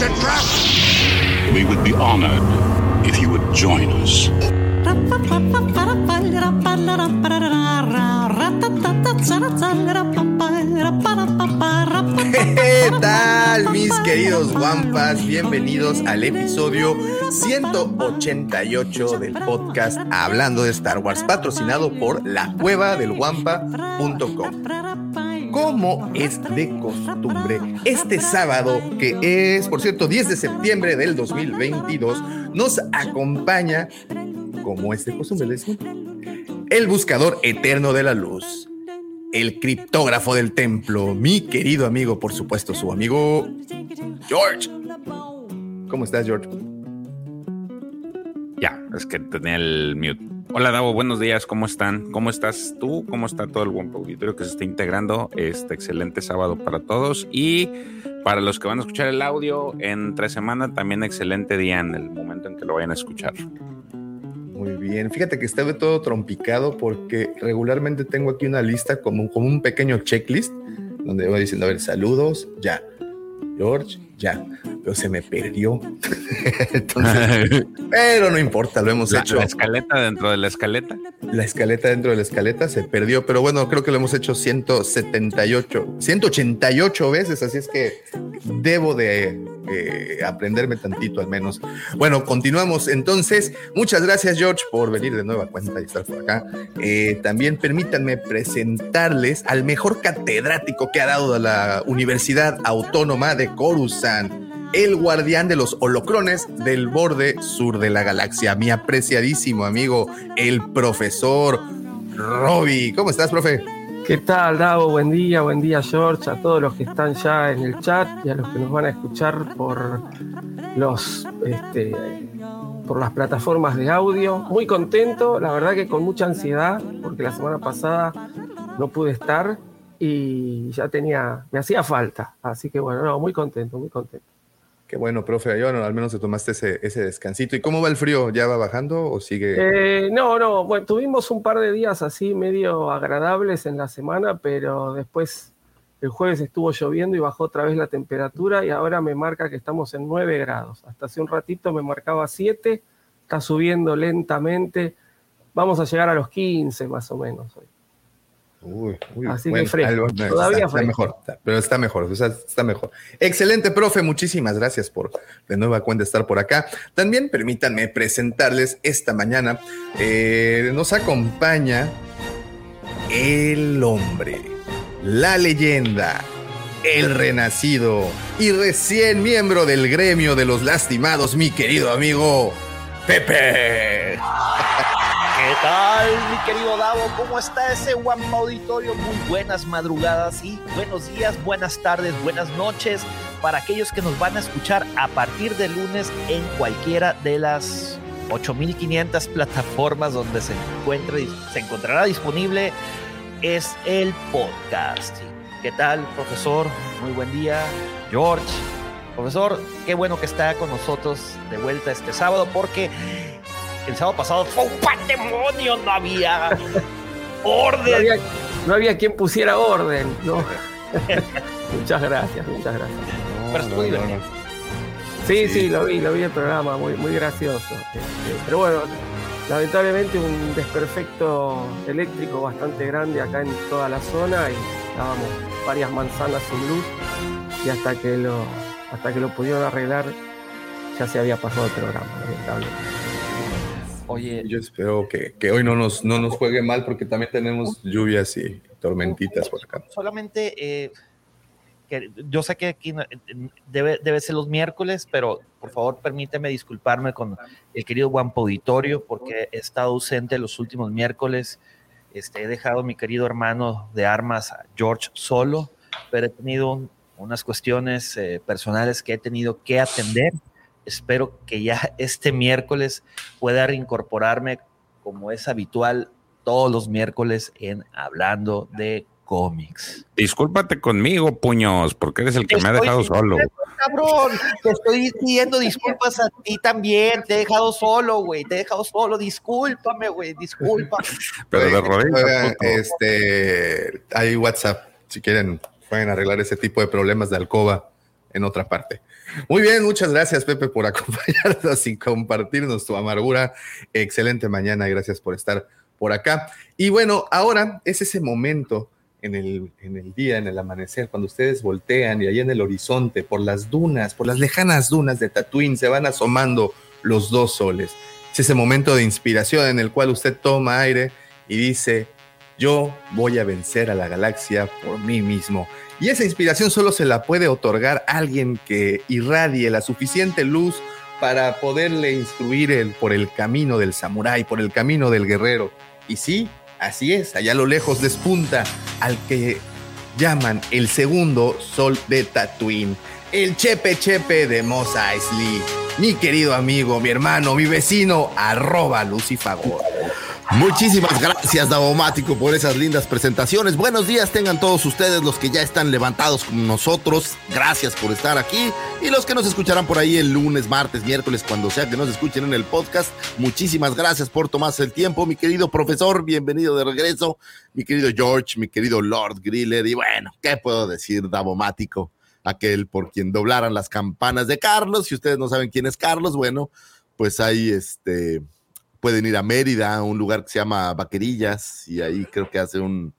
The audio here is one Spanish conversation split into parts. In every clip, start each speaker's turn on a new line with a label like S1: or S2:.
S1: It's a trap!
S2: We would be honored if you would join us.
S3: ¿Qué tal, mis queridos guampas? Bienvenidos al episodio 188 del podcast Hablando de Star Wars, patrocinado por la cueva del guampa.com. Como es de costumbre, este sábado, que es, por cierto, 10 de septiembre del 2022, nos acompaña, como es de costumbre, el buscador eterno de la luz, el criptógrafo del templo, mi querido amigo, por supuesto, su amigo George. ¿Cómo estás, George?
S4: Ya, es que tenía el mute. Hola, Davo, buenos días, ¿cómo están? ¿Cómo estás tú? ¿Cómo está todo el buen auditorio que se está integrando? Este excelente sábado para todos y para los que van a escuchar el audio en tres semanas, también excelente día en el momento en que lo vayan a escuchar.
S3: Muy bien. Fíjate que estaba todo trompicado porque regularmente tengo aquí una lista como, como un pequeño checklist donde voy diciendo, a ver, saludos, ya. George, ya. Pero se me perdió. Entonces, pero no importa, lo hemos
S4: La,
S3: hecho.
S4: la escaleta dentro de la escaleta.
S3: La escaleta dentro de la escaleta se perdió, pero bueno, creo que lo hemos hecho 178, 188 veces, así es que debo de eh, aprenderme tantito al menos. Bueno, continuamos entonces. Muchas gracias George por venir de nueva cuenta y estar por acá. Eh, también permítanme presentarles al mejor catedrático que ha dado la Universidad Autónoma de Coruscant el guardián de los holocrones del borde sur de la galaxia, mi apreciadísimo amigo, el profesor Robbie. ¿Cómo estás, profe?
S5: ¿Qué tal, Davo? Buen día, buen día, George, a todos los que están ya en el chat y a los que nos van a escuchar por los este, por las plataformas de audio. Muy contento, la verdad que con mucha ansiedad, porque la semana pasada no pude estar y ya tenía, me hacía falta. Así que bueno, no, muy contento, muy contento.
S3: Qué bueno, profe. Yo, al menos te tomaste ese, ese descansito. ¿Y cómo va el frío? ¿Ya va bajando o sigue?
S5: Eh, no, no, bueno, tuvimos un par de días así medio agradables en la semana, pero después el jueves estuvo lloviendo y bajó otra vez la temperatura y ahora me marca que estamos en 9 grados. Hasta hace un ratito me marcaba 7, está subiendo lentamente. Vamos a llegar a los 15 más o menos hoy.
S3: Uy, uy,
S5: Así que fresco,
S3: algo-
S5: todavía
S3: está, está mejor, está- pero está mejor, o sea, está mejor. Excelente, profe, muchísimas gracias por de nueva cuenta estar por acá. También permítanme presentarles esta mañana, eh, nos acompaña el hombre, la leyenda, el renacido y recién miembro del gremio de los lastimados, mi querido amigo Pepe.
S6: ¿Qué tal, mi querido Davo? ¿Cómo está ese Wampa Auditorio? Muy buenas madrugadas y buenos días, buenas tardes, buenas noches para aquellos que nos van a escuchar a partir de lunes en cualquiera de las 8500 plataformas donde se encuentre se encontrará disponible es el podcast. ¿Qué tal, profesor? Muy buen día, George. Profesor, qué bueno que está con nosotros de vuelta este sábado porque el sábado pasado fue un pandemonio, no había
S5: No
S6: orden.
S5: había, no había quien pusiera orden, ¿no? muchas gracias, muchas gracias.
S6: Pero estuvo divertido.
S5: Sí, sí, lo vi, lo vi el programa, muy, muy gracioso. Este, pero bueno, lamentablemente un desperfecto eléctrico bastante grande acá en toda la zona y estábamos varias manzanas sin luz y hasta que lo, hasta que lo pudieron arreglar ya se había pasado el programa, lamentablemente.
S6: Oye,
S3: Yo espero que, que hoy no nos, no nos juegue mal porque también tenemos lluvias y tormentitas por acá.
S6: solamente eh, que yo sé que aquí debe, debe ser los miércoles, pero por favor permíteme disculparme con el querido Guampo Auditorio porque he estado ausente los últimos miércoles. Este, he dejado a mi querido hermano de armas, George, solo, pero he tenido un, unas cuestiones eh, personales que he tenido que atender. Espero que ya este miércoles pueda reincorporarme como es habitual todos los miércoles en Hablando de cómics.
S4: Discúlpate conmigo, puños, porque eres el que me ha dejado solo.
S6: Cabrón, te estoy pidiendo disculpas a ti también. Te he dejado solo, güey. Te he dejado solo. Discúlpame, güey. Disculpa.
S4: Pero de rodillas.
S3: Este, hay WhatsApp. Si quieren, pueden arreglar ese tipo de problemas de alcoba en otra parte. Muy bien, muchas gracias Pepe por acompañarnos y compartirnos tu amargura. Excelente mañana, gracias por estar por acá. Y bueno, ahora es ese momento en el, en el día, en el amanecer, cuando ustedes voltean y ahí en el horizonte, por las dunas, por las lejanas dunas de Tatooine, se van asomando los dos soles. Es ese momento de inspiración en el cual usted toma aire y dice, yo voy a vencer a la galaxia por mí mismo. Y esa inspiración solo se la puede otorgar alguien que irradie la suficiente luz para poderle instruir por el camino del samurái, por el camino del guerrero. Y sí, Así es, allá a lo lejos despunta al que llaman el segundo sol de Tatooine, el Chepe Chepe de Mos Eisley. Mi querido amigo, mi hermano, mi vecino, arroba Lucifagor.
S1: Muchísimas gracias, Davomático, por esas lindas presentaciones. Buenos días tengan todos ustedes, los que ya están levantados con nosotros. Gracias por estar aquí. Y los que nos escucharán por ahí el lunes, martes, miércoles, cuando sea que nos escuchen en el podcast. Muchísimas gracias por tomarse el tiempo, mi querido profesor. Bienvenido de regreso. Mi querido George, mi querido Lord Griller. Y bueno, ¿qué puedo decir, Davomático? Aquel por quien doblaran las campanas de Carlos. Si ustedes no saben quién es Carlos, bueno, pues ahí este pueden ir a Mérida, un lugar que se llama Vaquerillas, y ahí creo que hace un,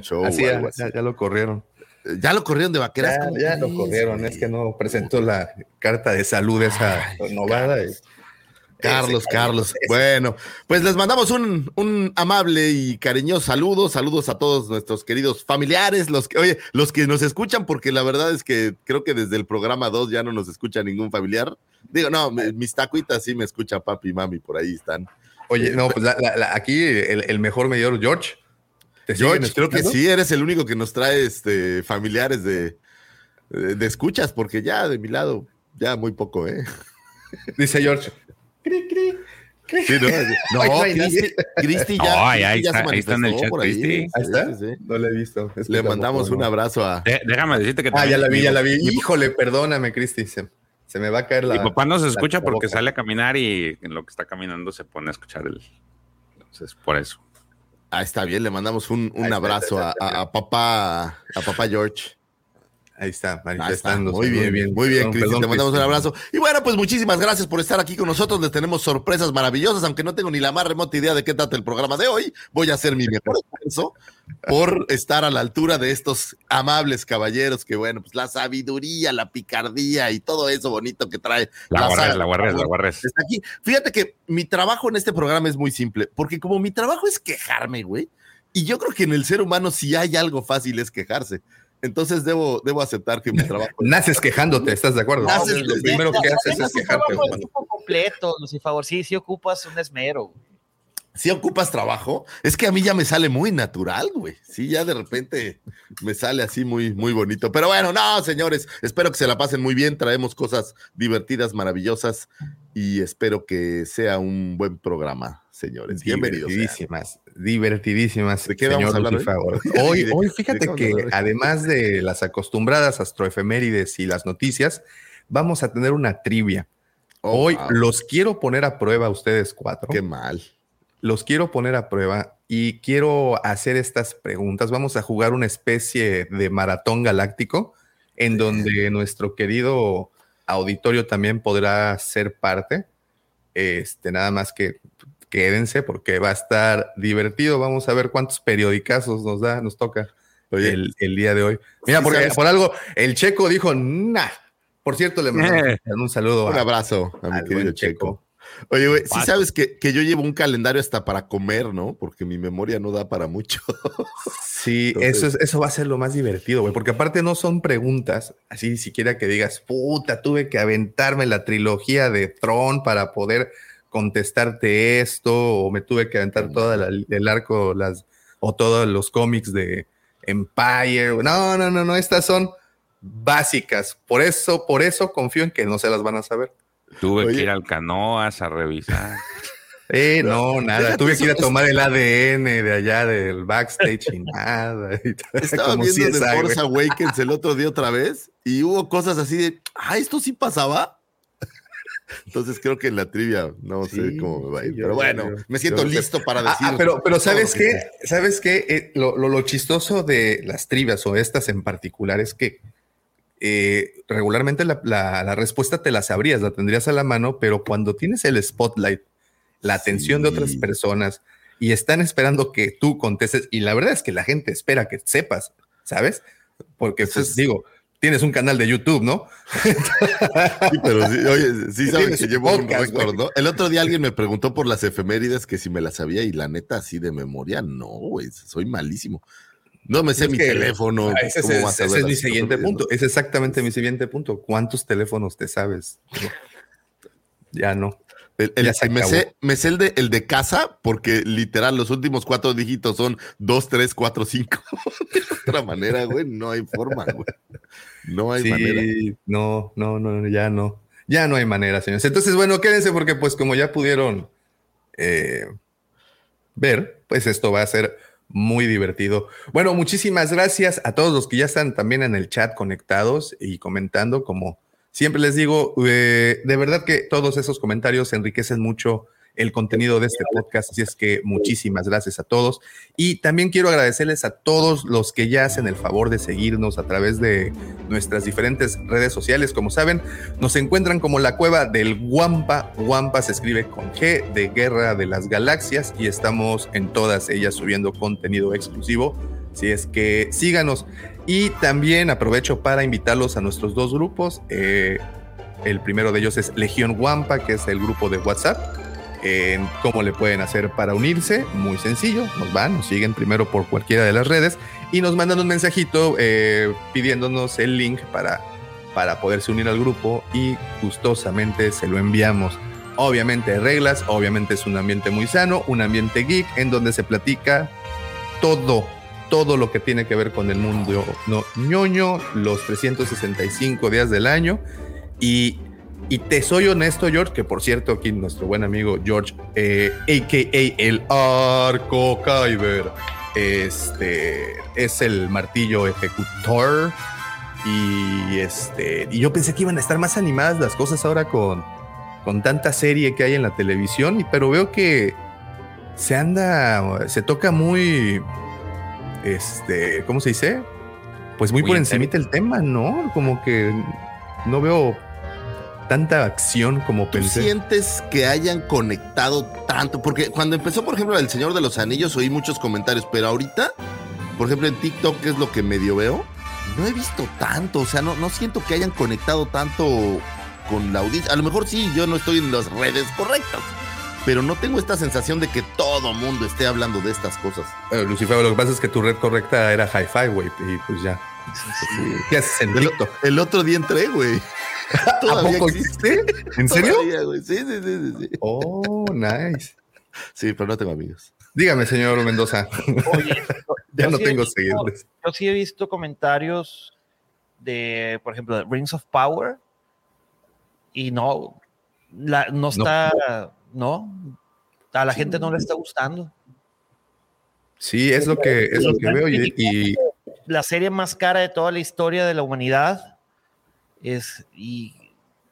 S1: show.
S3: Así, ya, lo corrieron.
S1: Ya lo corrieron de vaqueras.
S3: Ya, lo corrieron, es que no presentó la carta de salud esa novada.
S1: Carlos, Carlos. Bueno, pues les mandamos un, un, amable y cariñoso saludo. Saludos a todos nuestros queridos familiares, los que, oye, los que nos escuchan, porque la verdad es que creo que desde el programa 2 ya no nos escucha ningún familiar. Digo, no, mis tacuitas sí me escucha papi y mami, por ahí están.
S3: Oye, no, pues aquí el, mejor medidor, George.
S1: George, creo que sí, eres el único que nos trae este, familiares de, de, escuchas, porque ya de mi lado, ya muy poco, ¿eh?
S3: Dice George.
S1: Cri, cri. Sí, no, no Cristi, ya,
S4: ahí, está, ahí está en el chat, Cristi.
S3: Ahí está. No le he visto.
S1: Le mandamos un abrazo a.
S4: déjame decirte que.
S3: Ah, ya la vi, ya la vi. Híjole, perdóname, Cristi. Se me va a caer la.
S4: Mi papá no se escucha porque sale a caminar y en lo que está caminando se pone a escuchar el. Entonces, por eso.
S1: Ah, está bien, le mandamos un, un abrazo a, a, papá, a papá George.
S3: Ahí está, manifestando.
S1: Muy bien, muy bien, muy bien, Cristian. Te mandamos un abrazo. Y bueno, pues muchísimas gracias por estar aquí con nosotros. Les tenemos sorpresas maravillosas, aunque no tengo ni la más remota idea de qué trata el programa de hoy. Voy a hacer mi mejor esfuerzo por estar a la altura de estos amables caballeros que, bueno, pues la sabiduría, la picardía y todo eso bonito que trae.
S4: La guarres, la guarres, la guarres.
S1: Está aquí. Fíjate que mi trabajo en este programa es muy simple, porque como mi trabajo es quejarme, güey, y yo creo que en el ser humano si hay algo fácil es quejarse. Entonces debo, debo aceptar que mi trabajo.
S3: Naces quejándote, ¿estás de acuerdo?
S6: Naces, lo primero que haces es quejarte. Completo, favor, sí, sí ocupas un esmero.
S1: Si ocupas trabajo, es que a mí ya me sale muy natural, güey. Sí, ya de repente me sale así muy, muy bonito. Pero bueno, no, señores, espero que se la pasen muy bien. Traemos cosas divertidas, maravillosas y espero que sea un buen programa, señores. Bienvenidos.
S3: Divertidísimas, divertidísimas.
S1: ¿De qué vamos a
S3: hoy? Hoy, fíjate que además de las acostumbradas astroefemérides y las noticias, vamos a tener una trivia. Oh, hoy los quiero poner a prueba a ustedes cuatro.
S1: Qué mal
S3: los quiero poner a prueba y quiero hacer estas preguntas. Vamos a jugar una especie de maratón galáctico en donde nuestro querido auditorio también podrá ser parte. Este, nada más que quédense porque va a estar divertido. Vamos a ver cuántos periodicazos nos da, nos toca el, día de hoy. Mira, porque por algo el checo dijo, nah. Por cierto, le mando un saludo.
S1: Un abrazo a mi querido checo. Oye, güey, sí sabes que, yo llevo un calendario hasta para comer, ¿no? Porque mi memoria no da para mucho.
S3: sí, eso, es, eso va a ser lo más divertido, güey, porque aparte no son preguntas, así siquiera que digas, puta, tuve que aventarme la trilogía de Tron para poder contestarte esto, o me tuve que aventar todo el arco, las, o todos los cómics de Empire. No, no, no, no, estas son básicas. Por eso, por eso confío en que no se las van a saber.
S4: Tuve
S1: Oye.
S4: que ir al Canoas a revisar.
S3: Eh, no, nada. Tuve que ir a tomar el ADN de allá del backstage y nada. y todo,
S1: Estaba
S3: como
S1: viendo
S3: güey.
S1: Force Awakens el otro día otra vez y hubo cosas así de, ah, esto sí pasaba. Entonces creo que en la trivia no sé
S3: Sí,
S1: cómo me va a ir.
S3: sí,
S1: pero bueno,
S3: yo-
S1: me siento
S3: yo-
S1: listo para
S3: Ah,
S1: decir.
S3: ah, pero, pero ¿sabes
S1: que
S3: qué?
S1: sea.
S3: ¿Sabes qué? Eh, lo, lo- lo chistoso de las trivias o estas en particular es que eh, regularmente la, la- la respuesta te la sabrías, la tendrías a la mano, pero cuando tienes el spotlight, la atención de otras
S1: Sí.
S3: personas y están esperando que tú contestes, y la verdad es que la gente espera que sepas, ¿sabes? Porque, pues
S1: es-
S3: digo, tienes un canal de YouTube, ¿no?
S1: Sí, pero sí, oye, sí sabes que llevo un récord. ¿no? El otro día alguien me preguntó por las efemérides que si me las sabía y la neta así de memoria, no, güey, soy malísimo. No me sé
S3: Es
S1: mi
S3: que-
S1: teléfono.
S3: Ese es,
S1: ¿cómo vas a
S3: ese es mi siguiente punto. Es exactamente mi siguiente punto. ¿Cuántos teléfonos te sabes? ya no.
S1: El- el-
S3: Ya se
S1: me, sé, me sé el de, el de casa porque literal los últimos cuatro dígitos son 2, 3, 4, 5. De otra manera, güey, no hay forma, güey. No hay
S3: Sí,
S1: manera.
S3: no, no, no, ya no. Ya no hay manera, señores. Entonces, bueno, quédense porque pues como ya pudieron eh, ver, pues esto va a ser muy divertido. Bueno, muchísimas gracias a todos los que ya están también en el chat conectados y comentando. Como siempre les digo, eh, de verdad que todos esos comentarios enriquecen mucho el contenido de este podcast. Así es que muchísimas gracias a todos. Y también quiero agradecerles a todos los que ya hacen el favor de seguirnos a través de nuestras diferentes redes sociales. Como saben, nos encuentran como la cueva del Guampa. Guampa se escribe con G de Guerra de las Galaxias y estamos en todas ellas subiendo contenido exclusivo. Si es que síganos. Y también aprovecho para invitarlos a nuestros dos grupos. Eh, el primero de ellos es Legión Guampa, que es el grupo de WhatsApp. En ¿Cómo le pueden hacer para unirse? Muy sencillo. Nos van, nos siguen primero por cualquiera de las redes y nos mandan un mensajito eh, pidiéndonos el link para, para poderse unir al grupo y gustosamente se lo enviamos. Obviamente hay reglas, obviamente es un ambiente muy sano, un ambiente geek en donde se platica todo, todo lo que tiene que ver con el mundo no, ñoño, los 365 días del año y y te soy honesto, George, que por cierto, aquí nuestro buen amigo George, eh, a.k.a. el Arco Kyber, este, es el martillo ejecutor. Y, este, y yo pensé que iban a estar más animadas las cosas ahora con, con tanta serie que hay en la televisión, y, pero veo que se anda, se toca muy, este, ¿cómo se dice? Pues muy,
S4: Muy
S3: por
S4: en
S3: encimita el tema, ¿no? Como que no veo tanta acción como
S1: ¿Tú
S3: pensé.
S1: sientes que hayan conectado tanto? Porque cuando empezó, por ejemplo, El Señor de los Anillos, oí muchos comentarios, pero ahorita, por ejemplo, en TikTok, que es lo que medio veo, no he visto tanto. O sea, no, no siento que hayan conectado tanto con la audiencia. A lo mejor sí, yo no estoy en las redes correctas, pero no tengo esta sensación de que todo mundo esté hablando de estas cosas.
S3: Eh, Lucifer, lo que pasa es que tu red correcta era Hi-Fi, güey, y pues ya. ¿Qué haces en
S1: El,
S3: TikTok?
S1: el otro día entré, güey.
S3: ¿A poco
S1: existe.
S3: ¿En serio?
S1: Todavía, güey. Sí, sí, sí, sí.
S3: Oh, nice.
S1: Sí, pero no tengo amigos.
S3: Dígame, señor Mendoza.
S6: Oye,
S3: Ya
S6: yo
S3: no
S6: sí he
S3: tengo
S6: visto-
S3: seguidores.
S6: Yo sí he visto comentarios de, por ejemplo, de Rings of Power y no, la, no está, no, a la gente no le está gustando.
S3: Sí, es lo que, es lo que veo. Y, y-
S6: La serie más cara de toda la historia de la humanidad es y,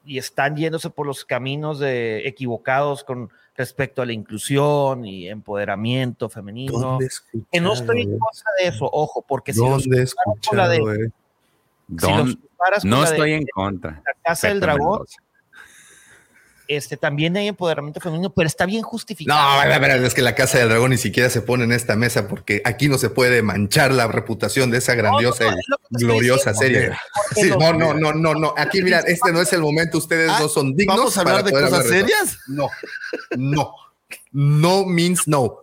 S6: y están yéndose por los caminos de equivocados con respecto a la inclusión y empoderamiento femenino.
S3: ¿Dónde he
S6: Que no estoy en contra de eso, ojo, porque si los
S3: ¿Dónde he
S6: comparas con la de- si los comparas con
S4: no
S6: la de
S4: estoy en contra.
S6: la Casa del Dragón,
S4: Mendoza.
S6: Este, también hay empoderamiento femenino, pero está bien
S3: No,
S6: justificado.
S3: a ver, es que la Casa del Dragón ni siquiera se pone en esta mesa porque aquí no se puede manchar la reputación de esa grandiosa
S6: no,
S3: gloriosa
S6: diciendo.
S3: serie. Sí, no, no, no, no, no. Aquí, mira, este no es el momento. Ustedes
S1: Ah,
S3: no son dignos.
S1: ¿Vamos a hablar
S3: para
S1: de cosas
S3: hablar de eso.
S1: serias?
S3: No, no. No means no.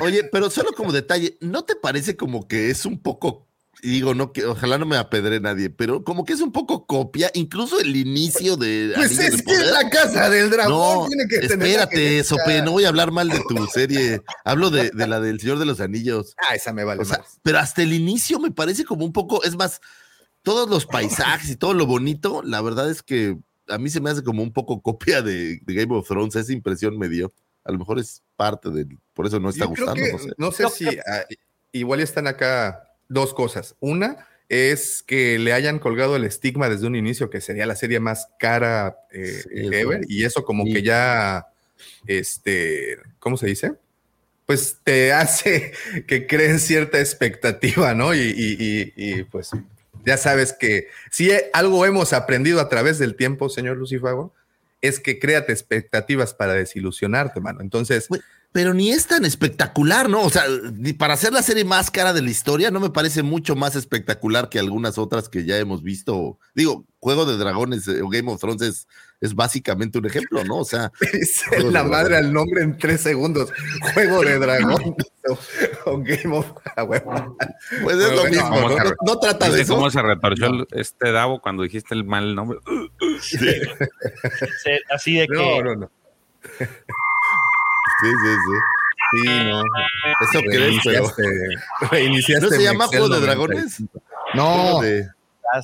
S1: Oye, pero solo como detalle, ¿no te parece como que es un poco, y digo, no que ojalá no me apedre nadie, pero como que es un poco copia, incluso el inicio de
S3: Pues es
S1: de
S3: que es la casa del dragón.
S1: No,
S3: tiene que
S1: espérate. Sope, no voy a hablar mal de tu serie. Hablo de, de la del Señor de los Anillos.
S3: Ah, esa me vale
S1: O sea,
S3: más.
S1: pero hasta el inicio me parece como un poco, es más, todos los paisajes y todo lo bonito, la verdad es que a mí se me hace como un poco copia de, de Game of Thrones, esa impresión me dio. A lo mejor es parte del, por eso no está
S3: Yo creo
S1: gustando.
S3: que-
S1: no sé.
S3: no sé si ah, igual están acá dos cosas. Una es que le hayan colgado el estigma desde un inicio, que sería la serie más cara eh,
S1: Sí,
S3: ever, y eso como
S1: Sí.
S3: que ya, este, ¿cómo se dice? Pues te hace que crees cierta expectativa, ¿no? Y, y- y- y, pues ya sabes que si algo hemos aprendido a través del tiempo, señor Lucifago, es que créate expectativas para desilusionarte, mano. Entonces,
S1: Pero ni es tan espectacular, ¿no? O sea, ni para hacer la serie más cara de la historia, no me parece mucho más espectacular que algunas otras que ya hemos visto. Digo, Juego de Dragones eh, o Game of Thrones es, es básicamente un ejemplo, ¿no? O sea,
S3: Dice la madre al nombre en tres segundos. Juego de dragón o, o Game of ah, huevo.
S1: pues es lo
S3: Bueno,
S1: mismo, ¿no? No, trata de
S4: ¿Viste
S1: eso.
S4: cómo se retorció este Davo cuando dijiste el mal nombre?
S6: Se- Así de que.
S3: No, no, no.
S1: Sí, sí, sí.
S3: Sí, no.
S1: Eso crees, pero.
S3: Reiniciaste,
S1: ¿No se llama
S3: Excel
S1: Juego de
S3: 95.
S1: Dragones?
S3: No,
S1: Juego de-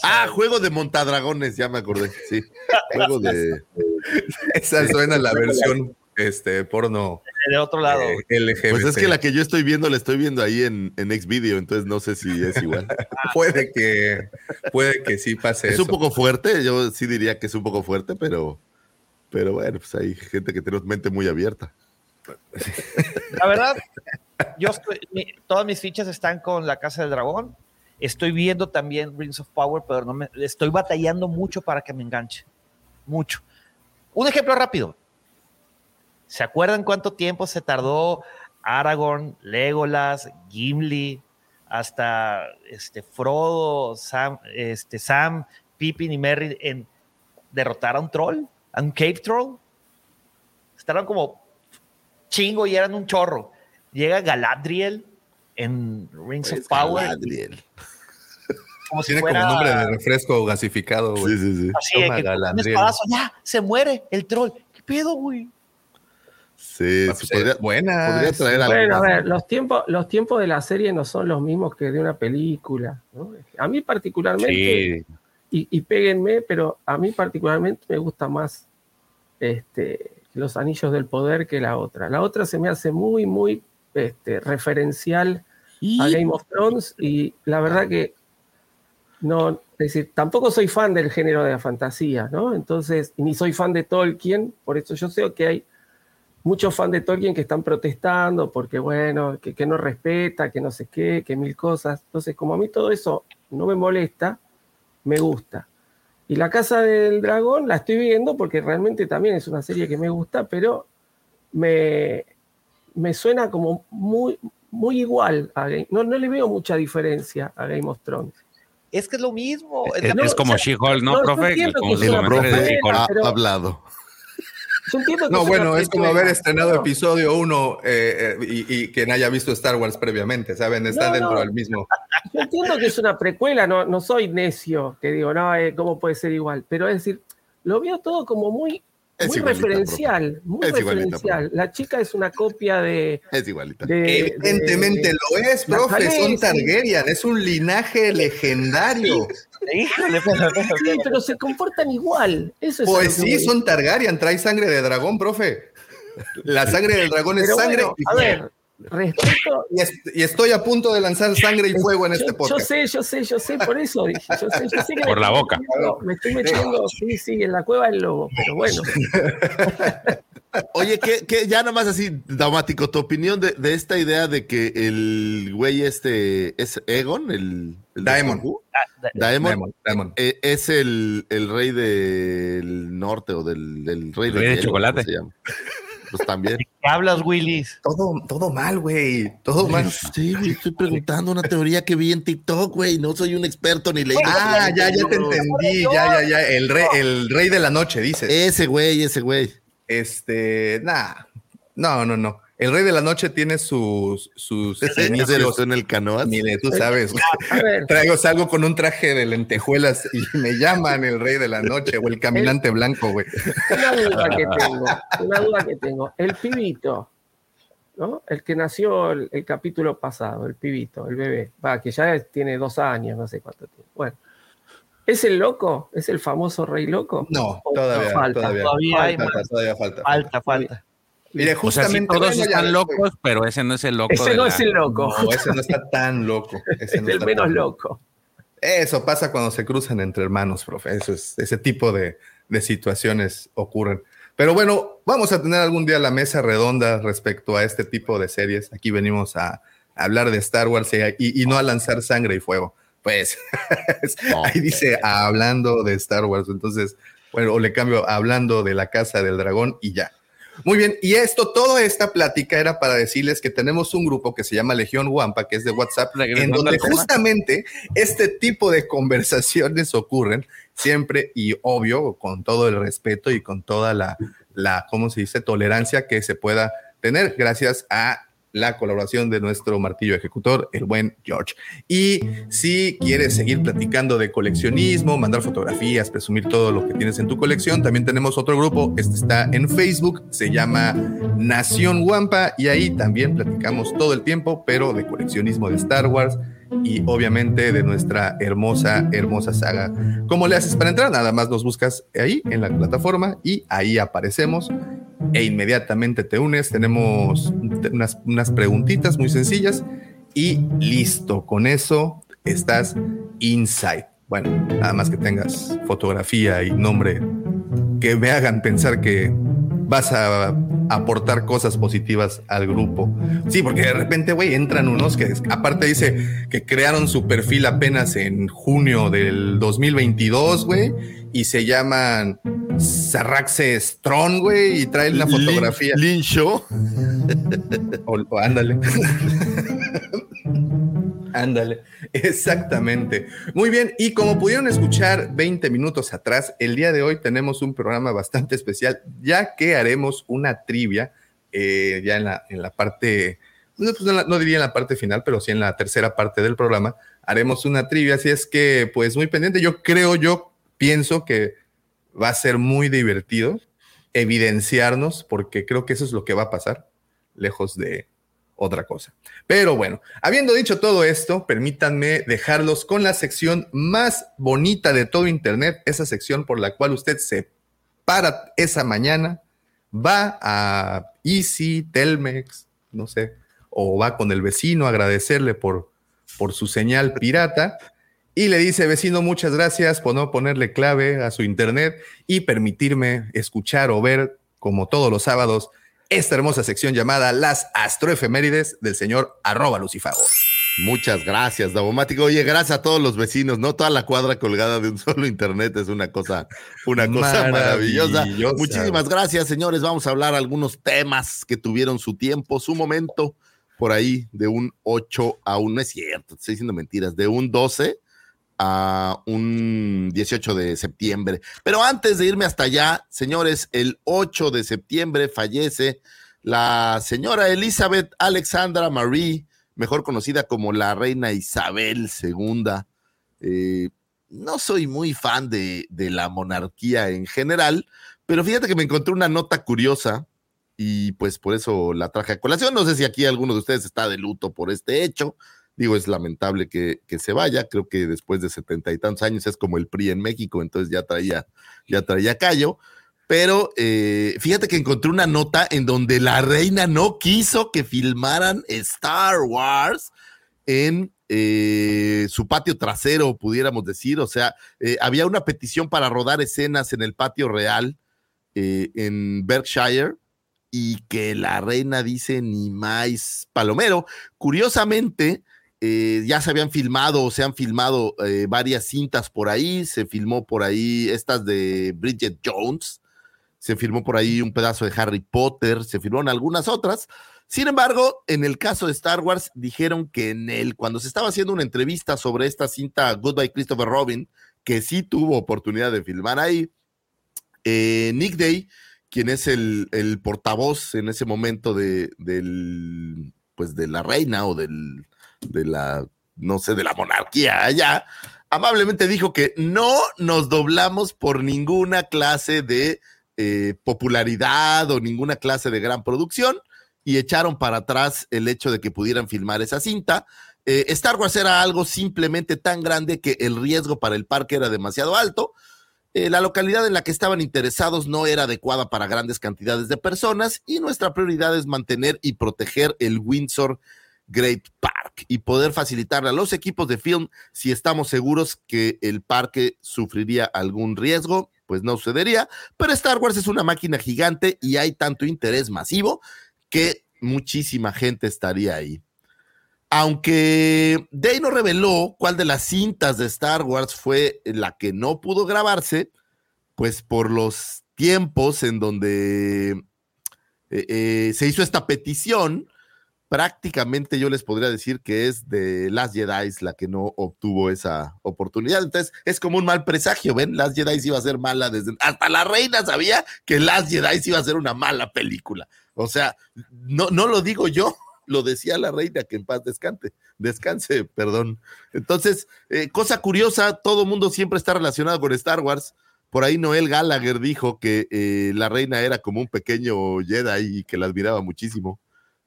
S1: Ah, juego de montadragones, ya me acordé. Sí. Juego de.
S3: esa suena la versión este, porno
S6: de otro lado.
S3: eh, LGBT.
S1: Pues es que la que yo estoy viendo la estoy viendo ahí en, en Xvideo, entonces no sé si es igual.
S3: puede que puede que sí pase
S1: Es
S3: eso.
S1: un poco fuerte, yo sí diría que es un poco fuerte, pero, pero bueno, pues hay gente que tiene mente muy abierta.
S6: La verdad, yo estoy- todas mis fichas están con la Casa del Dragón. Estoy viendo también Rings of Power, pero no estoy batallando mucho para que me enganche. Mucho. Un ejemplo rápido. ¿Se acuerdan cuánto tiempo se tardó Aragorn, Legolas, Gimli, hasta este Frodo, Sam, este, Sam, Pippin y Merry en derrotar a un troll, a un cave troll? Estaban como chingo y eran un chorro. Llega Galadriel en Rings of
S1: Pues,
S6: Power.
S1: Galadriel.
S6: Como si
S3: Tiene
S6: fuera
S3: como nombre de refresco gasificado, güey.
S1: Sí, sí, sí.
S6: así que un
S3: Galadriel.
S6: espadazo, ya, se muere el troll. ¿Qué pedo, güey?
S1: Sí,
S3: Pues,
S1: sí, podría,
S3: buena.
S1: podría traer algo.
S5: Bueno, a ver, los tiempos, los tiempos de la serie no son los mismos que de una película. ¿no? A mí particularmente,
S4: Sí,
S5: y, y péguenme, pero a mí particularmente me gusta más este, Los Anillos del Poder que la otra. La otra se me hace muy, muy este, referencial a Game of Thrones y la verdad que no, es decir, tampoco soy fan del género de la fantasía, ¿no? Entonces, ni soy fan de Tolkien, por eso yo sé que hay muchos fans de Tolkien que están protestando porque, bueno, que, que no respeta, que no sé qué, que mil cosas. Entonces, como a mí todo eso no me molesta, me gusta. Y La Casa del Dragón la estoy viendo porque realmente también es una serie que me gusta, pero me, me suena como muy, muy igual a Game No, no le veo mucha diferencia a Game of Thrones.
S6: Es que es lo mismo.
S4: es,
S5: No,
S4: es como
S5: o sea,
S4: She-Hulk, ¿no,
S5: no,
S4: profe? Como comentario de
S1: profe ha hablado.
S5: Yo entiendo que
S3: No, bueno, es como haber estrenado episodio 1 y, y quien haya visto Star Wars previamente, ¿saben? Está
S5: No,
S3: dentro
S5: no.
S3: del mismo.
S5: Yo entiendo que es una precuela, no, no soy necio, que digo, no, eh, ¿cómo puede ser igual? Pero es decir, lo veo todo como muy, muy referencial, muy
S1: Es igualita,
S5: referencial. La chica es una copia de...
S1: Es igualita.
S5: de-
S3: Evidentemente
S5: de-
S3: lo es, profe. Son Targaryen, es un linaje legendario.
S5: Sí, pero se comportan igual. Eso es
S3: Pues sí, son Targaryen, trae sangre de dragón, profe. La sangre del dragón es
S5: Pero
S3: sangre
S5: bueno, a ver, respeto...
S3: Y, est- y estoy a punto de lanzar sangre y fuego en este
S5: yo, yo
S3: podcast.
S5: sé, yo sé, yo sé, por eso dije, yo sé, yo sé que
S4: Por
S5: me
S4: la
S5: estoy
S4: boca.
S5: metiendo- me estoy metiendo, sí, sí, en la cueva del lobo, pero bueno.
S1: Oye, que, que ya nomás así, Daumático, tu opinión de, de esta idea de que el güey este es Egon, el,
S3: Daemon.
S6: Ah,
S1: Daemon,
S3: Daemon, Daemon.
S1: eh, es el, el rey del norte o del, del rey,
S4: El rey de
S1: hielo,
S4: chocolate.
S1: ¿cómo se llama? Pues también.
S6: ¿Qué hablas, Willis?
S3: Todo, todo mal, güey. Todo mal.
S1: Sí, güey, estoy preguntando una teoría que vi en TikTok, güey. No soy un experto ni leí.
S3: Ah, ya, ya te entendí. Ya, ya, ya. El rey, el rey de la noche, dices.
S1: Ese güey, ese güey.
S3: Este, nah. No, no, no. El rey de la noche tiene sus, sus inicios.
S1: en el canoas.
S3: Mire, tú sabes.
S5: A ver,
S3: Traigo, salgo con un traje de lentejuelas y me llaman el rey de la noche o el caminante blanco, güey.
S5: una duda que tengo, una duda que tengo. El pibito, ¿no? El que nació el, el capítulo pasado, el pibito, el bebé, va, que ya tiene dos años, no sé cuánto tiene. Bueno, ¿Es el loco? ¿Es el famoso rey loco?
S3: No,
S5: ¿O
S3: todavía,
S5: falta?
S3: todavía,
S6: Todavía hay
S3: falta,
S6: más.
S3: todavía falta.
S6: Falta, falta.
S3: Mire,
S4: O sea, sí,
S3: justamente
S4: todos
S3: bueno,
S4: están locos, pero ese no es el loco.
S5: Ese no
S4: la-
S5: es el loco.
S3: No, ese no está tan loco. Ese
S5: es
S3: no
S5: el
S3: está
S5: menos
S3: tan
S5: loco.
S3: Eso pasa cuando se cruzan entre hermanos, profe. Eso es, ese tipo de, de situaciones ocurren. Pero bueno, vamos a tener algún día la mesa redonda respecto a este tipo de series. Aquí venimos a, hablar de Star Wars y, y- y no a lanzar sangre y fuego. Pues
S1: No,
S3: ahí dice hablando de Star Wars. Entonces, bueno, o le cambio hablando de la casa del dragón y ya. Muy bien, y esto, toda esta plática era para decirles que tenemos un grupo que se llama Legión Wampa, que es de WhatsApp, en donde justamente este tipo de conversaciones ocurren siempre y obvio, con todo el respeto y con toda la, la, ¿cómo se dice?, tolerancia que se pueda tener gracias a la colaboración de nuestro martillo ejecutor, el buen George. Y si quieres seguir platicando de coleccionismo, mandar fotografías, presumir todo lo que tienes en tu colección, también tenemos otro grupo, este está en Facebook, se llama Nación Wampa y ahí también platicamos todo el tiempo, pero de coleccionismo de Star Wars y obviamente de nuestra hermosa, hermosa saga. ¿Cómo le haces para entrar? Nada más nos buscas ahí en la plataforma y ahí aparecemos e inmediatamente te unes. Tenemos unas, unas preguntitas muy sencillas y listo. Con eso estás inside. Bueno, nada más que tengas fotografía y nombre que me hagan pensar que vas a aportar cosas positivas al grupo. Sí, porque de repente, güey, entran unos que aparte dice que crearon su perfil apenas en junio del 2022, güey, y se llaman Sarraxe Strong, güey, y traen la fotografía.
S1: Lin, Lin Show.
S3: O, o ándale. Ándale, exactamente. Muy bien, y como pudieron escuchar 20 minutos atrás, el día de hoy tenemos un programa bastante especial, ya que haremos una trivia eh, ya en la, en la parte, pues, no diría en la parte final, pero sí en la tercera parte del programa, haremos una trivia, así es que pues muy pendiente, yo creo, yo pienso que va a ser muy divertido evidenciarnos, porque creo que eso es lo que va a pasar, lejos de otra cosa. Pero bueno, habiendo dicho todo esto, permítanme dejarlos con la sección más bonita de todo Internet, esa sección por la cual usted se para esa mañana, va a Easy, Telmex, no sé, o va con el vecino a agradecerle por, por su señal pirata y le dice, vecino, muchas gracias por no ponerle clave a su internet y permitirme escuchar o ver, como todos los sábados, esta hermosa sección llamada Las Astroefemérides del señor arroba Lucifago.
S1: Muchas gracias, Davomático. Oye, gracias a todos los vecinos, ¿no? Toda la cuadra colgada de un solo internet es una cosa, una cosa maravillosa.
S3: Maravillosa.
S1: Muchísimas gracias, señores. Vamos a hablar algunos temas que tuvieron su tiempo, su momento, por ahí, de un 8 a un, no es cierto, estoy diciendo mentiras, de un 12 a un 18 de septiembre. Pero antes de irme hasta allá, señores, el 8 de septiembre fallece la señora Elizabeth Alexandra Marie, mejor conocida como la reina Isabel II. Eh, no soy muy fan de, de la monarquía en general, pero fíjate que me encontré una nota curiosa y pues por eso la traje a colación. No sé si aquí alguno de ustedes está de luto por este hecho. Digo, es lamentable que, que se vaya. Creo que después de setenta y tantos años es como el PRI en México, entonces ya traía, ya traía callo. Pero eh, fíjate que encontré una nota en donde la reina no quiso que filmaran Star Wars en eh, su patio trasero, pudiéramos decir. O sea, eh, había una petición para rodar escenas en el patio real en Berkshire y que la reina dice ni más palomero. Curiosamente, eh, ya se habían filmado o se han filmado eh, varias cintas por ahí. Se filmó por ahí estas de Bridget Jones. Se filmó por ahí un pedazo de Harry Potter. Se filmaron algunas otras. Sin embargo, en el caso de Star Wars, dijeron que en el, cuando se estaba haciendo una entrevista sobre esta cinta Goodbye Christopher Robin, que sí tuvo oportunidad de filmar ahí, eh, Nick Day, quien es el, el portavoz en ese momento de, del, pues de la reina o del, de la, no sé, de la monarquía allá, amablemente dijo que no nos doblamos por ninguna clase de eh, popularidad o ninguna clase de gran producción y echaron para atrás el hecho de que pudieran filmar esa cinta. Eh, Star Wars era algo simplemente tan grande que el riesgo para el parque era demasiado alto. Eh, la localidad en la que estaban interesados no era adecuada para grandes cantidades de personas y nuestra prioridad es mantener y proteger el Windsor Great Park y poder facilitarle a los equipos de film si estamos seguros que el parque sufriría algún riesgo, pues no sucedería, pero Star Wars es una máquina gigante y hay tanto interés masivo que muchísima gente estaría ahí. Aunque Day no reveló cuál de las cintas de Star Wars fue la que no pudo grabarse, pues por los tiempos en donde eh, eh, se hizo esta petición, prácticamente yo les podría decir que es de Last Jedi la que no obtuvo esa oportunidad. Entonces es como un mal presagio, ¿ven? Last Jedi iba a ser mala desde... Hasta la reina sabía que Last Jedi iba a ser una mala película. O sea, no, no lo digo yo, lo decía la reina, que en paz descanse, descanse, perdón. Entonces, eh, cosa curiosa, todo mundo siempre está relacionado con Star Wars. Por ahí Noel Gallagher dijo que eh, la reina era como un pequeño Jedi y que la admiraba muchísimo.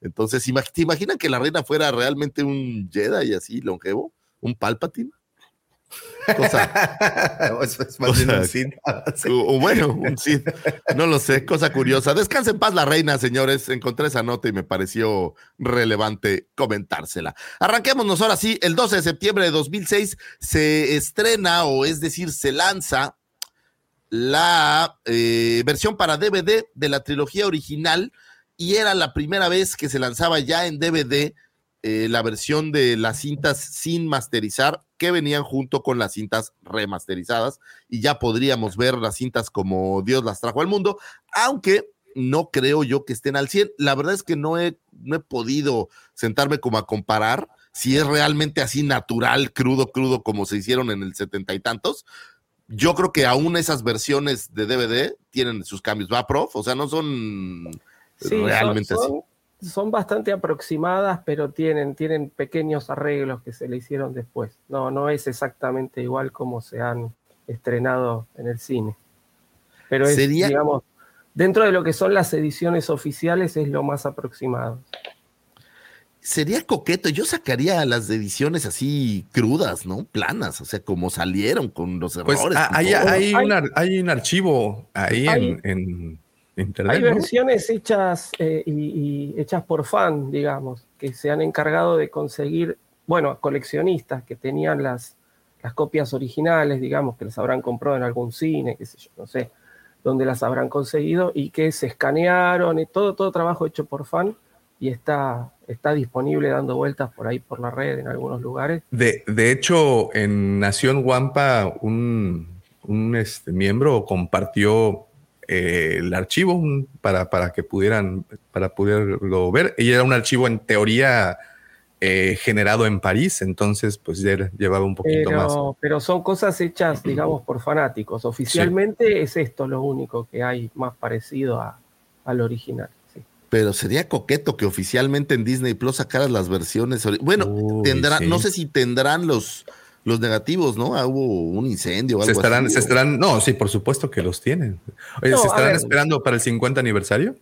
S1: Entonces, ¿te imaginan que la reina fuera realmente un Jedi así longevo? ¿Un Palpatine? Cosa, es más o, bueno, un no lo sé, cosa curiosa. Descanse en paz la reina, señores. Encontré esa nota y me pareció relevante comentársela. Arranquémonos ahora sí. El 12 de septiembre de 2006 se estrena, o es decir, se lanza la eh, versión para DVD de la trilogía original y era la primera vez que se lanzaba ya en DVD eh, la versión de las cintas sin masterizar que venían junto con las cintas remasterizadas y ya podríamos ver las cintas como Dios las trajo al mundo, aunque no creo yo que estén al 100. La verdad es que no he, no he podido sentarme como a comparar si es realmente así natural, crudo, crudo como se hicieron en el setenta y tantos. Yo creo que aún esas versiones de DVD tienen sus cambios, ¿va, prof? O sea, no son realmente así
S5: son bastante aproximadas, pero tienen, tienen pequeños arreglos que se le hicieron después. No, no es exactamente igual como se han estrenado en el cine. Pero es, digamos, dentro de lo que son las ediciones oficiales es lo más aproximado.
S1: Sería coqueto, yo sacaría las ediciones así crudas, ¿no? Planas, o sea, como salieron con los pues, errores.
S3: Ah, hay, hay, un, archivo ahí en
S5: hay versiones hechas eh, y, hechas por fan, digamos, que se han encargado de conseguir, bueno, coleccionistas que tenían las, las copias originales, digamos, que las habrán comprado en algún cine, qué sé yo, no sé, dónde las habrán conseguido y que se escanearon, y todo, todo trabajo hecho por fan y está, está disponible dando vueltas por ahí por la red en algunos lugares.
S3: De, de hecho, en Nación Wampa, un, un este, miembro compartió eh, el archivo para, para, que pudieran, para poderlo ver. Y era un archivo en teoría eh, generado en París, entonces pues ya llevaba un poquito más.
S5: Pero son cosas hechas, digamos, por fanáticos. Oficialmente es esto lo único que hay más parecido a, al original.
S1: Pero sería coqueto que oficialmente en Disney Plus sacaras las versiones. Bueno, tendrán, no sé si tendrán los, los negativos, ¿no? Ah, hubo un incendio.
S3: Algo se estarán, se estarán, no, sí, por supuesto que los tienen. Oye, ¿se estarán esperando para el 50 aniversario?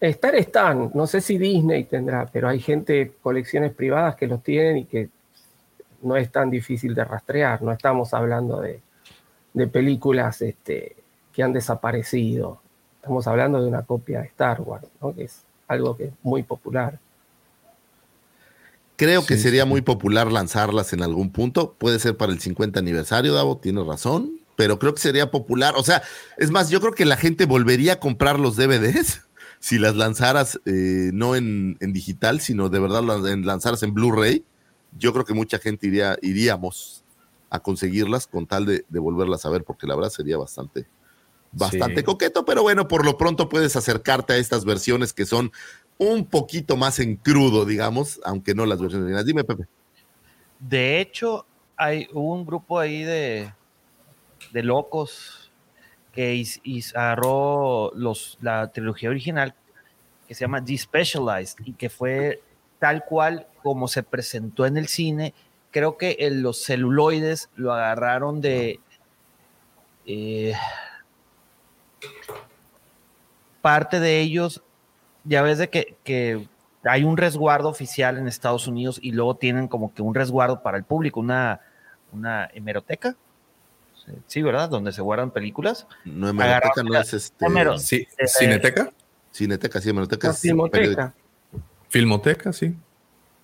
S5: Estar están, no sé si Disney tendrá, pero hay gente, colecciones privadas que los tienen y que no es tan difícil de rastrear. No estamos hablando de, de películas este, que han desaparecido. Estamos hablando de una copia de Star Wars, ¿no? que es algo que es muy popular.
S1: Creo que sería muy popular lanzarlas en algún punto. Puede ser para el 50 aniversario, Davo, tienes razón. Pero creo que sería popular. O sea, es más, yo creo que la gente volvería a comprar los DVDs si las lanzaras eh, no en, digital, sino de verdad en lanzaras en Blu-ray. Yo creo que mucha gente iría, iríamos a conseguirlas con tal de, volverlas a ver, porque la verdad sería bastante, bastante coqueto, pero bueno, por lo pronto puedes acercarte a estas versiones que son un poquito más en crudo, digamos, aunque no las versiones originales. Dime, Pepe.
S6: De hecho, hay un grupo ahí de, de locos que agarró los, la trilogía original que se llama Despecialized y que fue tal cual como se presentó en el cine. Creo que los celuloides lo agarraron de eh, parte de ellos ya ves de que, hay un resguardo oficial en Estados Unidos y luego tienen como que un resguardo para el público, una, una hemeroteca. Sí, ¿verdad? Donde se guardan películas.
S1: No, hemeroteca no es este.
S6: Hemero-
S3: Sí,
S6: Eh,
S3: ¿Cineteca?
S1: Cineteca, sí, hemeroteca es periódico.
S5: filmoteca.
S3: Filmoteca, sí.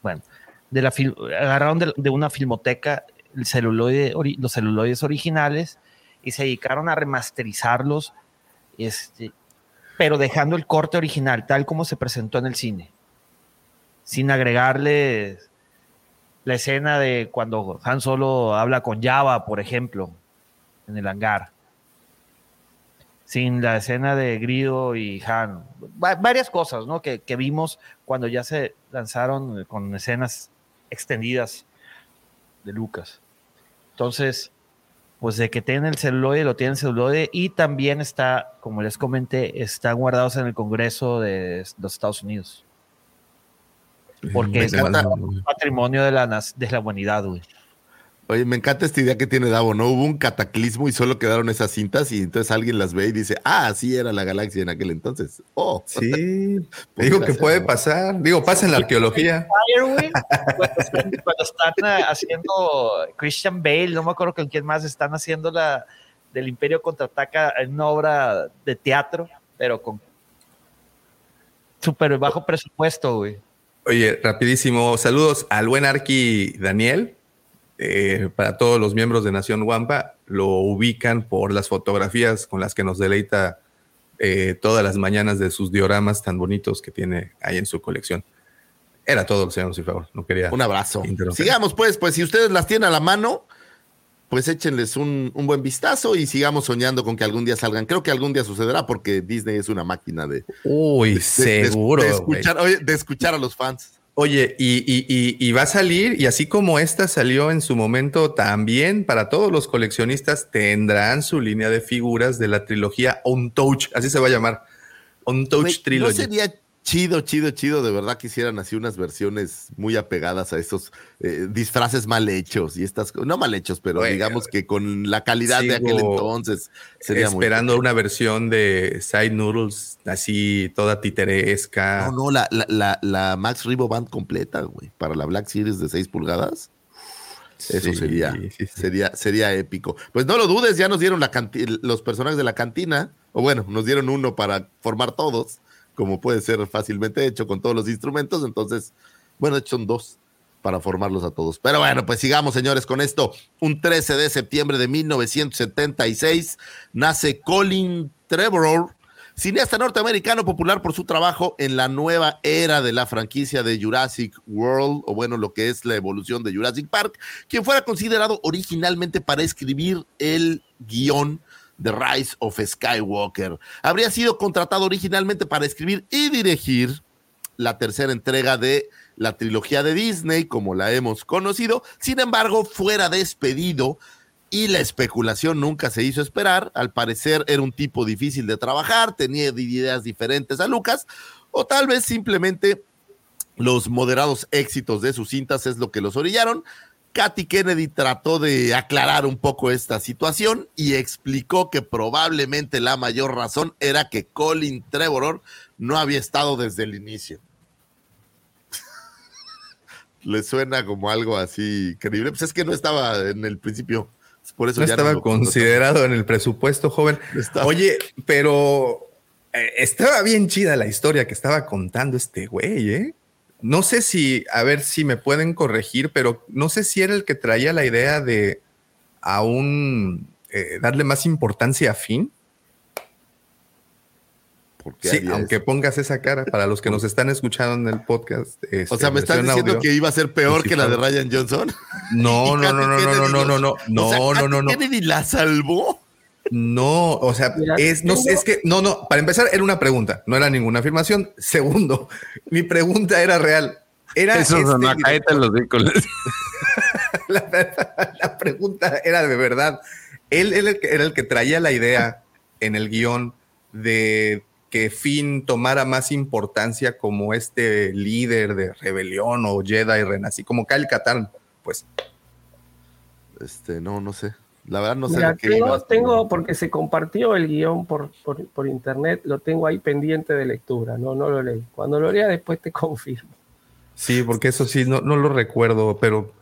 S6: Bueno, de la fil- agarraron de, de una filmoteca el celuloide, los celuloides originales y se dedicaron a remasterizarlos, este, pero dejando el corte original tal como se presentó en el cine, sin agregarle la escena de cuando Han Solo habla con Java, por ejemplo, en el hangar. Sin la escena de Grido y Han. Va- varias cosas, ¿no? Que, que vimos cuando ya se lanzaron con escenas extendidas de Lucas. Entonces, pues de que tienen el celuloide, lo tienen celuloide y también está, como les comenté, están guardados en el Congreso de los Estados Unidos. Porque es patrimonio de la, de la humanidad, güey.
S1: Oye, me encanta esta idea que tiene Davo, ¿no? Hubo un cataclismo y solo quedaron esas cintas y entonces alguien las ve y dice, ah, así era la galaxia en aquel entonces. Oh,
S3: Sí. Digo que puede pasar. Digo, pasa en la arqueología.
S6: Fire, güey, Cuando están, cuando están, eh, haciendo Christian Bale, no me acuerdo con quién más, están haciendo la del Imperio contraataca en una obra de teatro, pero con súper bajo presupuesto, güey.
S3: Oye, rapidísimo. Saludos al buen Arqui Daniel. Eh, para todos los miembros de Nación Wampa, lo ubican por las fotografías con las que nos deleita eh, todas las mañanas de sus dioramas tan bonitos que tiene ahí en su colección. Era todo, señor favor. No quería.
S1: Un abrazo. Sigamos, pues, pues si ustedes las tienen a la mano, pues échenles un, un buen vistazo y sigamos soñando con que algún día salgan. Creo que algún día sucederá porque Disney es una máquina de,
S3: Uy,
S1: de-
S3: seguro.
S1: de escuchar, oye, de escuchar a los fans.
S3: Oye, y, y- y- y va a salir, y así como esta salió en su momento, también para todos los coleccionistas tendrán su línea de figuras de la trilogía On Touch, así se va a llamar. On Touch
S1: Güey, ¿No
S3: Trilogy.
S1: sería chido, chido, chido de verdad que hicieran así unas versiones muy apegadas a esos eh, disfraces mal hechos y estas, no mal hechos, pero digamos que con la calidad de aquel entonces sería muy
S3: Esperando una versión de Side Noodles así toda titeresca.
S1: No, no, la, la, la, la Max Rebo Band completa, güey, para la Black Series de 6 pulgadas. Eso
S3: Sí,
S1: sería,
S3: sí, sí.
S1: sería, sería épico. Pues no lo dudes, ya nos dieron la los personajes de la cantina, o bueno, nos dieron uno para formar todos, como puede ser fácilmente hecho con todos los instrumentos. Entonces, bueno, son dos para formarlos a todos. Pero bueno, pues sigamos, señores, con esto. Un 13 de septiembre de 1976 nace Colin Trevorrow, cineasta norteamericano popular por su trabajo en la nueva era de la franquicia de Jurassic World, o bueno, lo que es la evolución de Jurassic Park, quien fuera considerado originalmente para escribir el guion The Rise of Skywalker. Habría sido contratado originalmente para escribir y dirigir la tercera entrega de la trilogía de Disney, como la hemos conocido. Sin embargo, fuera despedido y la especulación nunca se hizo esperar. Al parecer era un tipo difícil de trabajar, tenía ideas diferentes a Lucas, o tal vez simplemente los moderados éxitos de sus cintas es lo que los orillaron. Katy Kennedy trató de aclarar un poco esta situación y explicó que probablemente la mayor razón era que Colin Trevorrow no había estado desde el inicio. Le suena como algo así creíble. Pues es que no estaba en el principio. Por eso
S3: no
S1: ya
S3: estaba considerado en el presupuesto, joven.
S1: no.
S3: Oye, pero eh, estaba bien chida la historia que estaba contando este güey, ¿eh? No sé si, a ver si me pueden corregir, pero no sé si era el que traía la idea de aún eh, darle más importancia a Finn.
S1: ¿Por qué
S3: Sí, aunque
S1: eso?
S3: pongas esa cara para los que nos están escuchando en el podcast. este,
S1: O sea, ¿me estás diciendo
S3: audio.
S1: que iba a ser peor que la de. Ryan Johnson?
S3: No, no, no, no, no, no, no, no, no, no, no, no, no.
S1: Kennedy la salvó.
S3: No, o sea, es, no, es que, no, no, para empezar era una pregunta, no era ninguna afirmación. Segundo, mi pregunta era real. Era
S4: Eso
S3: este
S4: sonó,
S3: director-
S4: cállate los
S3: la, verdad, la pregunta era de verdad. Él, él era el que- era el que traía la idea en el guion de que Finn tomara más importancia como este líder de rebelión o Jedi renací, como Kyle Katarn, pues.
S1: Este, no, no sé. La verdad no sé
S5: Mira,
S1: de qué
S5: tengo,
S1: ibas,
S5: tengo,
S1: pero-
S5: porque se compartió el guion por, por, por internet, lo tengo ahí pendiente de lectura, no, no lo leí. Cuando lo lea después te confirmo.
S3: Sí, porque eso sí, no, no lo recuerdo, pero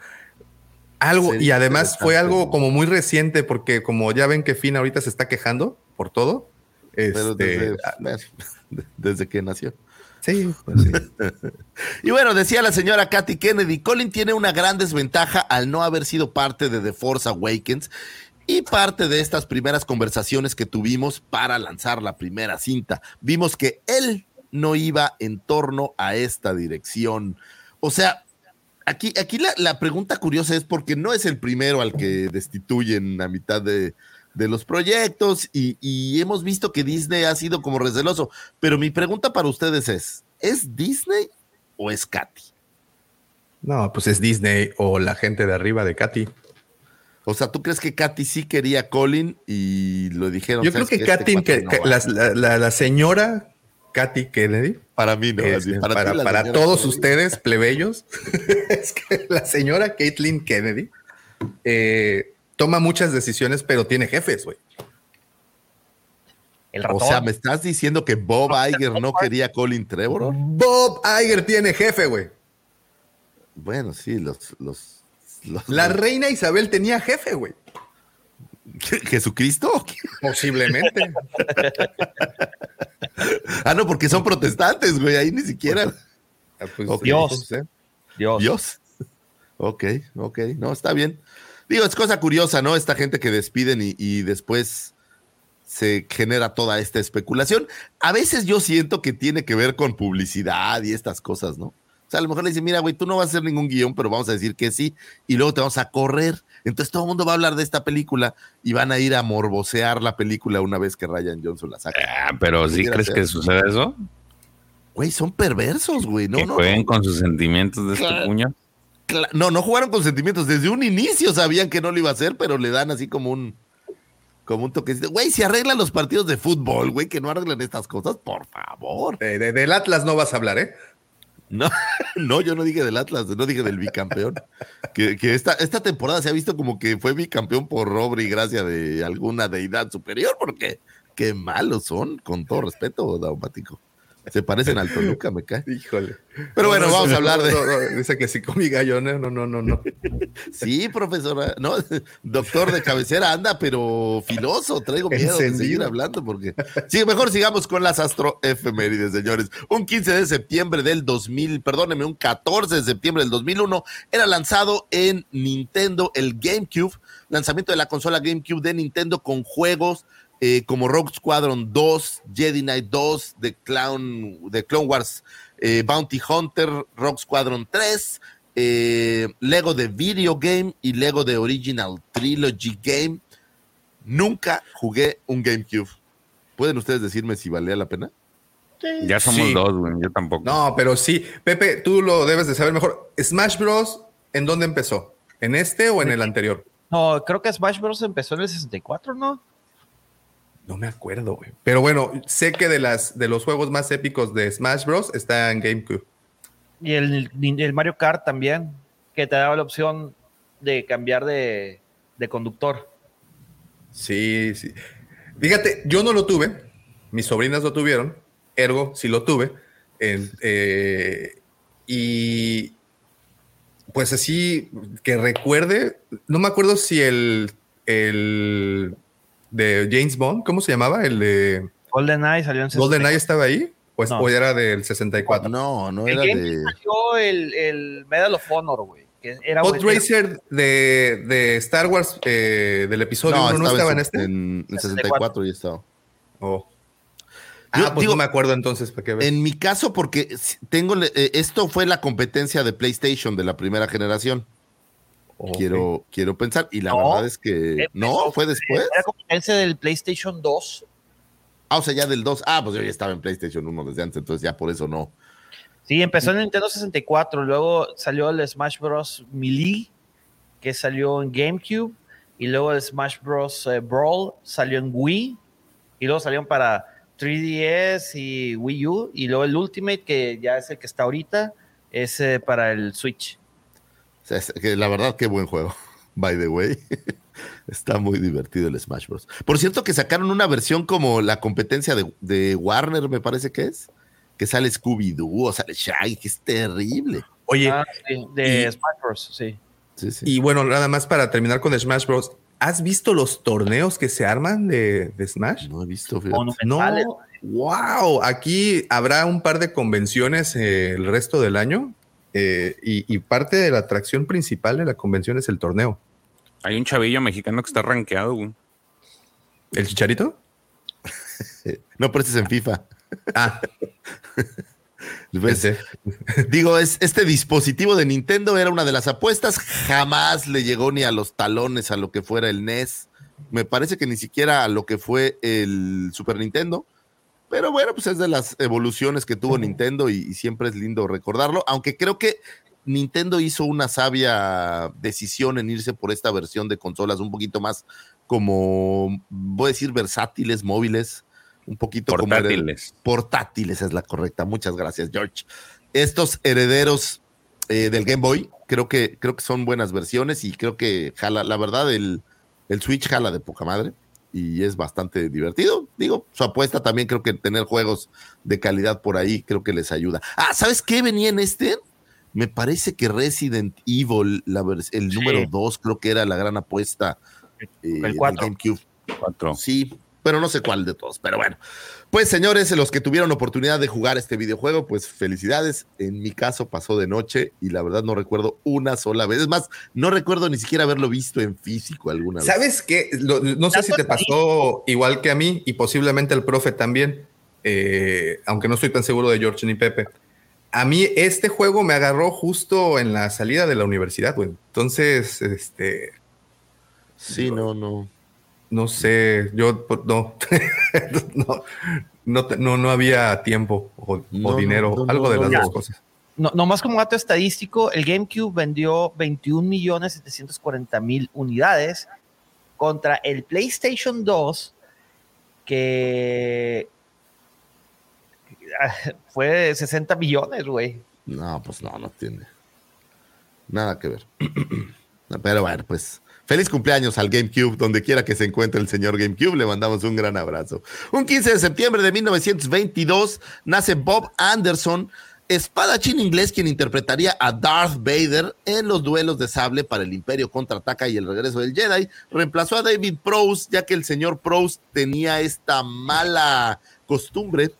S3: algo,
S1: Sí,
S3: y además fue algo como muy reciente, porque como ya ven que Finn ahorita se está quejando por todo.
S1: Pero
S3: Este,
S1: desde, desde que nació.
S3: Sí, pues sí.
S1: Y bueno, decía la señora Katy Kennedy, Colin tiene una gran desventaja al no haber sido parte de The Force Awakens y parte de estas primeras conversaciones que tuvimos para lanzar la primera cinta. Vimos que él no iba en torno a esta dirección. O sea, aquí, aquí la, la pregunta curiosa es porque no es el primero al que destituyen a mitad de, de los proyectos y, y hemos visto que Disney ha sido como receloso. Pero mi pregunta para ustedes es, ¿es Disney o es Katy?
S3: No, pues es Disney o la gente de arriba de Katy.
S1: O sea, ¿tú crees que Katy sí quería a Colin y lo dijeron?
S3: Yo creo
S1: "¿Sabes
S3: que?
S1: Este
S3: Katy,
S1: cuate
S3: que,
S1: no
S3: que
S1: va".
S3: la, la- la- la señora Katy Kennedy,
S1: para mí no.
S3: este,
S1: así,
S3: para, para todos
S1: Kennedy.
S3: ustedes, plebeyos, es que la señora Caitlyn Kennedy eh, toma muchas decisiones, pero tiene jefes, güey.
S6: El
S1: O sea, ¿me estás diciendo que Bob Iger no quería Colin Trevor?
S3: Bob Iger tiene jefe, güey.
S1: Bueno, sí, los... los, los-
S3: La reina Isabel tenía jefe, güey.
S1: ¿Jesucristo?
S3: Posiblemente.
S1: Ah, no, porque son protestantes, güey, ahí ni siquiera.
S3: Ah, pues.
S6: Dios.
S3: no sé.
S6: Dios.
S1: Dios. Ok, ok, no, está bien. Digo, es cosa curiosa, ¿no? Esta gente que despiden y, y después se genera toda esta especulación. A veces yo siento que tiene que ver con publicidad y estas cosas, ¿no? O sea, a lo mejor le dicen, mira, güey, tú no vas a hacer ningún guion, pero vamos a decir que sí, y luego te vamos a correr. Entonces todo el mundo va a hablar de esta película y van a ir a morbosear la película una vez que Ryan Johnson la saca.
S4: Ah, pero ¿sí crees que sucede eso?
S1: Güey, son perversos, güey. No,
S4: que
S1: no,
S4: jueguen con sus sentimientos de este puño.
S1: No, no jugaron con sentimientos. Desde un inicio sabían que no lo iba a hacer, pero le dan así como un como un toquecito. Güey, si arreglan los partidos de fútbol, güey, que no arreglan estas cosas, por favor.
S3: De- de- del Atlas no vas a hablar, ¿eh?
S1: No, no, yo no dije del Atlas, no dije del bicampeón. que que esta, esta temporada se ha visto como que fue bicampeón por obra y gracia de alguna deidad superior, porque qué malos son, con todo respeto, Daumático. Se parecen al Toluca, me cae.
S3: Híjole.
S1: Pero bueno,
S3: No,
S1: vamos a hablar de-
S3: no, no, dice que sí comí gallo, no, no, no, no. no.
S1: Sí, profesora, no, doctor de cabecera anda, pero filoso, traigo miedo de seguir hablando porque sí, mejor sigamos con las astro efemérides, señores. Un 15 de septiembre del 2000, perdóneme, un 14 de septiembre del 2001 era lanzado en Nintendo el GameCube, lanzamiento de la consola GameCube de Nintendo con juegos eh, como Rogue Squadron 2, Jedi Knight 2, The Clown, The Clone Wars, eh, Bounty Hunter, Rogue Squadron 3, eh, Lego de Video Game y Lego de Original Trilogy Game. Nunca jugué un GameCube. ¿Pueden ustedes decirme si valía la pena?
S4: Ya somos
S3: Sí.
S4: dos, güey. Yo tampoco.
S3: No, pero sí. Pepe, tú lo debes de saber mejor. Smash Bros. ¿En dónde empezó? ¿En este o en el anterior?
S6: No, creo que Smash Bros. empezó en el 64, ¿no?
S3: No me acuerdo, güey. Pero bueno, sé que de las de los juegos más épicos de Smash Bros. está en GameCube.
S6: Y el, el Mario Kart también, que te daba la opción de cambiar de, de conductor.
S3: Sí, sí. Fíjate, yo no lo tuve, mis sobrinas lo tuvieron, ergo sí lo tuve. eh, y pues así que recuerde, no me acuerdo si el, el de James Bond, ¿cómo se llamaba? El de
S6: GoldenEye salió en 64.
S3: GoldenEye estaba ahí, pues
S6: No.
S3: o era del 64.
S1: No, no
S6: El
S1: era
S6: Game
S1: de.
S6: salió el, el Medal of Honor, güey.
S3: Pod Racer de, de Star Wars eh, del episodio
S1: No,
S3: 1 no,
S1: estaba
S3: en,
S1: en,
S3: este.
S1: en, en 64 y estaba.
S3: Oh.
S1: Yo
S3: Ah, pues
S1: digo-
S3: no me acuerdo entonces, ¿para qué ves?
S1: En mi caso, porque tengo eh, esto fue la competencia de PlayStation de la primera generación. Quiero, quiero pensar, y la
S6: No,
S1: verdad es que no, fue después.
S6: Era competencia del PlayStation 2.
S1: Ah, o sea, ya del 2. Ah, pues yo ya estaba en PlayStation 1 desde antes, entonces ya por eso no.
S6: Sí, empezó en Nintendo 64, luego salió el Smash Bros. Melee, que salió en GameCube, y luego el Smash Bros. eh, Brawl salió en Wii, y luego salieron para 3DS y Wii U, y luego el Ultimate, que ya es el que está ahorita, es eh, para el Switch.
S1: O sea, es que la verdad, qué buen juego. By the way, está muy divertido el Smash Bros. Por cierto, que sacaron una versión como la competencia de, de Warner, me parece que es, que sale Scooby-Doo o sale Shaggy, que es terrible.
S3: Oye,
S6: Ah, sí, de
S3: y-
S6: Smash Bros. Sí.
S1: Sí, sí.
S3: y bueno, nada más para terminar con Smash Bros. ¿Has visto los torneos que se arman de, de Smash?
S1: no he visto.
S3: No, wow. Aquí habrá un par de convenciones eh, el resto del año eh, y, y parte de la atracción principal de la convención es el torneo.
S4: Hay un chavillo mexicano que está rankeado, güey.
S3: ¿El chicharito?
S1: No, pero ese es en FIFA.
S3: Ah.
S1: Digo, es, este dispositivo de Nintendo era una de las apuestas. Jamás le llegó ni a los talones a lo que fuera el NES. Me parece que ni siquiera a lo que fue el Super Nintendo. Pero bueno, pues es de las evoluciones que tuvo Nintendo y, y siempre es lindo recordarlo. Aunque creo que Nintendo hizo una sabia decisión en irse por esta versión de consolas un poquito más como, voy a decir, versátiles, móviles, un poquito como
S4: Portátiles.
S1: portátiles es la correcta. Muchas gracias, George. Estos herederos eh, del Game Boy, creo que, creo que son buenas versiones y creo que jala, la verdad, el, el Switch jala de poca madre y es bastante divertido. Digo, su apuesta también creo que tener juegos de calidad por ahí creo que les ayuda. Ah, ¿sabes qué venía en este? Me parece que Resident Evil, la el
S6: Sí.
S1: número 2, creo que era la gran apuesta eh,
S6: cuatro.
S1: GameCube.
S4: Cuatro.
S1: Sí, pero no sé cuál de todos. Pero bueno, pues señores, los que tuvieron oportunidad de jugar este videojuego, pues felicidades. En mi caso pasó de noche y la verdad no recuerdo una sola vez. Es más, no recuerdo ni siquiera haberlo visto en físico alguna vez.
S3: ¿Sabes qué? Lo- no sé si te pasó igual que a mí y posiblemente al profe también, eh, aunque no estoy tan seguro de George ni Pepe. A mí este juego me agarró justo en la salida de la universidad, güey. Entonces, este,
S1: Sí, no, no.
S3: No sé, yo pues, no, no, no, no, no había tiempo o,
S1: No,
S3: dinero,
S1: no,
S3: algo de
S1: no,
S3: las dos cosas.
S6: No, nomás como dato estadístico, el GameCube vendió 21 millones 740 mil unidades contra el PlayStation 2 que fue de 60 millones, güey.
S1: No, pues no, no tiene nada que ver. Pero bueno, pues feliz cumpleaños al GameCube, donde quiera que se encuentre el señor GameCube, le mandamos un gran abrazo. Un 15 de septiembre de 1922 nace Bob Anderson, espadachín inglés quien interpretaría a Darth Vader en los duelos de sable para el Imperio contraataca y el regreso del Jedi. Reemplazó a David Prowse, ya que el señor Prowse tenía esta mala costumbre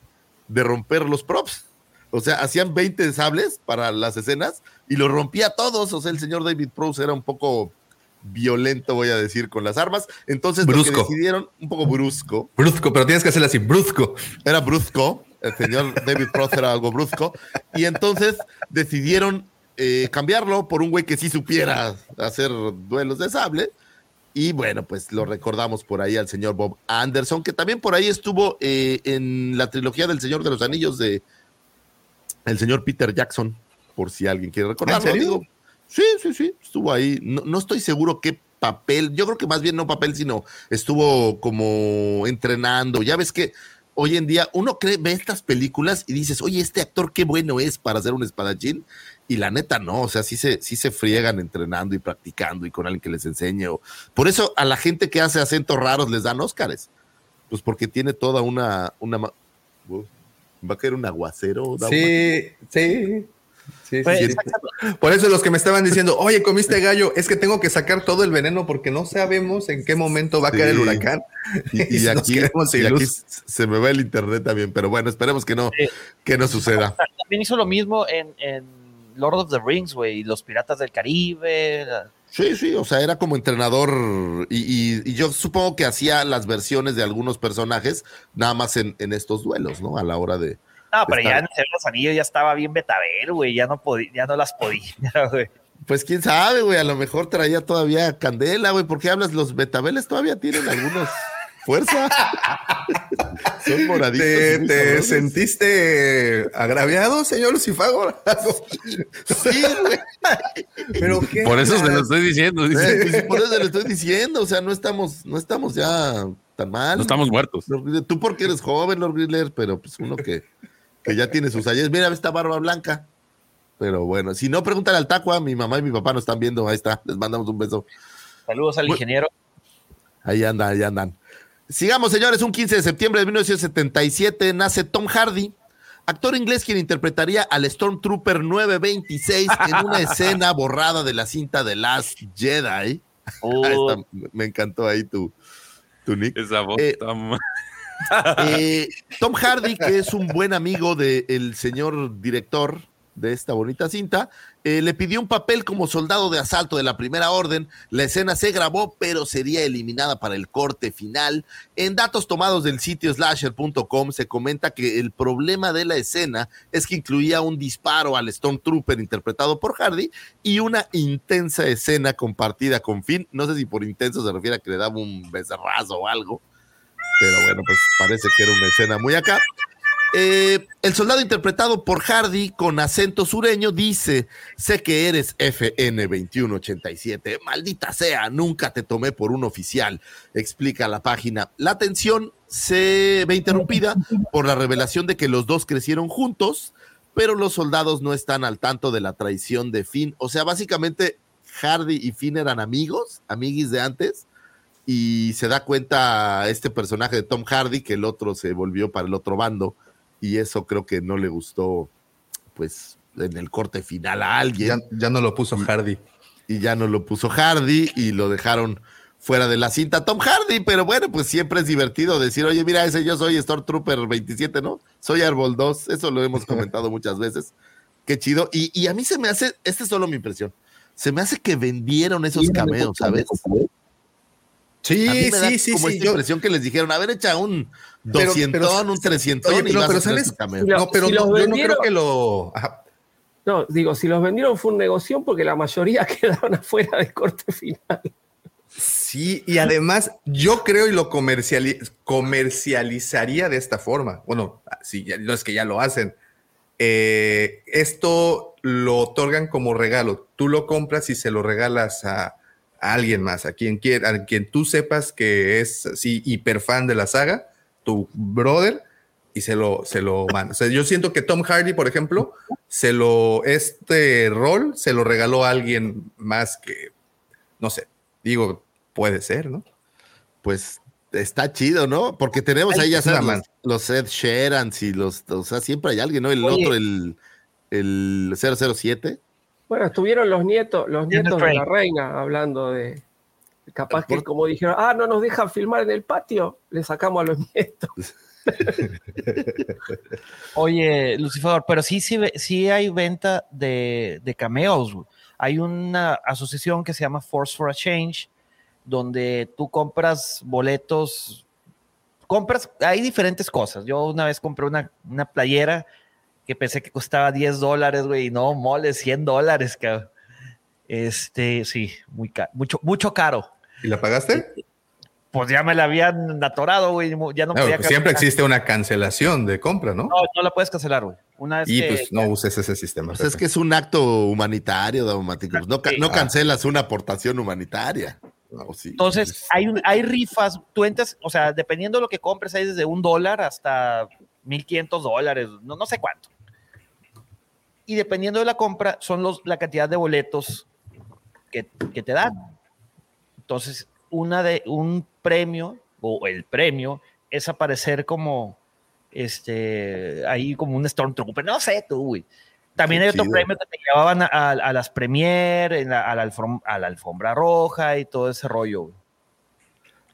S1: de romper los props. O sea, hacían 20 sables para las escenas y los rompía todos. O sea, el señor David Prowse era un poco violento, voy a decir, con las armas. Entonces, lo que
S3: Brusco.
S1: decidieron, un poco brusco,
S3: Brusco, pero tienes que hacerlo así, brusco.
S1: era brusco. El señor David Prowse era algo brusco. Y entonces decidieron eh, cambiarlo por un güey que sí supiera hacer duelos de sable. Y bueno, pues lo recordamos por ahí al señor Bob Anderson, que también por ahí estuvo eh, en la trilogía del Señor de los Anillos de el señor Peter Jackson, por si alguien quiere recordarlo.
S3: ¿En serio?
S1: Digo, sí, sí, sí, estuvo ahí. No, no estoy seguro qué papel, yo creo que más bien no papel, sino estuvo como entrenando. Ya ves que hoy en día uno cree, ve estas películas y dices, oye, este actor qué bueno es para ser un espadachín. Y la neta no, o sea, sí se, sí se friegan entrenando y practicando y con alguien que les enseñe. o- Por eso a la gente que hace acentos raros les dan Óscares. Pues porque tiene toda una... una Uf, ¿Va a caer un aguacero?
S3: Sí, sí. Sí,
S6: Pues,
S3: sí, sí. Por eso los que me estaban diciendo, oye, comiste gallo, es que tengo que sacar todo el veneno porque no sabemos en qué momento va a caer el huracán.
S1: Y, aquí, y se me va el internet también, pero bueno, esperemos que no,
S6: Sí.
S1: que no suceda.
S6: También hizo lo mismo en, en Lord of the Rings, güey, los Piratas del Caribe. la-
S1: Sí, sí, o sea, era como entrenador y, y- y yo supongo que hacía las versiones de algunos personajes nada más en, en estos duelos, ¿no? A la hora de...
S6: No, pero
S1: Está-
S6: ya en el Señor de los Anillos ya estaba bien betabel, güey, ya no podía, ya no las podía, güey.
S1: Pues quién sabe, güey, a lo mejor traía todavía candela, güey, porque hablas, los betabeles todavía tienen algunos fuerza. Son moraditos.
S3: ¿Te, te sentiste agraviado, señor Lucifago?
S1: Sí, güey.
S3: Pero qué.
S4: Por eso se lo estoy diciendo. dice.
S1: Eh, pues, por eso le estoy diciendo, o sea, no estamos, no estamos ya tan mal.
S4: No estamos muertos.
S1: Tú porque eres joven, Lord Griller, pero pues uno que, que ya tiene sus años. Mira, esta barba blanca. Pero bueno, si no, pregúntale al Tacua. Mi mamá y mi papá nos están viendo. Ahí está. Les mandamos un beso.
S6: Saludos al ingeniero.
S1: Ahí andan, ahí andan. Sigamos, señores. Un 15 de septiembre de 1977 nace Tom Hardy, actor inglés quien interpretaría al Stormtrooper 926 en una escena borrada de la cinta de Last Jedi.
S6: Oh.
S1: Ahí está, me encantó ahí tu, tu nick.
S4: Esa voz
S1: Eh, Eh, Tom Hardy, que es un buen amigo del señor director de esta bonita cinta, eh, le pidió un papel como soldado de asalto de la primera orden. La escena se grabó, pero sería eliminada para el corte final. En datos tomados del sitio slasher.com se comenta que el problema de la escena es que incluía un disparo al Stormtrooper interpretado por Hardy y una intensa escena compartida con Finn. No sé si por intenso se refiere a que le daba un becerrazo o algo pero bueno, pues parece que era una escena muy acá. Eh, el soldado interpretado por Hardy con acento sureño dice, sé que eres FN2187, maldita sea, nunca te tomé por un oficial, explica la página. La tensión se ve interrumpida por la revelación de que los dos crecieron juntos, pero los soldados no están al tanto de la traición de Finn. O sea, básicamente Hardy y Finn eran amigos, amiguis de antes, y se da cuenta este personaje de Tom Hardy que el otro se volvió para el otro bando y eso creo que no le gustó pues en el corte final a alguien
S3: Ya, ya no lo puso Hardy.
S1: y ya no lo puso Hardy y lo dejaron fuera de la cinta Tom Hardy, pero bueno, pues siempre es divertido decir, oye, mira, ese yo soy Stormtrooper 27, ¿no? Soy Arbol 2, eso lo hemos comentado muchas veces. Qué chido. Y, y a mí se me hace, esta es solo mi impresión, se me hace que vendieron esos cameos, ¿sabes?
S3: Sí,
S1: A mí me da
S3: sí, sí,
S1: como
S3: sí.
S1: esta
S3: yo-
S1: impresión que les dijeron, a ver, echa un
S3: Pero-
S1: 200,
S3: pero-
S1: un 300
S3: Oye,
S1: y
S3: pero-
S1: vas
S3: pero ¿sabes? no, pero
S5: si
S3: no, yo no creo que lo. ajá.
S5: No, digo, si los vendieron fue un negocio porque la mayoría quedaron afuera del corte final.
S3: Sí, y además yo creo y lo comerciali- comercializaría de esta forma. Bueno, sí, ya- no es que ya lo hacen. Eh, esto lo otorgan como regalo. Tú lo compras y se lo regalas a, a alguien más, a quien quiera, a quien tú sepas que es así hiper fan de la saga, tu brother, y se lo, se lo manda. O sea, yo siento que Tom Hardy, por ejemplo, se lo, este rol se lo regaló a alguien más que, no sé, digo, puede ser, ¿no?
S1: Pues está chido, ¿no? Porque tenemos ahí, ya sabes, los, los Ed Sheerans y los, o sea, siempre hay alguien, ¿no? El
S6: Oye.
S1: otro, el, el 007.
S5: Bueno, estuvieron los nietos, los nietos de la reina hablando de. Capaz que como dijeron, ah, no nos dejan filmar en el patio, le sacamos a los nietos.
S6: Oye, Lucifer, pero sí, sí, sí hay venta de, de cameos. Hay una asociación que se llama Force for a Change, donde tú compras boletos, compras, hay diferentes cosas. Yo una vez compré una, una playera que pensé que costaba 10 dólares, güey, y no, mole, 100 dólares, cabrón. Este, sí, muy caro, mucho, mucho caro.
S3: ¿Y la pagaste?
S6: Pues ya me la habían atorado, güey, ya no
S3: No,
S6: podía
S3: pues siempre existe una cancelación de compra, ¿no?
S6: No, no la puedes cancelar, güey. Una vez
S3: y
S6: que-
S3: pues no uses ese sistema.
S1: Pues es que es un acto humanitario, Daumático. No, ca- no
S3: Ah.
S1: cancelas una aportación humanitaria. No, sí.
S6: Entonces, hay, un- hay rifas, tú entras, o sea, dependiendo de lo que compres, hay desde un dólar hasta 1500 dólares, no, no sé cuánto. Y dependiendo de la compra, son los, la cantidad de boletos que, que te dan. Entonces, una de, un premio, o el premio, es aparecer como, este, ahí como un Stormtrooper, no sé tú, güey. También
S1: Qué
S6: hay otro
S1: chido.
S6: premio que te llevaban a, a- a las premier, en la- a, la alfom- a la alfombra roja y todo ese rollo. güey.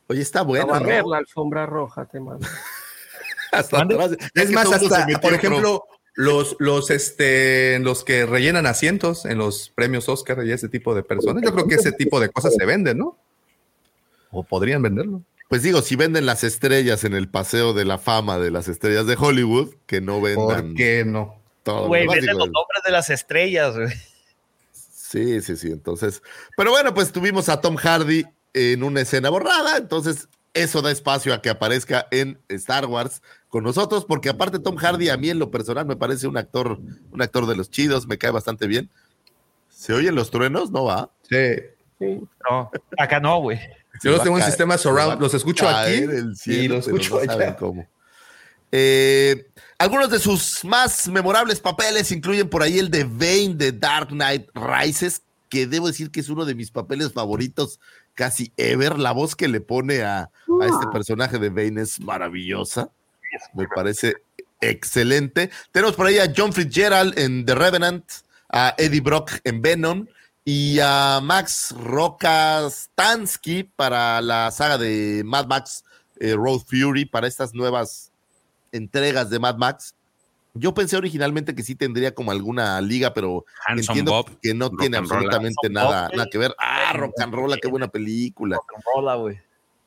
S1: Oye, está bueno, ¿no?
S5: la alfombra roja, te mando.
S3: Es
S1: que
S3: más, hasta, por
S1: pro-
S3: ejemplo, los, los, este, los que rellenan asientos en los premios Oscar y ese tipo de personas, yo creo que ese tipo de cosas se venden, ¿no? O podrían venderlo.
S1: Pues digo, si venden las estrellas en el paseo de la fama de las estrellas de Hollywood, que no vendan
S3: ¿Por qué no?
S1: todo.
S6: Güey, venden los nombres de las estrellas, güey.
S1: Sí, sí, sí. Entonces, pero bueno, pues tuvimos a Tom Hardy en una escena borrada. Entonces, eso da espacio a que aparezca en Star Wars con nosotros, porque aparte Tom Hardy, a mí en lo personal me parece un actor, un actor de los chidos, me cae bastante bien. ¿Se oyen los truenos? ¿No va?
S3: Sí.
S5: Sí.
S6: No, acá no, güey.
S3: Yo los tengo en sistema surround, los escucho aquí
S1: cielo,
S3: y los escucho
S1: no saben
S3: allá.
S1: cómo. Eh, algunos de sus más memorables papeles incluyen por ahí el de Bane de Dark Knight Rises, que debo decir que es uno de mis papeles favoritos casi ever. La voz que le pone a, a este personaje de Bane es maravillosa. Me parece excelente. Tenemos por ahí a John Fitzgerald en The Revenant, a Eddie Brock en Venom y a Max Rokastansky para la saga de Mad Max eh, Road Fury, para estas nuevas entregas de Mad Max. Yo pensé originalmente que sí tendría como alguna liga, pero
S4: Handsome
S1: entiendo
S4: Bob,
S1: que no
S4: Rock
S1: tiene
S4: and
S1: absolutamente nada, nada que ver. Ah, Rock and Roll, qué buena película.
S6: Hola, güey.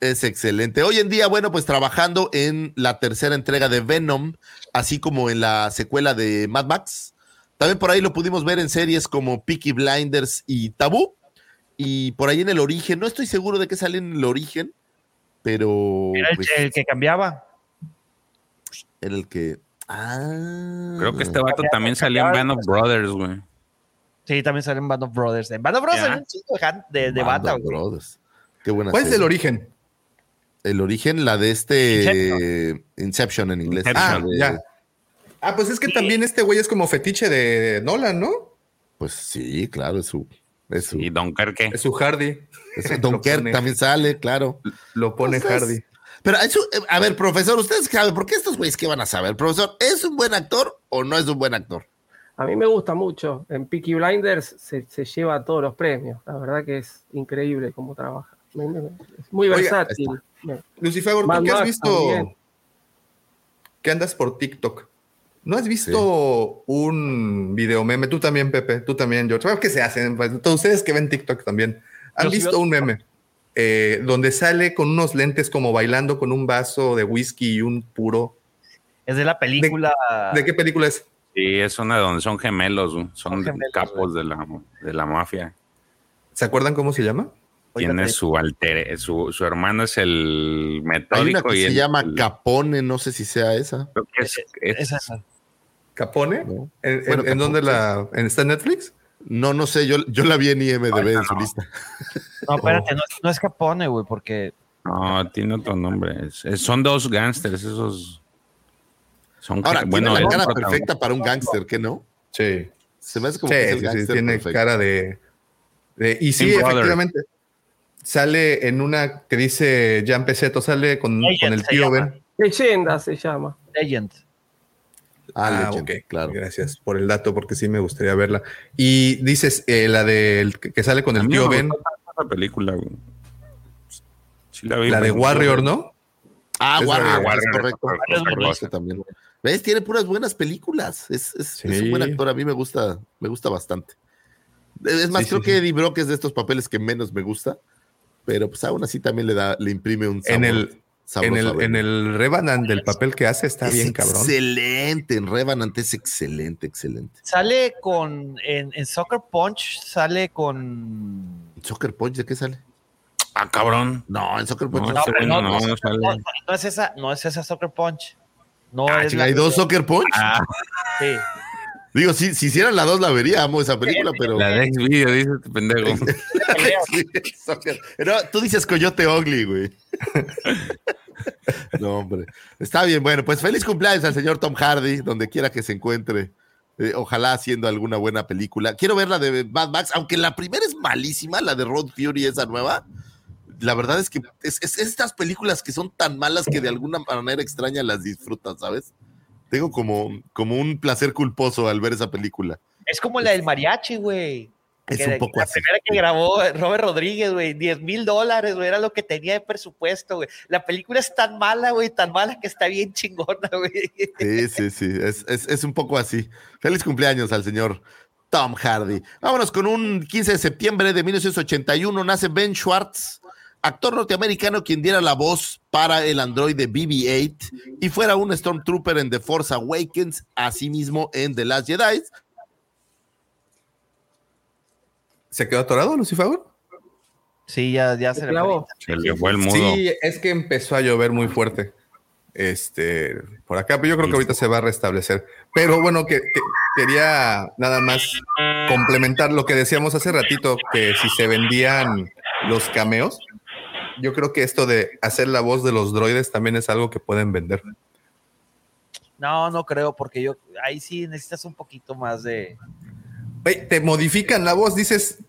S1: Es excelente. Hoy en día, bueno, pues trabajando en la tercera entrega de Venom, así como en la secuela de Mad Max. También por ahí lo pudimos ver en series como Peaky Blinders y Tabú. Y por ahí en el origen, no estoy seguro de qué sale en el origen, pero
S6: Era el,
S1: pues,
S6: el que cambiaba.
S1: era el que. Ah,
S4: Creo que este vato también salió en Band of Brothers, güey.
S6: Sí, también sale en Band of Brothers. En Band of Brothers hay un chingo de, de, de
S1: Band of. Brothers. Qué buena
S3: ¿Cuál es el origen?
S1: El origen, la de este Inception, en inglés.
S4: Inception.
S3: Ah,
S1: de-
S3: ya. Ah, pues es que también este güey es como fetiche de Nolan, ¿no?
S1: Pues sí, claro, es su. Es su,
S4: Y Dunkerque.
S3: Es su Hardy.
S1: es su Dunkerque también sale, claro.
S3: Lo pone
S1: Pues es-
S3: Hardy.
S1: Pero eso, eh, a ver, profesor, ustedes saben, ¿por qué estos güeyes qué van a saber? Profesor, ¿es un buen actor o no es un buen actor?
S5: A mí me gusta mucho. En Peaky Blinders se, se lleva todos los premios. La verdad que es increíble cómo trabaja. Es muy
S3: Oiga,
S5: versátil.
S3: Lucifer, ¿tú
S5: Mad
S3: qué has visto?
S5: también.
S3: Que andas por TikTok. ¿No has visto un video meme? Tú también, Pepe. Tú también, George. ¿Qué se hacen? Pues, todos ustedes que ven TikTok también. ¿Han
S6: Yo
S3: visto un meme? eh, donde sale con unos lentes como bailando con un vaso de whisky y un puro.
S6: Es de la película.
S3: ¿De qué película es?
S4: Sí, es una donde son gemelos, Son
S6: gemelos,
S4: capos de la, de la mafia.
S3: ¿Se acuerdan cómo se llama?
S4: Tiene su alter, su, su hermano es el
S1: Hay una
S4: metódico
S1: que
S4: y
S1: se
S4: el-
S1: llama Capone, no sé si sea esa.
S4: creo que es- es-
S6: Es esa.
S3: ¿Capone?
S1: ¿no?
S3: ¿En, en-
S1: Bueno,
S3: en dónde la. ¿En, ¿Está en Netflix?
S1: No, no sé, yo, yo la vi en IMDB en su lista.
S6: No, espérate, no, es- no es Capone, güey, porque
S4: No, tiene otro nombre. Es- es- son dos gángsters, esos. Son
S1: Ahora,
S4: que-
S1: tiene
S4: bueno,
S1: la cara perfecta para un gángster, ¿qué no?
S3: Sí.
S1: Se me hace como
S3: Sí,
S1: que es el
S3: sí, tiene
S1: perfecto.
S3: cara de, de- Y sí,
S4: Brother.
S3: efectivamente. Sale en una que dice Jan Peseto, sale con,
S6: Legend
S3: con el tío
S6: llama.
S3: Ben.
S5: Leyenda se llama.
S6: Legend.
S1: Ah,
S3: Ah,
S1: Legend,
S3: ok,
S1: claro.
S3: Gracias por el dato, porque sí me gustaría verla. Y dices eh, la del que que sale con el tío Ben,
S4: esa película. Sí la vi,
S3: la de Warrior, ¿no?
S1: Ah,
S3: Esa
S1: Warrior,
S3: de
S1: es
S4: Warrior,
S1: correcto.
S4: es
S1: es correcto también. ¿Ves? Tiene puras buenas películas. Es, es- es un buen actor. A mí me gusta, me gusta bastante. Es más,
S3: Sí,
S1: creo
S3: sí,
S1: que
S3: sí.
S1: Eddie Brock es de estos papeles que menos me gusta. Pero pues aún así también le da, le imprime un sabor.
S3: En el, en el, en el Revenant del papel que hace está
S1: Es
S3: bien cabrón.
S1: Excelente. En Revenant es excelente, excelente.
S6: Sale con. En, en Soccer Punch sale con.
S1: ¿Soccer Punch de qué sale?
S4: Ah, cabrón.
S1: No, en Soccer Punch
S4: No,
S1: no,
S4: ese güey
S6: no,
S4: no,
S6: no,
S4: no sale.
S6: No, no es esa, no es esa Soccer Punch. No
S1: Ah,
S6: es
S1: ¿Hay dos Soccer Punch?
S4: Ah,
S6: Sí.
S1: Digo, si, si hicieran la dos la vería, amo esa película, pero...
S4: la de X-Video, dice este pendejo.
S1: Pero tú dices Coyote Ugly, güey. No, hombre. Está bien, bueno, pues feliz cumpleaños al señor Tom Hardy, donde quiera que se encuentre. Eh, ojalá haciendo alguna buena película. Quiero ver la de Mad Max, aunque la primera es malísima, la de Road Fury, esa nueva. La verdad es que es, es estas películas que son tan malas que de alguna manera extraña las disfrutas, ¿sabes? Tengo como, como un placer culposo al ver esa película.
S6: Es como la del mariachi, güey.
S1: Es
S6: Que-
S1: un poco
S6: la
S1: así.
S6: primera que grabó Robert Rodríguez, güey, 10 mil dólares, güey, era lo que tenía de presupuesto, güey. La película es tan mala, güey, tan mala que está bien chingona, güey.
S1: Sí, sí, sí, es, es- es un poco así. Feliz cumpleaños al señor Tom Hardy. Vámonos con un 15 de septiembre de 1981, nace Ben Schwartz, actor norteamericano quien diera la voz para el androide BB-8 y fuera un Stormtrooper en The Force Awakens, asimismo en The Last Jedi.
S3: ¿Se quedó atorado, Lucifer?
S6: Sí, ya, ya se
S5: Se
S6: le
S5: clavó.
S4: Se le fue el mudo.
S3: Sí, es que empezó a llover muy fuerte. Este, por acá, pero yo creo que ahorita se va a restablecer. Pero bueno, que, que- quería nada más complementar lo que decíamos hace ratito, que si se vendían los cameos, yo creo que esto de hacer la voz de los droides también es algo que pueden vender.
S6: No, no creo, porque yo ahí sí necesitas un poquito más de.
S3: Güey, te modifican la voz, dices,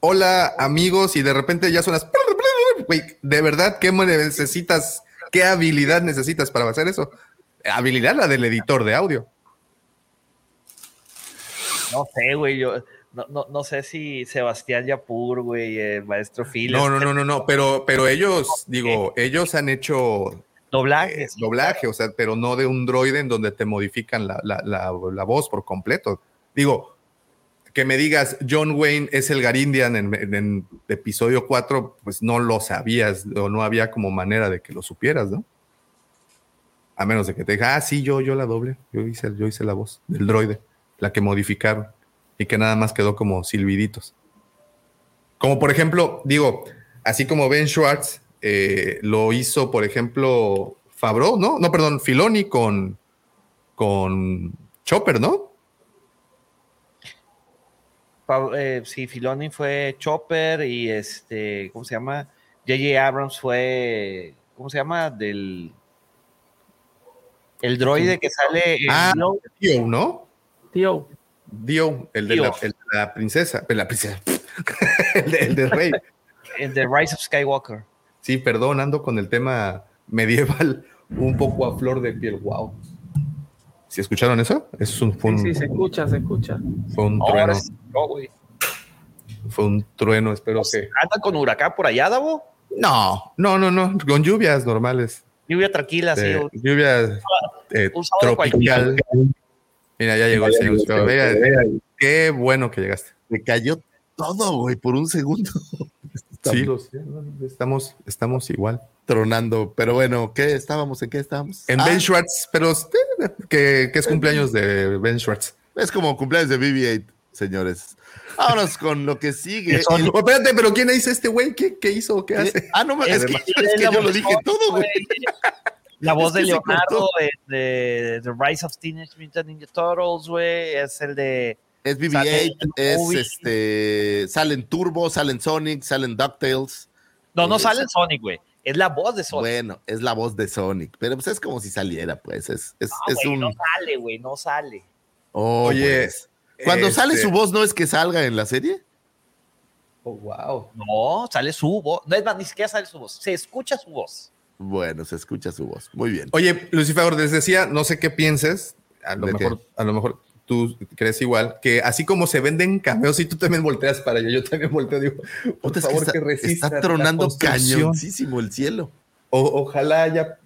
S3: hola amigos, y de repente ya suenas. De verdad, ¿qué necesitas? ¿Qué habilidad necesitas para hacer eso? habilidad la del editor de audio.
S6: No sé, güey, yo no, no, no sé si Sebastián Yapur, güey, el maestro Phil.
S3: No, no, no, no, no, pero, pero ellos, digo, ellos han hecho
S6: Doblaje.
S3: eh, doblaje, o sea, pero no de un droide en donde te modifican la, la- la- la voz por completo. Digo, que me digas John Wayne es el Garindian en, en- en episodio 4, pues no lo sabías o no había como manera de que lo supieras, ¿no? A menos de que te diga, ah, sí, yo, yo la doble, yo hice, yo hice la voz del droide, la que modificaron y que nada más quedó como silbiditos. Como por ejemplo, digo, así como Ben Schwartz eh, lo hizo, por ejemplo, Favreau, ¿no? No, perdón, Filoni con, con Chopper, ¿no?
S6: Eh, sí, Filoni fue Chopper y este, ¿cómo se llama? J.J. Abrams fue, ¿cómo se llama? Del. El droide que sale en
S3: Ah.
S6: Dio,
S3: ¿no?
S5: Tío,
S3: Dio, el de,
S6: Dio.
S3: La, el de la princesa, el de la princesa, el, de, el de Rey.
S6: en The Rise of Skywalker.
S3: Sí, perdón, ando con el tema medieval un poco a flor de piel. Wow. ¿Sí escucharon eso? Es un, fue, un,
S5: sí, sí, se escucha, se escucha.
S3: fue un
S6: Ahora
S3: trueno.
S6: sí, no, güey.
S3: Fue un trueno, espero que.
S6: ¿Anda con huracán por allá, Davo?
S3: No, no, no, no. Con lluvias normales.
S6: Lluvia tranquila, sí.
S3: de lluvia eh,
S6: sábado
S3: tropical. Mira, ya llegó el señor. Qué bueno que llegaste.
S1: Me cayó todo, güey, por un segundo.
S3: Sí, sé, no, estamos, estamos igual.
S1: Tronando. Pero bueno, ¿qué estábamos? ¿En qué estábamos?
S3: En
S1: Ah,
S3: Ben Schwartz, pero que, que es cumpleaños de Ben Schwartz.
S1: Es como cumpleaños de BB-8, señores. Vámonos con lo que sigue. El-
S3: espérate, pero ¿quién hizo este güey? ¿Qué, qué hizo? ¿Qué hace?
S1: Ah, no, me- es, que, es que yo lo dije todo, güey.
S6: La voz
S1: Es que
S6: de Leonardo
S1: cortó.
S6: de, The Rise of Teenage Mutant Ninja Turtles, güey. Es el de.
S1: Es
S6: Sale
S1: BB-8,
S6: en
S1: es
S6: Movie.
S1: este. Salen Turbo, salen Sonic, salen DuckTales.
S6: No, no
S1: Eh,
S6: sale en Sonic, güey. Es la voz de Sonic.
S1: Bueno, es la voz de Sonic, pero pues es como si saliera, pues. Es, es,
S6: No,
S1: es un.
S6: no sale, güey, no sale.
S1: Oh,
S3: Oye,
S1: pues. Cuando sale
S3: este-
S1: su voz, ¿no es que salga en la serie?
S3: Oh, wow.
S6: No, sale su voz. No es más, ni siquiera sale su voz. Se escucha su voz.
S1: Bueno, se escucha su voz. Muy bien.
S3: Oye, Lucifer, les decía, no sé qué pienses, a lo
S1: ¿De
S3: mejor, a lo mejor tú crees igual, que así como se venden cameos y tú también volteas para allá, yo también volteo, digo, por
S1: Puta, es que está,
S3: que resista
S1: está tronando cañoncísimo el cielo.
S3: O- ojalá haya,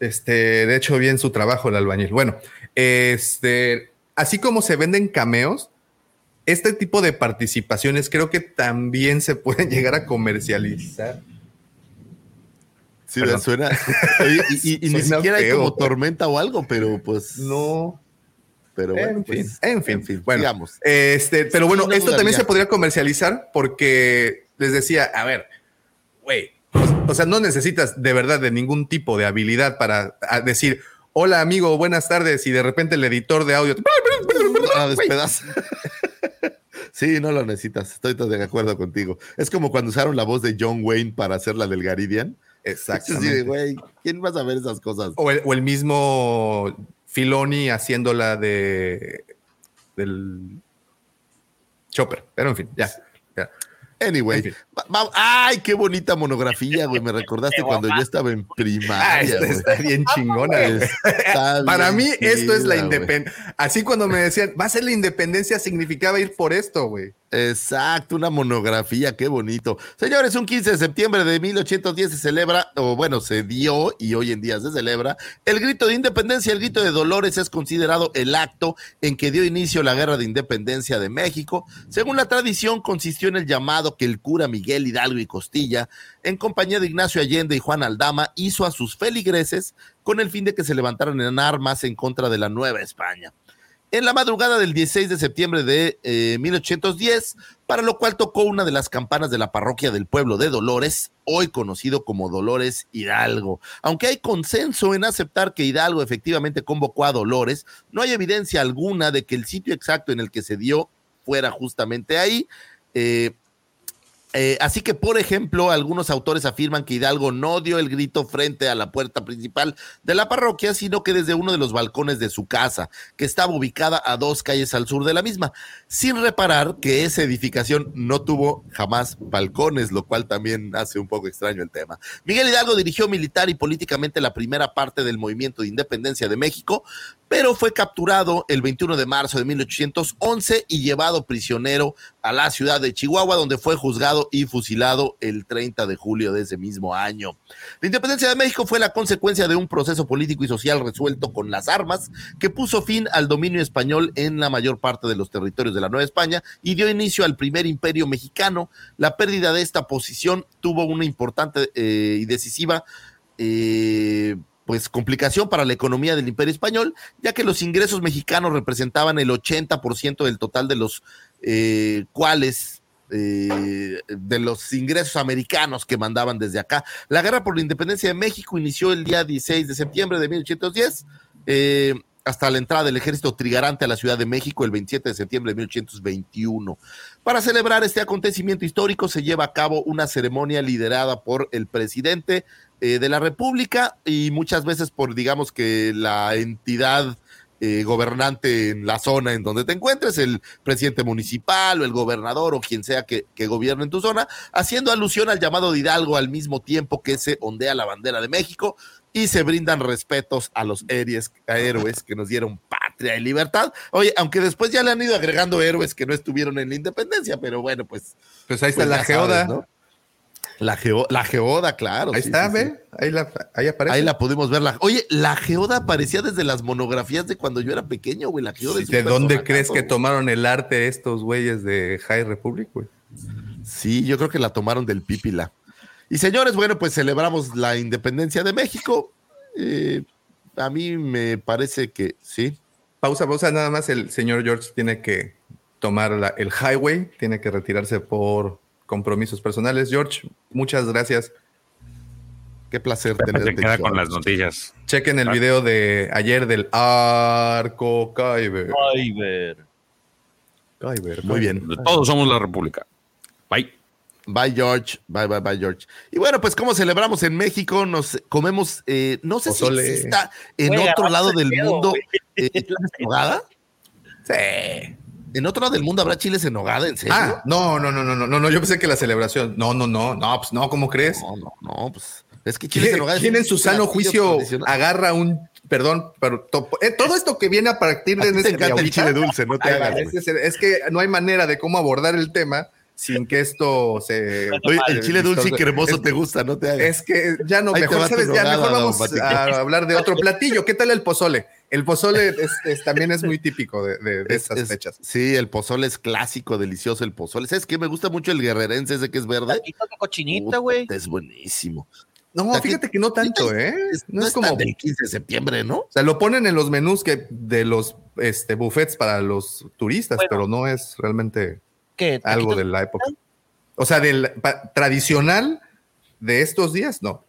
S3: este, de hecho, bien su trabajo el albañil. Bueno, este, así como se venden cameos, este tipo de participaciones creo que también se pueden llegar a comercializar.
S1: Sí,
S3: Perdón.
S1: suena. Oye, y, y- y ni siquiera hay
S3: feo.
S1: como tormenta o algo, pero pues.
S3: No,
S1: Pero bueno,
S3: en fin,
S1: pues,
S3: en fin, bueno,
S1: digamos.
S3: Este, pero bueno,
S1: no
S3: esto también se podría comercializar porque les decía, a ver, güey, o sea, no necesitas de verdad de ningún tipo de habilidad para decir, hola amigo, buenas tardes, y de repente el editor de audio.
S1: Ah, despedaza. Sí, no lo necesitas. Estoy todo de acuerdo contigo. Es como cuando usaron la voz de John Wayne para hacer la del Garidian. De,
S3: Exactamente.
S1: güey, ¿quién va a saber esas cosas?
S3: O el, o el mismo Filoni haciéndola de del Chopper. Pero en fin, ya. ya.
S1: Anyway,
S3: En fin.
S1: ay, qué bonita monografía, güey. Me recordaste cuando yo estaba en
S3: Ah,
S1: primaria. güey.
S3: está bien chingona.
S1: Está
S3: Para
S1: bien
S3: mí, esto es la independencia. Así cuando me decían, va a ser la independencia, significaba ir por esto, güey.
S1: Exacto, una monografía, qué bonito. Señores, un 15 de septiembre de 1810 se celebra, o bueno, se dio y hoy en día se celebra, el grito de independencia. El grito de Dolores es considerado el acto en que dio inicio la guerra de independencia de México. Según la tradición, consistió en el llamado que el cura Miguel Hidalgo y Costilla, en compañía de Ignacio Allende y Juan Aldama, hizo a sus feligreses con el fin de que se levantaran en armas en contra de la Nueva España en la madrugada del 16 de septiembre de eh, 1810, para lo cual tocó una de las campanas de la parroquia del pueblo de Dolores, hoy conocido como Dolores Hidalgo. Aunque hay consenso en aceptar que Hidalgo efectivamente convocó a Dolores, no hay evidencia alguna de que el sitio exacto en el que se dio fuera justamente ahí. Eh, Eh, así que, por ejemplo, algunos autores afirman que Hidalgo no dio el grito frente a la puerta principal de la parroquia, sino que desde uno de los balcones de su casa, que estaba ubicada a dos calles al sur de la misma, sin reparar que esa edificación no tuvo jamás balcones, lo cual también hace un poco extraño el tema. Miguel Hidalgo dirigió militar y políticamente la primera parte del movimiento de independencia de México, pero fue capturado el 21 de marzo de 1811 y llevado prisionero a la ciudad de Chihuahua, donde fue juzgado y fusilado el 30 de julio de ese mismo año. La independencia de México fue la consecuencia de un proceso político y social resuelto con las armas que puso fin al dominio español en la mayor parte de los territorios de la Nueva España y dio inicio al primer imperio mexicano. La pérdida de esta posición tuvo una importante eh, y decisiva eh, pues complicación para la economía del imperio español, ya que los ingresos mexicanos representaban el 80% del total de los eh, cuales eh, de los ingresos americanos que mandaban desde acá. La guerra por la independencia de México inició el día 16 de septiembre de 1810. Eh, hasta la entrada del ejército trigarante a la Ciudad de México el 27 de septiembre de 1821. Para celebrar este acontecimiento histórico se lleva a cabo una ceremonia liderada por el presidente de la República y muchas veces por, digamos que la entidad eh, gobernante en la zona en donde te encuentres, el presidente municipal o el gobernador o quien sea que, que gobierne en tu zona, haciendo alusión al llamado de Hidalgo al mismo tiempo que se ondea la bandera de México y se brindan respetos a los héroes, a héroes que nos dieron patria y libertad. Oye, aunque después ya le han ido agregando héroes que no estuvieron en la independencia, pero bueno, pues.
S3: Pues ahí está
S1: pues
S3: la geoda.
S1: ¿no? La, geo- la geoda, claro.
S3: Ahí
S1: sí,
S3: está,
S1: sí, sí.
S3: ¿ve? Ahí, la, ahí aparece.
S1: Ahí la pudimos ver. La, oye, la geoda aparecía desde las monografías de cuando yo era pequeño, güey. La geoda es
S3: ¿De dónde crees que
S1: güey.
S3: tomaron el arte estos güeyes de High Republic, güey?
S1: Sí, yo creo que la tomaron del Pípila. Y señores, bueno, pues celebramos la independencia de México. Eh, a mí me parece que sí.
S3: Pausa, pausa, nada más el señor George tiene que tomar la- el highway, tiene que retirarse por compromisos personales. George, muchas gracias.
S1: Qué placer
S4: Se
S1: tenerte.
S4: queda con las noticias.
S3: Chequen el video de ayer del Arco Kyber.
S6: Ay, ver.
S3: Kyber,
S1: Muy bien.
S4: Todos somos la República. Bye.
S1: Bye, George. Bye, bye, bye, George. Y bueno, pues como celebramos en México, nos comemos, eh, no sé
S3: Pozole.
S1: si exista en otro lado
S6: el
S1: del mundo eh, nogada.
S3: Sí.
S1: En otro lado del mundo habrá chiles en nogada, ¿en serio?
S3: Ah, no, no, no, no, no, no, yo pensé que la celebración. No, no, no, no, pues no, ¿cómo crees?
S1: No, no, no, pues es que chiles en
S3: ¿Quién,
S1: nogada.
S3: quién en su sano juicio agarra un, perdón, pero to- eh, todo esto que viene a partir de
S1: ti te
S3: ese de
S1: encanta el chile dulce, no te hagas.
S3: es que no hay manera de cómo abordar el tema sin que esto se.
S1: Oye, el chile dulce y cremoso
S3: Es-
S1: te gusta, no te hagas.
S3: Es que ya no,
S1: Ahí
S3: mejor, ¿sabes? Ya mejor vamos a hablar de otro platillo. ¿Qué tal el pozole? El pozole es- es- también es muy típico de, de- de
S1: Es-
S3: esas
S1: es-
S3: fechas.
S1: Sí, el pozole es clásico, delicioso el pozole. ¿Sabes qué? Me gusta mucho el guerrerense ese que es verde.
S6: De cochinita, güey.
S1: Es buenísimo.
S3: No, fíjate que no tanto, ¿eh?
S1: No,
S3: No es como.
S1: del 15 de septiembre, ¿no?
S3: O sea, lo ponen en los menús que de los este, buffets para los turistas,
S6: Bueno.
S3: pero no es realmente
S6: ¿Qué?
S3: algo
S6: ¿Taquitos
S3: de la época. O sea, del pa- tradicional de estos días, no.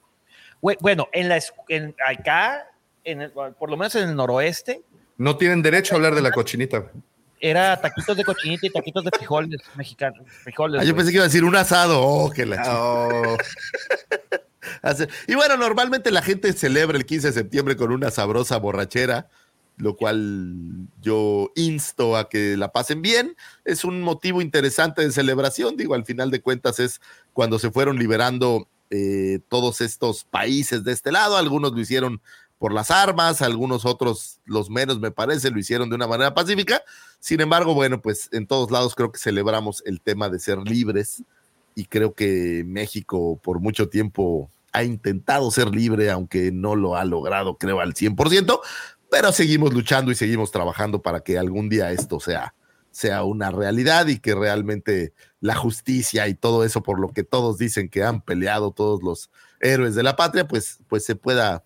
S6: Bueno, en la, en, acá, en el- por lo menos en el noroeste,
S3: No tienen derecho a hablar de la cochinita.
S6: era taquitos de cochinita y taquitos de frijoles mexicanos. Frijoles,
S1: Ah, yo pensé que iba a decir un asado. Oh, que la chica.
S3: Oh,
S1: Y bueno, normalmente la gente celebra el 15 de septiembre con una sabrosa borrachera, lo cual yo insto a que la pasen bien. Es un motivo interesante de celebración, digo, al final de cuentas es cuando se fueron liberando eh, todos estos países de este lado, algunos lo hicieron por las armas, algunos otros, los menos me parece, lo hicieron de una manera pacífica. Sin embargo, bueno, pues en todos lados creo que celebramos el tema de ser libres y creo que México por mucho tiempo ha intentado ser libre, aunque no lo ha logrado, creo, al 100%, pero seguimos luchando y seguimos trabajando para que algún día esto sea, sea una realidad y que realmente la justicia y todo eso por lo que todos dicen que han peleado todos los héroes de la patria, pues, pues se pueda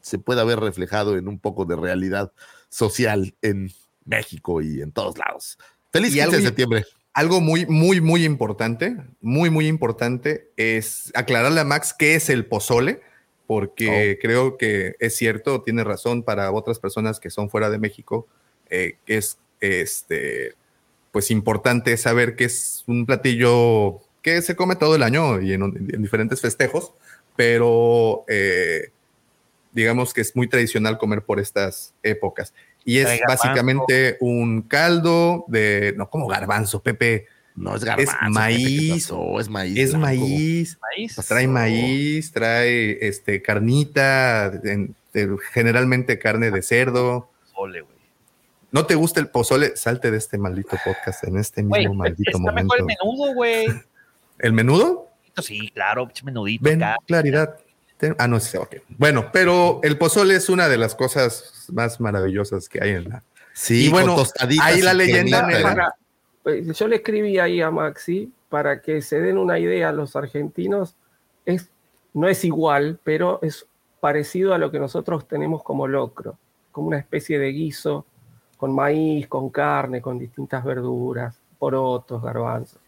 S1: se pueda ver reflejado en un poco de realidad social en México y en todos lados. Feliz
S3: Y
S1: 15 de septiembre.
S3: algo muy, muy, muy importante, muy, muy importante es aclararle a Max qué es el pozole, porque creo que es cierto, tiene razón para otras personas que son fuera de México, eh, que es este, pues importante saber que es un platillo que se come todo el año y en, en diferentes festejos, pero eh, digamos que es muy tradicional comer por estas épocas. Y es básicamente un caldo de, no como garbanzo, Pepe,
S1: No es garbanzo.
S3: Es
S1: Pepe, ¿qué
S3: maíz.
S1: Es maíz.
S3: es
S1: blanco.
S3: maíz,
S6: Maíz.
S3: pues trae maíz, trae este carnita, en- de- generalmente carne de cerdo.
S6: Ole, güey.
S3: ¿No te gusta el pozole? Salte de este maldito podcast en este mismo
S6: Güey,
S3: maldito
S6: está
S3: momento.
S6: mejor el menudo, güey.
S3: ¿El menudo?
S6: Sí, claro, pinche menudito
S3: Ven,
S6: acá.
S3: claridad. Ah, no sé, ok. Bueno, pero el pozole es una de las cosas más maravillosas que hay en la.
S1: Sí,
S3: Y bueno, ahí la leyenda
S1: cremita.
S5: Pues, yo le escribí ahí a Maxi para que se den una idea los argentinos. Es, no es igual, pero es parecido a lo que nosotros tenemos como locro, como una especie de guiso con maíz, con carne, con distintas verduras, porotos, garbanzos.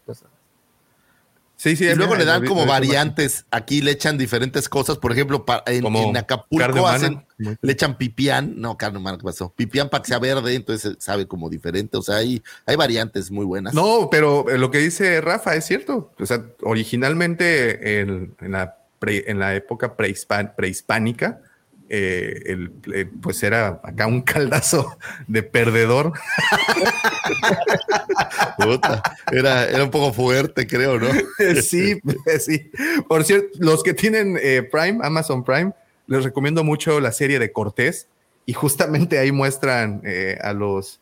S3: Sí, sí.
S1: Y luego le dan
S3: vi-
S1: como variantes. Aquí le echan diferentes cosas. Por ejemplo, en, Acapulco hacen, le echan pipián. No, carne humana, ¿qué pasó? Pipián para que sea verde, entonces sabe como diferente. O sea, hay, hay variantes muy buenas.
S3: No, pero eh, lo que dice Rafa es cierto. O sea, originalmente en, en la, pre- en la época prehispan- prehispánica, eh, el, eh, pues era acá un caldazo de perdedor.
S1: Puta, era, era un poco fuerte, creo, ¿no?
S3: sí, sí. Por cierto, los que tienen eh, Prime, Amazon Prime, les recomiendo mucho la serie de Cortés y justamente ahí muestran eh, a los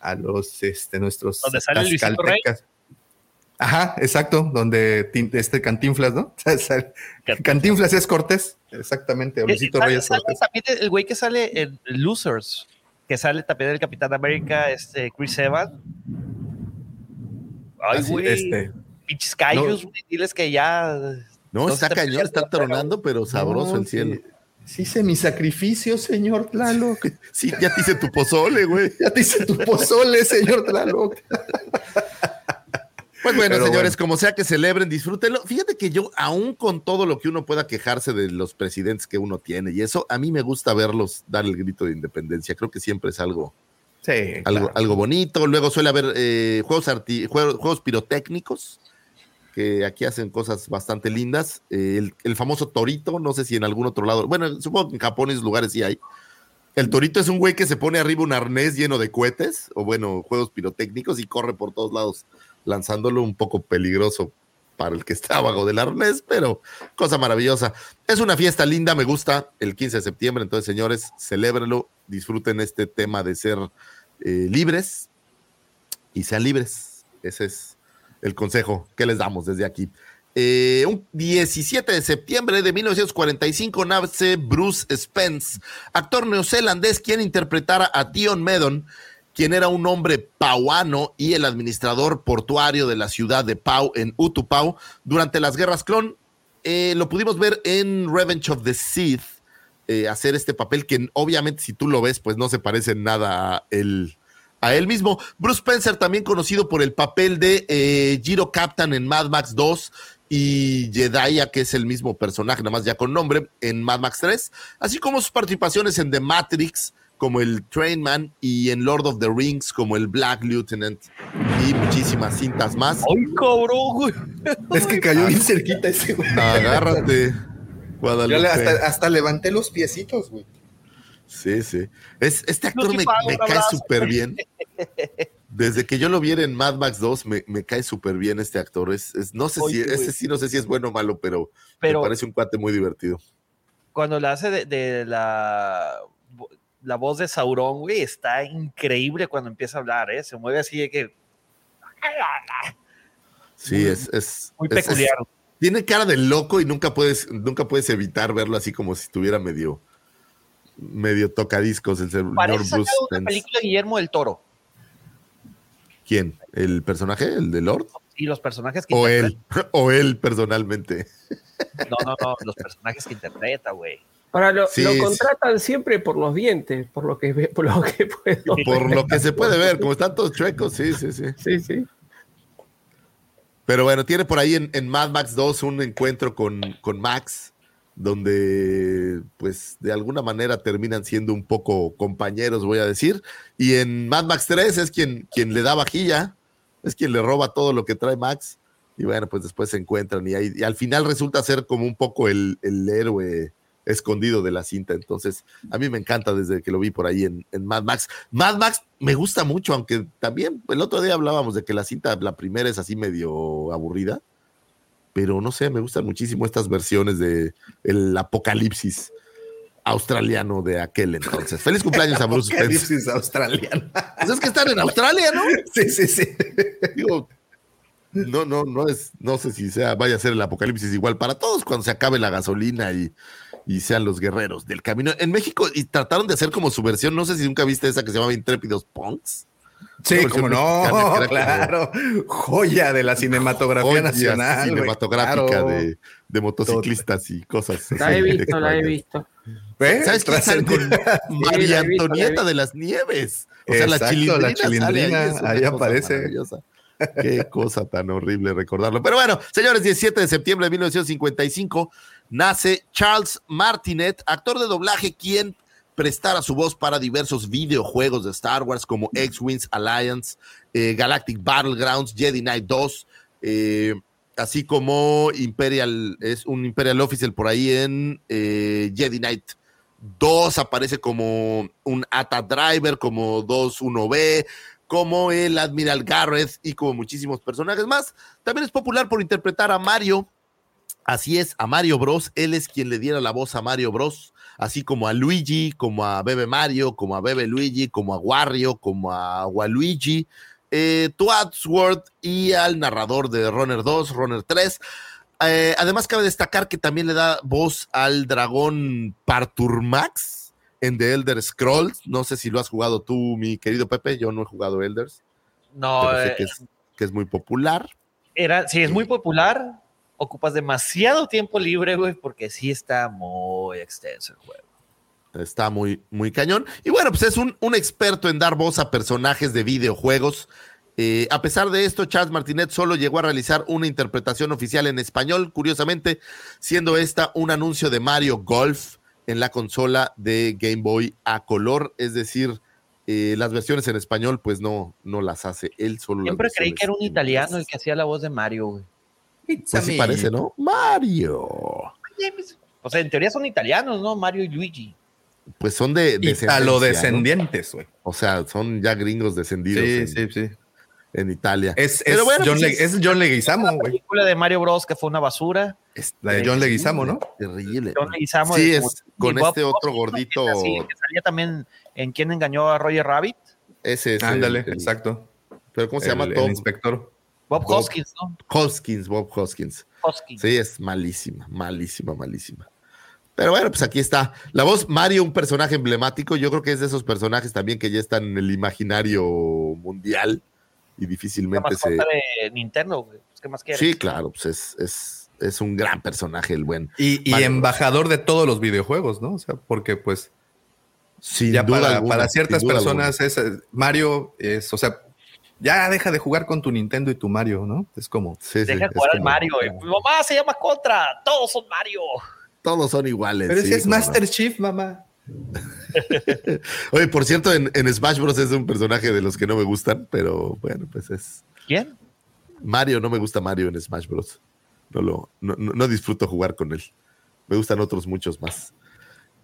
S3: a los este nuestros
S6: Donde sale Luisito Rey.
S3: Ajá, exacto, donde este Cantinflas, ¿no? Cantinflas es Cortés, exactamente, o Luisito
S6: Eh, Sale-
S3: Rey es
S6: sale
S3: Cortés.
S6: también el güey que sale en Losers, que sale también el Capitán América, este Chris Evans. Ay,
S3: Así,
S6: güey.
S3: este,
S6: Pinches callos, güey. Diles que ya.
S1: No,
S6: No
S1: está cañón, está tronando, pero sabroso
S3: no,
S1: el cielo.
S3: Sí, sí hice mi sacrificio, señor Tlaloc.
S1: Sí, ya te hice tu pozole, güey.
S3: Ya te hice tu pozole, señor Tlaloc.
S1: Pues bueno,
S3: Pero
S1: señores,
S3: bueno.
S1: como sea que celebren, disfrútenlo. Fíjate que yo, aún con todo lo que uno pueda quejarse de los presidentes que uno tiene, y eso, a mí me gusta verlos dar el grito de independencia. Creo que siempre es algo,
S3: Sí,
S1: algo,
S3: claro.
S1: algo bonito. Luego suele haber eh, juegos, arti- juegos, juegos pirotécnicos, que aquí hacen cosas bastante lindas. Eh, el, el famoso torito, no sé si en algún otro lado, bueno, supongo que en Japón y esos lugares sí hay. El torito es un güey que se pone arriba un arnés lleno de cohetes, o bueno, juegos pirotécnicos y corre por todos lados lanzándolo un poco peligroso para el que está abajo del arnés, pero cosa maravillosa. Es una fiesta linda, me gusta el 15 de septiembre, entonces señores, celébrenlo, disfruten este tema de ser eh, libres y sean libres. Ese es el consejo que les damos desde aquí. Eh, un 17 de septiembre de 1945 nace Bruce Spence, actor neozelandés quien interpretara a Dion Medon, quien era un hombre pauano y el administrador portuario de la ciudad de Pau en Utupau durante las guerras clon. Eh, lo pudimos ver en Revenge of the Sith eh, hacer este papel que obviamente si tú lo ves pues no se parece en nada a él, a él mismo. Bruce Spencer también conocido por el papel de eh, Giro Captain en Mad Max 2 y Jedaya, que es el mismo personaje, nada más ya con nombre, en Mad Max 3, así como sus participaciones en The Matrix, como el Trainman, y en Lord of the Rings, como el Black Lieutenant, y muchísimas cintas más.
S6: ¡Ay, cabrón, güey!
S3: Es que cayó bien cerquita ese güey.
S1: Agárrate,
S3: Yo
S1: Guadalupe.
S3: le- hasta, hasta levanté los piecitos, güey.
S1: Sí, sí. Es, este actor me, cae súper bien. Desde que yo lo vi en Mad Max 2, me, me cae súper bien este actor. Es, es- no sé si, ese sí no sé si es bueno o malo, pero,
S6: Pero
S1: me parece un cuate muy divertido.
S6: cuando la hace de, de la, la voz de Sauron, güey, está increíble cuando empieza a hablar, ¿eh? Se mueve así de que.
S1: Sí, es, es
S6: Muy
S1: es- es-
S6: peculiar.
S1: tiene cara de loco y nunca puedes, nunca puedes evitar verlo así como si estuviera medio, medio tocadiscos el señor
S6: Parece
S1: Bruce
S6: una película de Guillermo del Toro.
S1: ¿Quién? ¿El personaje? ¿El de Lord?
S6: Y los personajes que
S1: O
S6: interpreta.
S1: él, o él personalmente.
S6: No, no, no, los personajes que interpreta, güey.
S5: Ahora lo,
S1: Sí,
S5: lo
S1: sí.
S5: contratan siempre por los dientes, por lo que ve- por lo que puedo.
S1: Por lo que se puede ver, como están todos chuecos, sí, sí, sí.
S5: Sí, sí.
S1: Pero bueno, tiene por ahí en, en Mad Max 2 un encuentro con, con Max, donde pues de alguna manera terminan siendo un poco compañeros, voy a decir. Y en Mad Max 3 es quien, quien le da vajilla, es quien le roba todo lo que trae Max. Y bueno, pues después se encuentran y, ahí- y al final resulta ser como un poco el, el héroe escondido de la cinta. Entonces, a mí me encanta desde que lo vi por ahí en, en Mad Max. Mad Max me gusta mucho, aunque también el otro día hablábamos de que la cinta, la primera es así medio aburrida, pero no sé, me gustan muchísimo estas versiones de el apocalipsis australiano de aquel entonces. Feliz cumpleaños a Bruce Spencer.
S3: Apocalipsis australiana.
S1: Pues es que están en Australia, ¿no?
S3: Sí, sí, sí.
S1: Digo, no, no, no es, no sé si sea, vaya a ser el apocalipsis igual para todos cuando se acabe la gasolina y, y sean los guerreros del camino. En México, y trataron de hacer como su versión, no sé si nunca viste esa que se llamaba Intrépidos Punks.
S3: Sí, como no,
S1: como
S3: claro. Joya de la cinematografía
S1: joya
S3: nacional.
S1: cinematográfica
S3: claro.
S1: de, de motociclistas y cosas.
S5: La he visto, la he visto.
S3: ¿Ves?
S1: ¿Sabes quién sale con. María Antonieta de las Nieves? O sea, la chilindrina,
S3: la chilindrina,
S1: ahí,
S3: aparece.
S1: Qué cosa tan horrible recordarlo. Pero bueno, señores, 17 de septiembre de 1955 nace Charles Martinet, actor de doblaje, quien prestara su voz para diversos videojuegos de Star Wars como X-Wings Alliance, eh, Galactic Battlegrounds, Jedi Knight 2, eh, así como Imperial, es un Imperial Officer por ahí en eh, Jedi Knight 2, aparece como un ATA Driver, como 2-1B, como el Admiral Garrett y como muchísimos personajes más. También es popular por interpretar a Mario. Así es, a Mario Bros. Él es quien le diera la voz a Mario Bros. Así como a Luigi, como a Bebe Mario, como a Bebe Luigi, como a Wario, como a Waluigi, eh, Twadsworth y al narrador de Runner 2, Runner 3. Eh, además, cabe destacar que también le da voz al dragón Parturmax en The Elder Scrolls. No sé si lo has jugado tú, mi querido Pepe. Yo no he jugado Elders,
S6: No,
S1: pero sé
S6: eh,
S1: que es, que es muy popular.
S6: era, sí, es muy popular. Ocupas demasiado tiempo libre, güey, porque sí está muy extenso el juego.
S1: Está muy, muy cañón. Y bueno, pues es un, un experto en dar voz a personajes de videojuegos. Eh, a pesar de esto, Charles Martinet solo llegó a realizar una interpretación oficial en español, curiosamente, siendo esta un anuncio de Mario Golf en la consola de Game Boy a color, es decir, eh, las versiones en español, pues no, no las hace él solo.
S6: Siempre creí que era un italiano el que hacía la voz de Mario, güey.
S1: Pues sí parece, ¿no? Mario.
S6: O sea, en teoría son italianos, ¿no? Mario y Luigi.
S1: Pues son de ¿no?
S3: descendientes, güey.
S1: O sea, son ya gringos descendidos
S3: Sí,
S1: en,
S3: sí, sí.
S1: en Italia.
S3: Es, es
S1: Pero bueno,
S3: John,
S1: pues
S3: Le-
S1: es-
S3: es John Leguizamo,
S6: La
S3: güey.
S6: película de Mario Bros. que fue una basura.
S3: La de John Leguizamo, ¿no?
S1: Terrible.
S6: John Leguizamo
S1: Sí,
S6: de-
S1: es con
S6: Bob
S1: este otro gordito.
S6: Sí, que salía también en Quién engañó a Roger Rabbit.
S1: Ese es.
S3: Ándale,
S1: el- el-
S3: exacto.
S1: Pero ¿cómo se
S3: El-
S1: llama?
S3: el
S1: Tom
S3: inspector.
S6: Bob,
S1: Bob.
S6: Hoskins, ¿no?
S1: Hoskins, Bob Hoskins.
S6: Hoskins.
S1: Sí, es malísima, malísima, malísima. Pero bueno, pues aquí está. La voz Mario, un personaje emblemático. Yo creo que es de esos personajes también que ya están en el imaginario mundial y difícilmente se.
S6: de Nintendo, güey. Pues, ¿Qué más quieres?
S1: Sí, claro, pues es, es, es un gran personaje el buen.
S3: Y, y embajador de todos los videojuegos, ¿no? O sea, porque pues
S1: Sin
S3: ya
S1: duda
S3: para,
S1: alguna,
S3: para ciertas
S1: sin duda
S3: personas es eh, Mario es, o sea, ya deja de jugar con tu Nintendo y tu Mario, ¿no? Es como.
S1: Sí,
S6: Deja de jugar al
S1: como-
S6: Mario, güey. Mi mamá se llama Contra. Todos son Mario.
S1: Todos son iguales.
S3: Pero
S1: sí,
S3: ese es. Master Chief, mamá.
S1: Oye, por cierto, en, en Smash Bros. es un personaje de los que no me gustan, pero bueno, pues es.
S6: ¿Quién?
S1: Mario, no me gusta Mario en Smash Bros. No, lo, no disfruto jugar con él. Me gustan otros muchos más.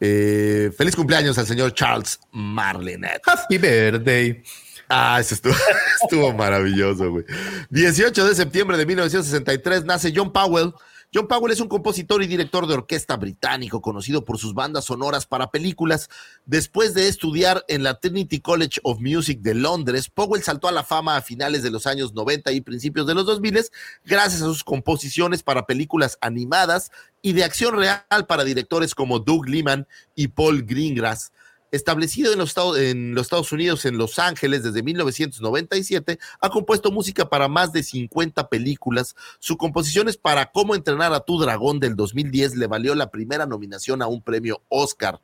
S1: Eh, feliz cumpleaños al señor Charles Marlinet.
S3: Happy birthday.
S1: Ah, eso estuvo, maravilloso, güey. 18 de septiembre de 1963 nace John Powell. John Powell es un compositor y director de orquesta británico conocido por sus bandas sonoras para películas. Después de estudiar en la Trinity College of Music de Londres, Powell saltó a la fama a finales de los años 90 y principios de los 2000 gracias a sus composiciones para películas animadas y de acción real para directores como Doug Liman y Paul Greengrass. Establecido en los, Estados, en los Unidos, en Los Ángeles, desde 1997, ha compuesto música para más de 50 películas. Su composición es para Cómo entrenar a tu dragón del 2010 le valió la primera nominación a un premio Oscar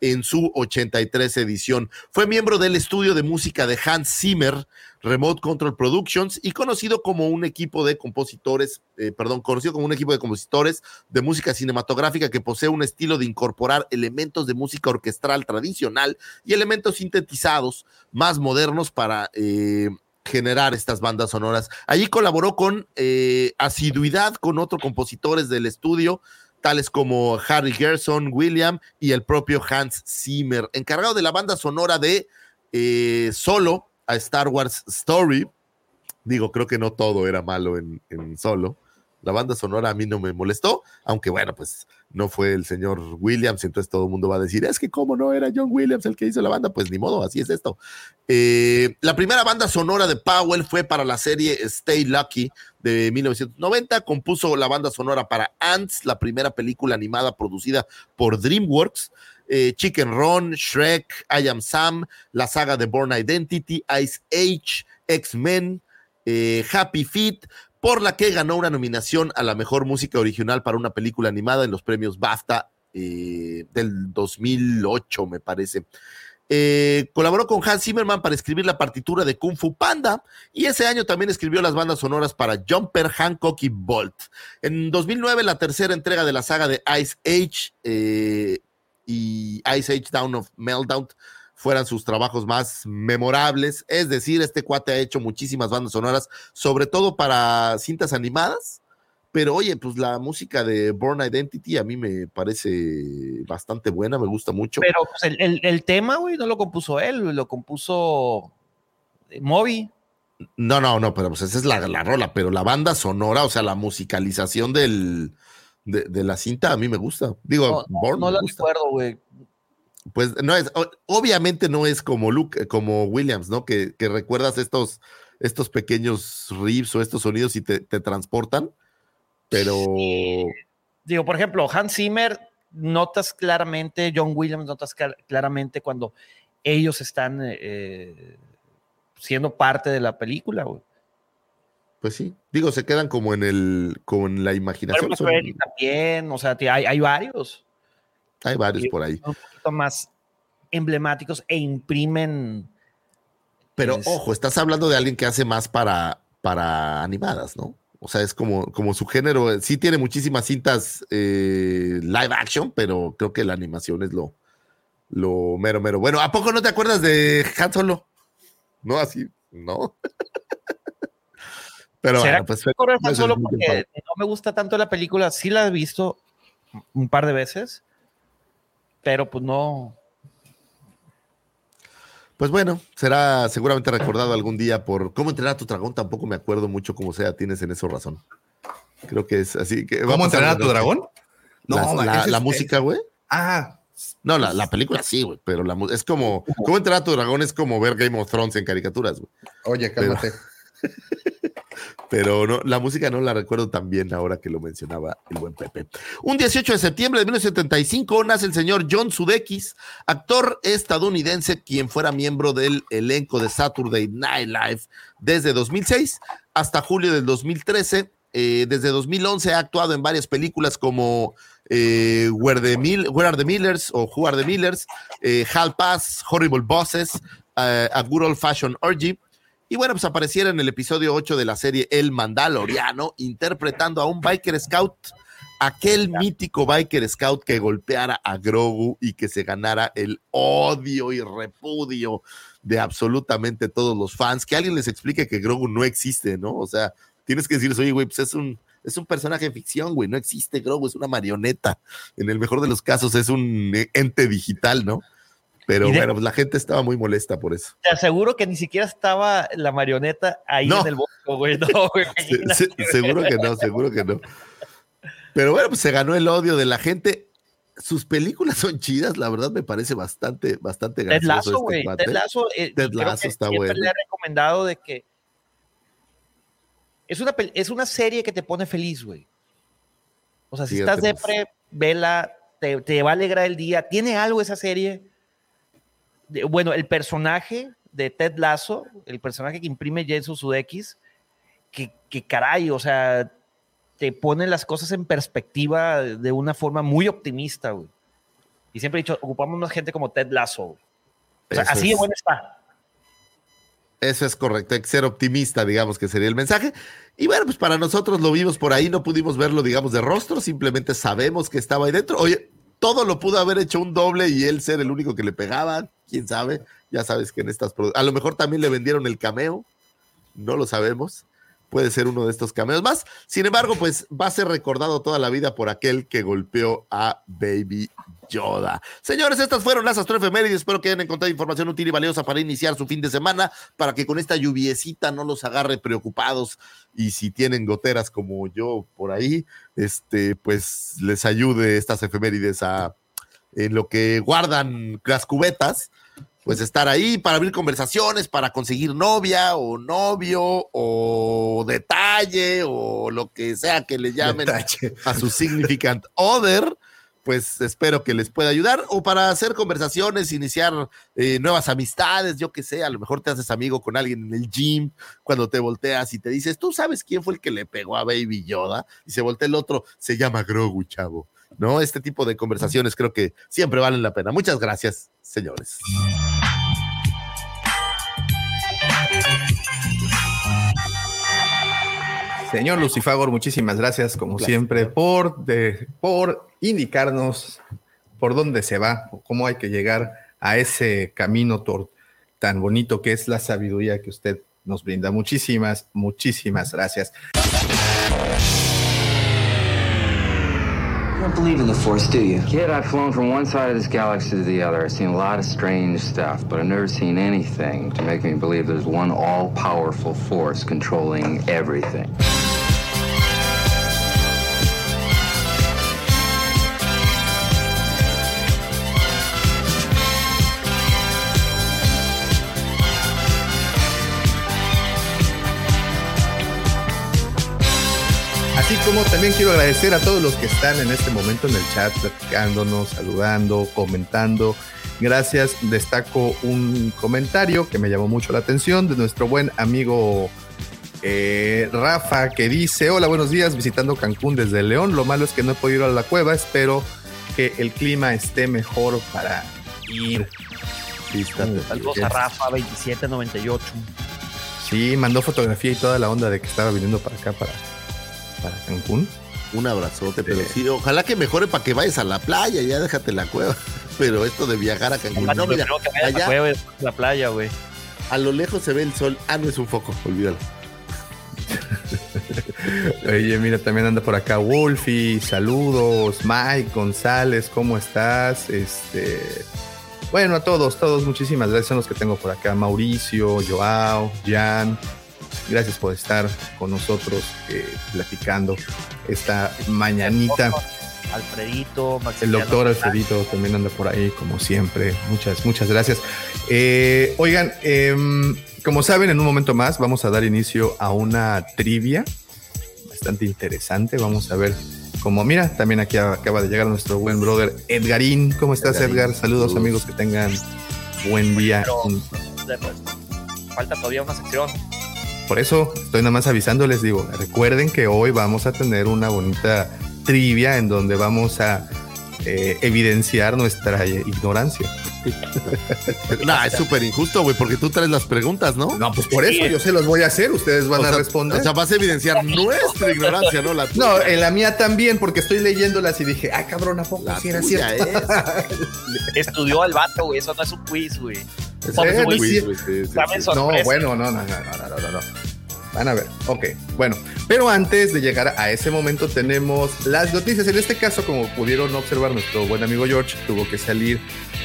S1: en su 83 edición. Fue miembro del estudio de música de Hans Zimmer, Remote Control Productions, y conocido como un equipo de compositores, eh, perdón, conocido como un equipo de compositores de música cinematográfica que posee un estilo de incorporar elementos de música orquestral tradicional y elementos sintetizados más modernos para eh, generar estas bandas sonoras. Allí colaboró con eh, asiduidad con otros compositores del estudio, tales como Harry Gerson, William y el propio Hans Zimmer, encargado de la banda sonora de eh, Solo a Star Wars Story. Digo, creo que no todo era malo en, Solo. La banda sonora a mí no me molestó, aunque bueno, pues no fue el señor Williams, entonces todo el mundo va a decir, es que cómo no era John Williams el que hizo la banda, pues ni modo, así es esto. Eh, la primera banda sonora de Powell fue para la serie Stay Lucky de 1990, compuso la banda sonora para Ants, la primera película animada producida por DreamWorks. Eh, Chicken Run, Shrek, I Am Sam, la saga de Born Identity, Ice Age, X-Men, eh, Happy Feet, por la que ganó una nominación a la mejor música original para una película animada en los premios BAFTA eh, del 2008, me parece. Colaboró con Hans Zimmerman para escribir la partitura de Kung Fu Panda y ese año también escribió las bandas sonoras para Jumper, Hancock y Bolt. En 2009, la tercera entrega de la saga de Ice Age y Ice Age Down of Meltdown fueran sus trabajos más memorables. Es decir, este cuate ha hecho muchísimas bandas sonoras, sobre todo para cintas animadas. Pero oye, pues la música de Born Identity a mí me parece bastante buena, me gusta mucho.
S6: Pero pues, el, el, el, tema, güey, no lo compuso él, lo compuso Moby.
S1: No, no, no, pero pues esa es la, la, rola, pero la banda sonora, o sea, la musicalización del, de, de la cinta a mí me gusta. Digo,
S6: no,
S1: Born
S6: no, no
S1: gusta.
S6: recuerdo, güey.
S1: pues no es, obviamente no es como Luke, como Williams, ¿no? Que, que recuerdas estos, estos pequeños riffs o estos sonidos y te, te transportan, pero...
S6: Sí. Digo, por ejemplo, Hans Zimmer, notas claramente, John Williams, notas claramente cuando ellos están eh, siendo parte de la película, güey.
S1: Pues sí, digo, se quedan como en el, con la imaginación.
S6: Pero son... también, o sea, hay, hay varios.
S1: Hay varios por ahí.
S6: Un poquito más emblemáticos e imprimen.
S1: Pero es... ojo, estás hablando de alguien que hace más para, para animadas, ¿no? O sea, es como, como su género. Sí tiene muchísimas cintas eh, live action, pero creo que la animación es lo, lo mero, mero. Bueno, ¿a poco no te acuerdas de Han Solo? No, así, no.
S6: pero ¿Será bueno, pues, que correr Han Solo porque no me gusta tanto la película. Sí la he visto un par de veces pero pues no.
S1: Pues bueno, será seguramente recordado algún día por cómo entrenar a tu dragón. Tampoco me acuerdo mucho cómo sea, tienes en eso razón. Creo que es así. Que
S3: ¿Cómo entrenar a tu dragón?
S1: No, la, la, la música, güey.
S3: Ah.
S1: No, la, la película sí, güey, pero la, es como, ¿cómo entrenar a tu dragón? Es como ver Game of Thrones en caricaturas, güey.
S3: Oye, cálmate.
S1: Pero, pero no, la música no la recuerdo tan bien ahora que lo mencionaba el buen Pepe. Un 18 de septiembre de 1975 nace el señor John Sudeikis, actor estadounidense, quien fuera miembro del elenco de Saturday Night Live desde 2006 hasta julio del 2013. Eh, desde 2011 ha actuado en varias películas como eh, Where, the Mil Where, Are the Millers o Who Are the Millers, eh, Hal Pass, Horrible Bosses, uh, A Good Old Fashioned Orgy. Y bueno, pues apareciera en el episodio 8 de la serie El Mandaloriano, interpretando a un biker scout, aquel mítico biker scout que golpeara a Grogu y que se ganara el odio y repudio de absolutamente todos los fans. Que alguien les explique que Grogu no existe, ¿no? O sea, tienes que decirles, oye, güey, pues es un, es un personaje de ficción, güey, no existe Grogu, es una marioneta. En el mejor de los casos es un ente digital, ¿no? Pero de, bueno, pues la gente estaba muy molesta por eso.
S6: Te aseguro que ni siquiera estaba la marioneta ahí no. en el bosco, güey. No, güey
S1: se, se, seguro que no, seguro que no. Pero bueno, pues se ganó el odio de la gente. Sus películas son chidas, la verdad me parece bastante, bastante gracioso.
S6: Ted. Este Ted eh,
S1: Ted Lazo está bueno.
S6: le he recomendado de que es una, es una serie que te pone feliz, güey. O sea, si Fíjate, estás depre, vela, te, te va a alegrar el día. Tiene algo esa serie bueno, el personaje de Ted Lasso, el personaje que imprime Jason Sudeikis, que, que caray, o sea, te pone las cosas en perspectiva de una forma muy optimista, güey. Y siempre he dicho, ocupamos más gente como Ted Lasso. O sea, Eso así es. de bueno está.
S1: Eso es correcto, hay que ser optimista, digamos que sería el mensaje. Y bueno, pues para nosotros lo vimos por ahí, no pudimos verlo, digamos, de rostro, simplemente sabemos que estaba ahí dentro. Oye, todo lo pudo haber hecho un doble y él ser el único que le pegaba, quién sabe, ya sabes que en estas a lo mejor también le vendieron el cameo, no lo sabemos. Puede ser uno de estos cameos más. Sin embargo, pues va a ser recordado toda la vida por aquel que golpeó a Baby Yoda. Señores, estas fueron las astroefemérides. Espero que hayan encontrado información útil y valiosa para iniciar su fin de semana, para que con esta lluviecita no los agarre preocupados y si tienen goteras como yo por ahí, este, pues les ayude estas efemérides a en lo que guardan las cubetas, pues estar ahí para abrir conversaciones, para conseguir novia o novio o detalle o lo que sea que le llamen
S3: Detalle.
S1: a su significant other, pues espero que les pueda ayudar o para hacer conversaciones, iniciar eh, nuevas amistades, yo que sé, a lo mejor te haces amigo con alguien en el gym cuando te volteas y te dices, ¿tú sabes quién fue el que le pegó a Baby Yoda? Y se voltea el otro, se llama Grogu, chavo. ¿No? Este tipo de conversaciones creo que siempre valen la pena. Muchas gracias, señores.
S3: Señor Lucifagor, muchísimas gracias, como siempre, por, de- por indicarnos por dónde se va, cómo hay que llegar a ese camino tan bonito que es la sabiduría que usted nos brinda. Muchísimas, muchísimas gracias.
S7: Don't believe in the Force, do you?
S8: Kid, I've flown from one side of this galaxy to the other. I've seen a lot of strange stuff, but I've never seen anything to make me believe there's one all powerful force controlling everything.
S3: Así como también quiero agradecer a todos los que están en este momento en el chat, platicándonos, saludando, comentando. Gracias. Destaco un comentario que me llamó mucho la atención de nuestro buen amigo eh, Rafa, que dice: Hola, buenos días, visitando Cancún desde León. Lo malo es que no he podido ir a la cueva. Espero que el clima esté mejor para ir. Sí, está
S6: Saludos a Rafa 2798.
S3: Sí, mandó fotografía y toda la onda de que estaba viniendo para acá, para, para Cancún.
S1: Un abrazote, pero sí, ojalá que mejore para que vayas a la playa, ya déjate la cueva. Pero esto de viajar a Cancún, no, mira,
S6: cueva la playa, güey.
S1: a lo lejos se ve el sol. Ah, no es un foco, olvídalo.
S3: Oye, mira, también anda por acá Wolfie, saludos, Mike González, ¿cómo estás? Este, bueno, a todos, todos, muchísimas gracias son los que tengo por acá, Mauricio, Joao, Jan, gracias por estar con nosotros eh, platicando esta mañanita.
S6: Alfredito,
S3: El
S6: Maximiliano
S3: doctor
S6: González.
S3: Alfredito también anda por ahí, como siempre. Muchas, muchas gracias. Eh, oigan, em, como saben, en un momento más vamos a dar inicio a una trivia bastante interesante. Vamos a ver cómo, mira, también aquí acaba de llegar nuestro buen brother Edgarín. ¿Cómo estás,
S1: Edgarín,
S3: Edgar? Saludos,
S1: saludos.
S3: amigos, que tengan buen día.
S6: Pero- Falta todavía una sección.
S3: Por eso estoy nada más avisándoles, digo, recuerden que hoy vamos a tener una bonita trivia en donde vamos a eh, evidenciar nuestra eh, ignorancia.
S1: No, es súper injusto, güey, porque tú traes las preguntas, ¿no?
S3: No, pues por eso yo se los voy a hacer, ustedes van
S1: O
S3: a
S1: sea,
S3: responder.
S1: O sea, vas a evidenciar nuestra ignorancia, ¿no? La
S3: no,
S1: tuya.
S3: en la mía también, porque estoy leyéndolas y dije, ay cabrón, ¿a poco sí era cierto?
S6: Estudió el vato, güey. Eso no es un quiz, güey.
S1: Es
S6: Vamos,
S1: un
S6: güey.
S1: quiz, güey, sí, sí,
S6: Examen
S1: sí.
S3: No, bueno, no, no, no, no, no, no, no. Van a ver, ok, bueno, pero antes de llegar a ese momento tenemos las noticias. En este caso, como pudieron observar, nuestro buen amigo George tuvo que salir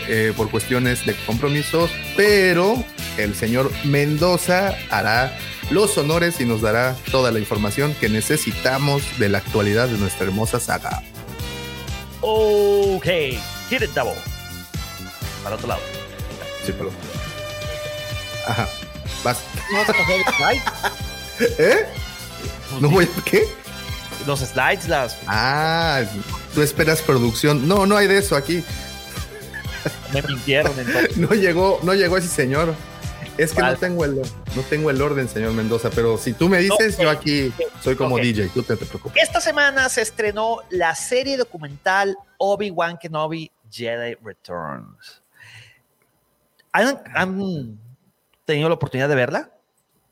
S3: eh, por cuestiones de compromisos, pero el señor Mendoza hará los honores y nos dará toda la información que necesitamos de la actualidad de nuestra hermosa saga.
S6: Ok. Hit it, double. Para otro lado.
S3: Sí, perdón. Ajá, vas. ¿Eh? ¿No voy a qué?
S6: Los slides, las.
S3: Ah, tú esperas producción. No, no hay de eso aquí.
S6: Me mintieron entonces.
S3: No llegó, no llegó ese señor. Es que no tengo el no tengo el orden, señor Mendoza, pero si tú me dices, yo aquí soy como. DJ, tú te, te preocupes.
S6: Esta semana se estrenó la serie documental Obi-Wan Kenobi Jedi Returns. ¿Han, han tenido la oportunidad de verla?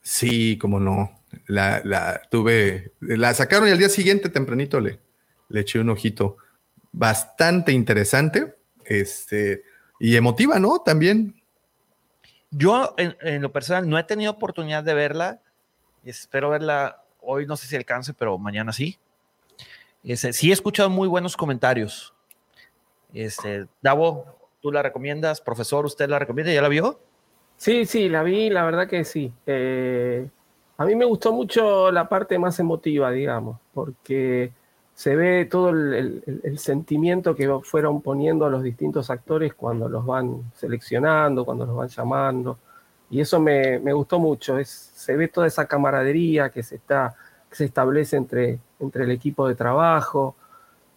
S3: Sí, como no. La, la tuve, la sacaron y al día siguiente tempranito le, le eché un ojito. Bastante interesante, este, y emotiva, ¿no? También.
S6: Yo, en, en lo personal, no he tenido oportunidad de verla, Espero verla hoy, no sé si alcance, pero mañana sí. Este, sí he escuchado muy buenos comentarios. Este, Davo, ¿tú la recomiendas? Profesor, ¿usted la recomienda? ¿Ya la vio?
S5: Sí, sí, la vi, la verdad que sí. Eh, a mí me gustó mucho la parte más emotiva, digamos, porque se ve todo el, sentimiento que fueron poniendo los distintos actores cuando los van seleccionando, cuando los van llamando. Y eso me, gustó mucho. Se ve toda esa camaradería que se, está, se establece entre, entre el equipo de trabajo.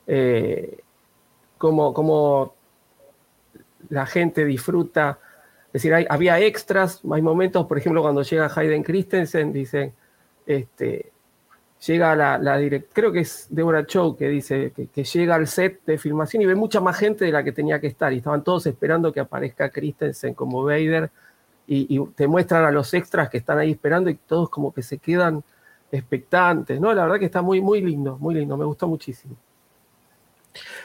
S5: Eh, como, la gente disfruta. Es decir, había extras, hay momentos, por ejemplo, cuando llega Hayden Christensen, dicen, este, llega la, la creo que es Deborah Chow que dice que, llega al set de filmación y ve mucha más gente de la que tenía que estar y estaban todos esperando que aparezca Christensen como Vader y, te muestran a los extras que están ahí esperando y todos como que se quedan expectantes, ¿no? La verdad que está muy, muy lindo, muy lindo, me gustó muchísimo.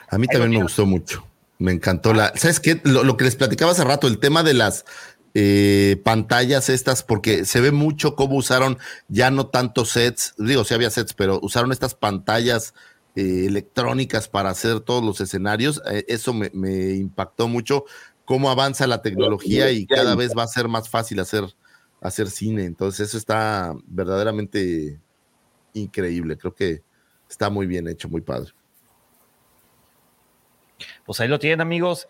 S1: A mí también me gustó mucho. Me encantó la. ¿Sabes qué? Lo, que les platicaba hace rato, el tema de las eh, pantallas estas, porque se ve mucho cómo usaron ya no tantos sets, digo, sí había sets, pero usaron estas pantallas eh, electrónicas para hacer todos los escenarios. Eh, eso me, impactó mucho, cómo avanza la tecnología y cada vez va a ser más fácil hacer, hacer cine. Entonces, eso está verdaderamente increíble. Creo que está muy bien hecho, muy padre.
S6: Pues ahí lo tienen, amigos.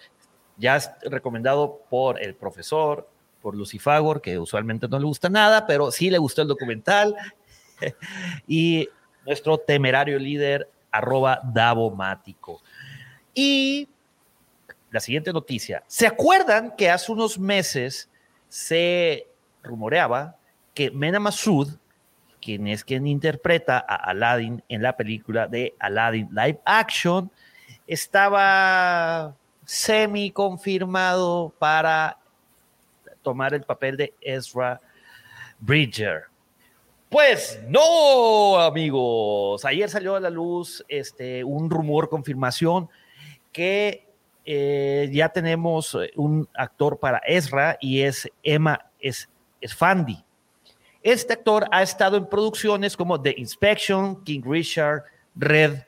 S6: Ya es recomendado por el profesor, por Lucifagor, que usualmente no le gusta nada, pero sí le gustó el documental. y nuestro temerario líder, arroba Davomático. Y la siguiente noticia. ¿Se acuerdan que hace unos meses se rumoreaba que Mena Masud, quien es quien interpreta a Aladdin en la película de Aladdin Live Action, estaba semi confirmado para tomar el papel de Ezra Bridger. Pues no, amigos. Ayer salió a la luz este, un rumor, confirmación, que eh, ya tenemos un actor para Ezra y es Emma es, Fandi. Este actor ha estado en producciones como The Inspection, King Richard, Red,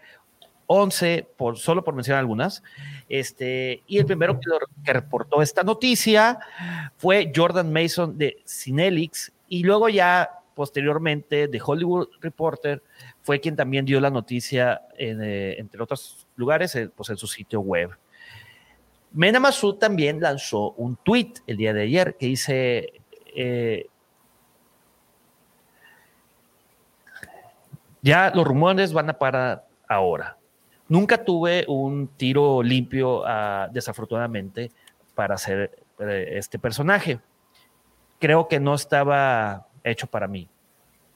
S6: 11, por, solo por mencionar algunas. Este, y el primero que, reportó esta noticia fue Jordan Mason de Cinelix, y luego ya posteriormente de Hollywood Reporter fue quien también dio la noticia, eh, entre otros lugares, pues en su sitio web. Mena Masud también lanzó un tweet el día de ayer que dice, eh, ya los rumores van a parar ahora. Nunca tuve un tiro limpio, ah, desafortunadamente, para hacer eh, este personaje. Creo que no estaba hecho para mí.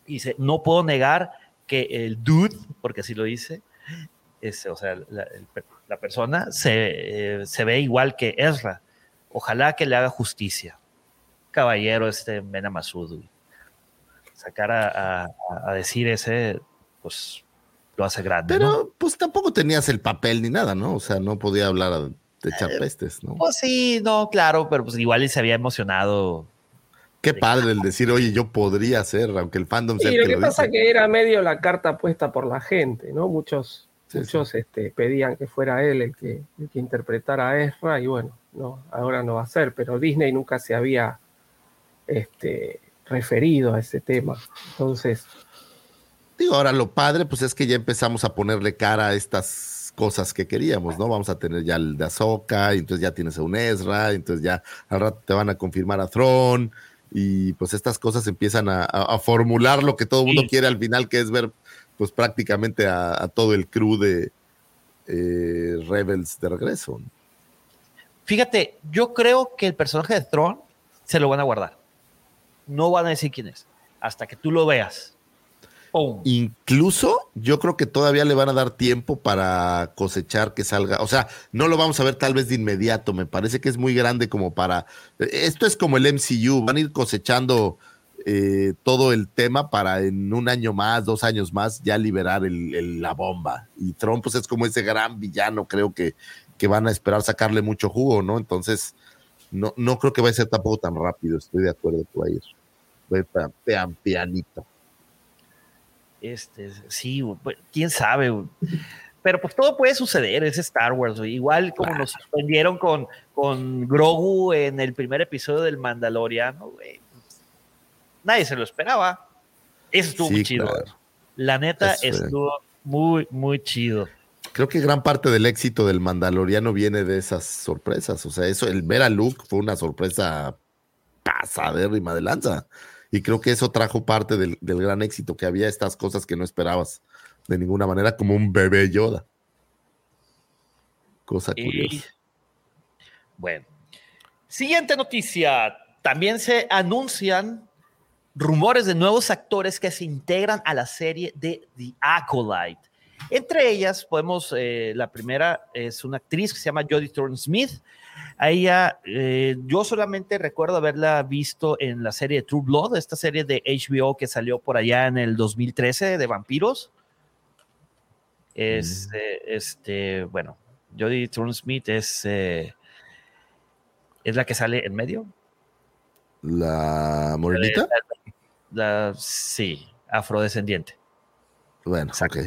S6: Dice, no puedo negar que el dude, porque así lo dice, es, o sea, la, persona se, eh, se, ve igual que Ezra. Ojalá que le haga justicia. Caballero este Mena Masud. Sacar a, a decir ese, pues lo hace grande.
S1: Pero pues tampoco tenías el papel ni nada, ¿no? O sea, no podía hablar de echar eh, pestes, ¿no?
S6: Pues sí, no, claro, pero pues igual se había emocionado.
S1: Qué padre el decir, oye, yo podría ser, aunque el fandom
S5: sí, lo que, pasa que era medio la carta puesta por la gente, ¿no? Muchos, muchos Este, pedían que fuera él el que, el que interpretara a Ezra y bueno, no, ahora no va a ser, pero Disney nunca se había este, referido a ese tema. Entonces,
S1: Digo, ahora lo padre, pues es que ya empezamos a ponerle cara a estas cosas que queríamos, ¿no? Vamos a tener ya el de Azoka, y entonces ya tienes a un Ezra, entonces ya al rato te van a confirmar a Throne, y pues estas cosas empiezan a, formular lo que todo el mundo quiere al final, que es ver pues prácticamente a, todo el crew de eh, Rebels de regreso.
S6: Fíjate, yo creo que el personaje de Throne se lo van a guardar. No van a decir quién es, hasta que tú lo veas.
S1: Incluso yo creo que todavía le van a dar tiempo para cosechar que salga. O sea, no lo vamos a ver tal vez de inmediato. Me parece que es muy grande como para. Esto es como el MCU. Van a ir cosechando eh, todo el tema para en un año más, dos años más, ya liberar la bomba. Y Trump pues, es como ese gran villano, creo que, que van a esperar sacarle mucho jugo, ¿no? Entonces, no, no creo que vaya a ser tampoco tan rápido. Estoy de acuerdo. Voy pianito.
S6: Este, sí, pues, quién sabe, güey. Pero pues todo puede suceder, es Star Wars, güey. Igual como nos sorprendieron con, con Grogu en el primer episodio del Mandaloriano, güey. Nadie se lo esperaba. Eso estuvo
S1: Sí,
S6: muy chido.
S1: claro.
S6: La neta estuvo muy, muy chido.
S1: Creo que gran parte del éxito del Mandaloriano viene de esas sorpresas. O sea, eso, el ver a Luke fue una sorpresa pasadérrima de lanza. Y creo que eso trajo parte del, del gran éxito, que había estas cosas que no esperabas de ninguna manera, como un bebé Yoda. Cosa
S6: Y-
S1: curiosa.
S6: Bueno. Siguiente noticia. También se anuncian rumores de nuevos actores que se integran a la serie de The Acolyte. Entre ellas, podemos, eh, la primera es una actriz que se llama Jodie Thorne Smith. A ella, eh, yo solamente recuerdo haberla visto en la serie True Blood, esta serie de HBO que salió por allá en el 2013 de vampiros. Es, eh, este, bueno, Jodie Thorne Smith es, eh, es la que sale en medio.
S1: La morenita.
S6: La- sí, afrodescendiente.
S1: Bueno, ok.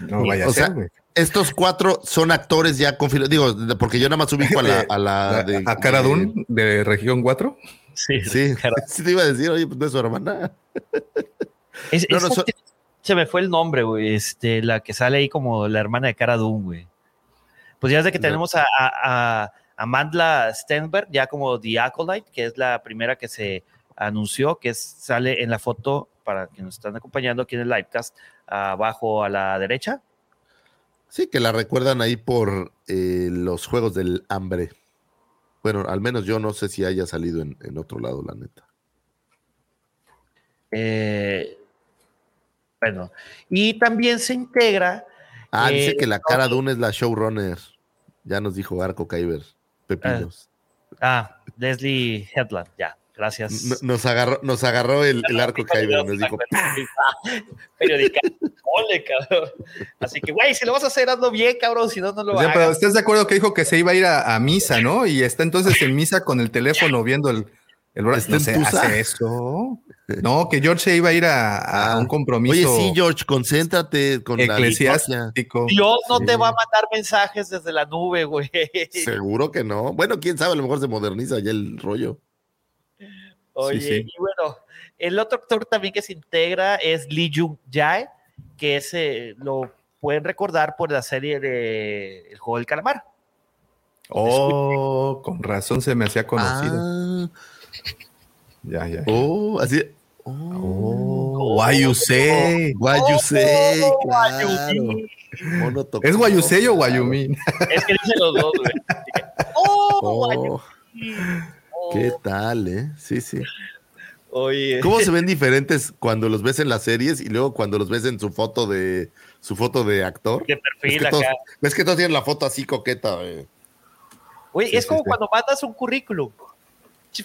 S3: No vaya
S1: O
S3: a ser,
S1: sea. Estos cuatro son actores ya confirmados. Digo, porque yo nada más ubico a la. A, la
S3: A,
S1: de,
S3: a Cara
S1: de-
S3: Dune, de Región 4.
S6: Sí,
S1: Sí, sí te iba a decir, oye, pues no es su hermana.
S6: Es-
S1: No, no, so-
S6: se me fue el nombre, güey. Este, la que sale ahí como la hermana de Cara Dune, güey. Pues ya es de que
S1: No.
S6: tenemos a, a, a Amanda Stenberg, ya como The Acolyte, que es la primera que se anunció, que es- sale en la foto para que nos están acompañando aquí en el livecast, abajo a la derecha.
S1: Sí, que la recuerdan ahí por eh, los Juegos del Hambre. Bueno, al menos yo no sé si haya salido en, en otro lado, la neta.
S6: Eh, bueno, y también se integra.
S1: Ah,
S6: eh,
S1: dice que la cara de una es la showrunner. Ya nos dijo Arco Kyber. Pepinos.
S6: Ah, Leslie Headland, ya, gracias.
S1: N- Nos agarró, nos agarró el, el Arco Kyber. Nos dijo,
S6: Periódica. Ole, cabrón. Así que, güey, si lo vas a hacer, hazlo bien, cabrón, si no, no lo
S3: O sea, pero
S6: hagas.
S3: ¿estás de acuerdo que dijo que se iba a ir a, a misa, no? Y está entonces en misa con el teléfono viendo el... el
S1: ¿Está
S3: no se
S1: Tusa?
S3: hace eso. No, que George se iba a ir a, a
S1: Ah.
S3: un compromiso
S1: oye, sí, George, concéntrate con la
S3: eclesiástico.
S6: Dios no
S3: Sí.
S6: te va a mandar mensajes desde la nube, güey.
S1: Seguro que no. Bueno, quién sabe, a lo mejor se moderniza ya el rollo.
S6: Oye,
S3: Sí, sí.
S6: y bueno, el otro actor también que se integra es Lee Jung Jae, que ese lo pueden recordar por la serie de El juego del calamar.
S3: Oh, con razón se me hacía conocido.
S1: Ah,
S3: Ya, ya.
S1: oh, así.
S3: Oh, why you say?
S1: Guayusei,
S6: Oh,
S1: claro.
S3: ¿Es Guayusei o. Guayumín?
S6: Es que dicen los dos, güey. Oh,
S1: Oh,
S6: Guayumí. Oh.
S1: ¿Qué tal, eh? Sí, sí.
S6: Oye.
S1: ¿Cómo se ven diferentes cuando los ves en las series y luego cuando los ves en su foto de su foto de actor?
S6: De perfil
S1: que, todos,
S6: acá.
S1: ves que todos tienen la foto así coqueta.
S6: Güey,
S3: Sí,
S6: es
S3: sí,
S6: como
S3: sí.
S6: cuando mandas un currículum.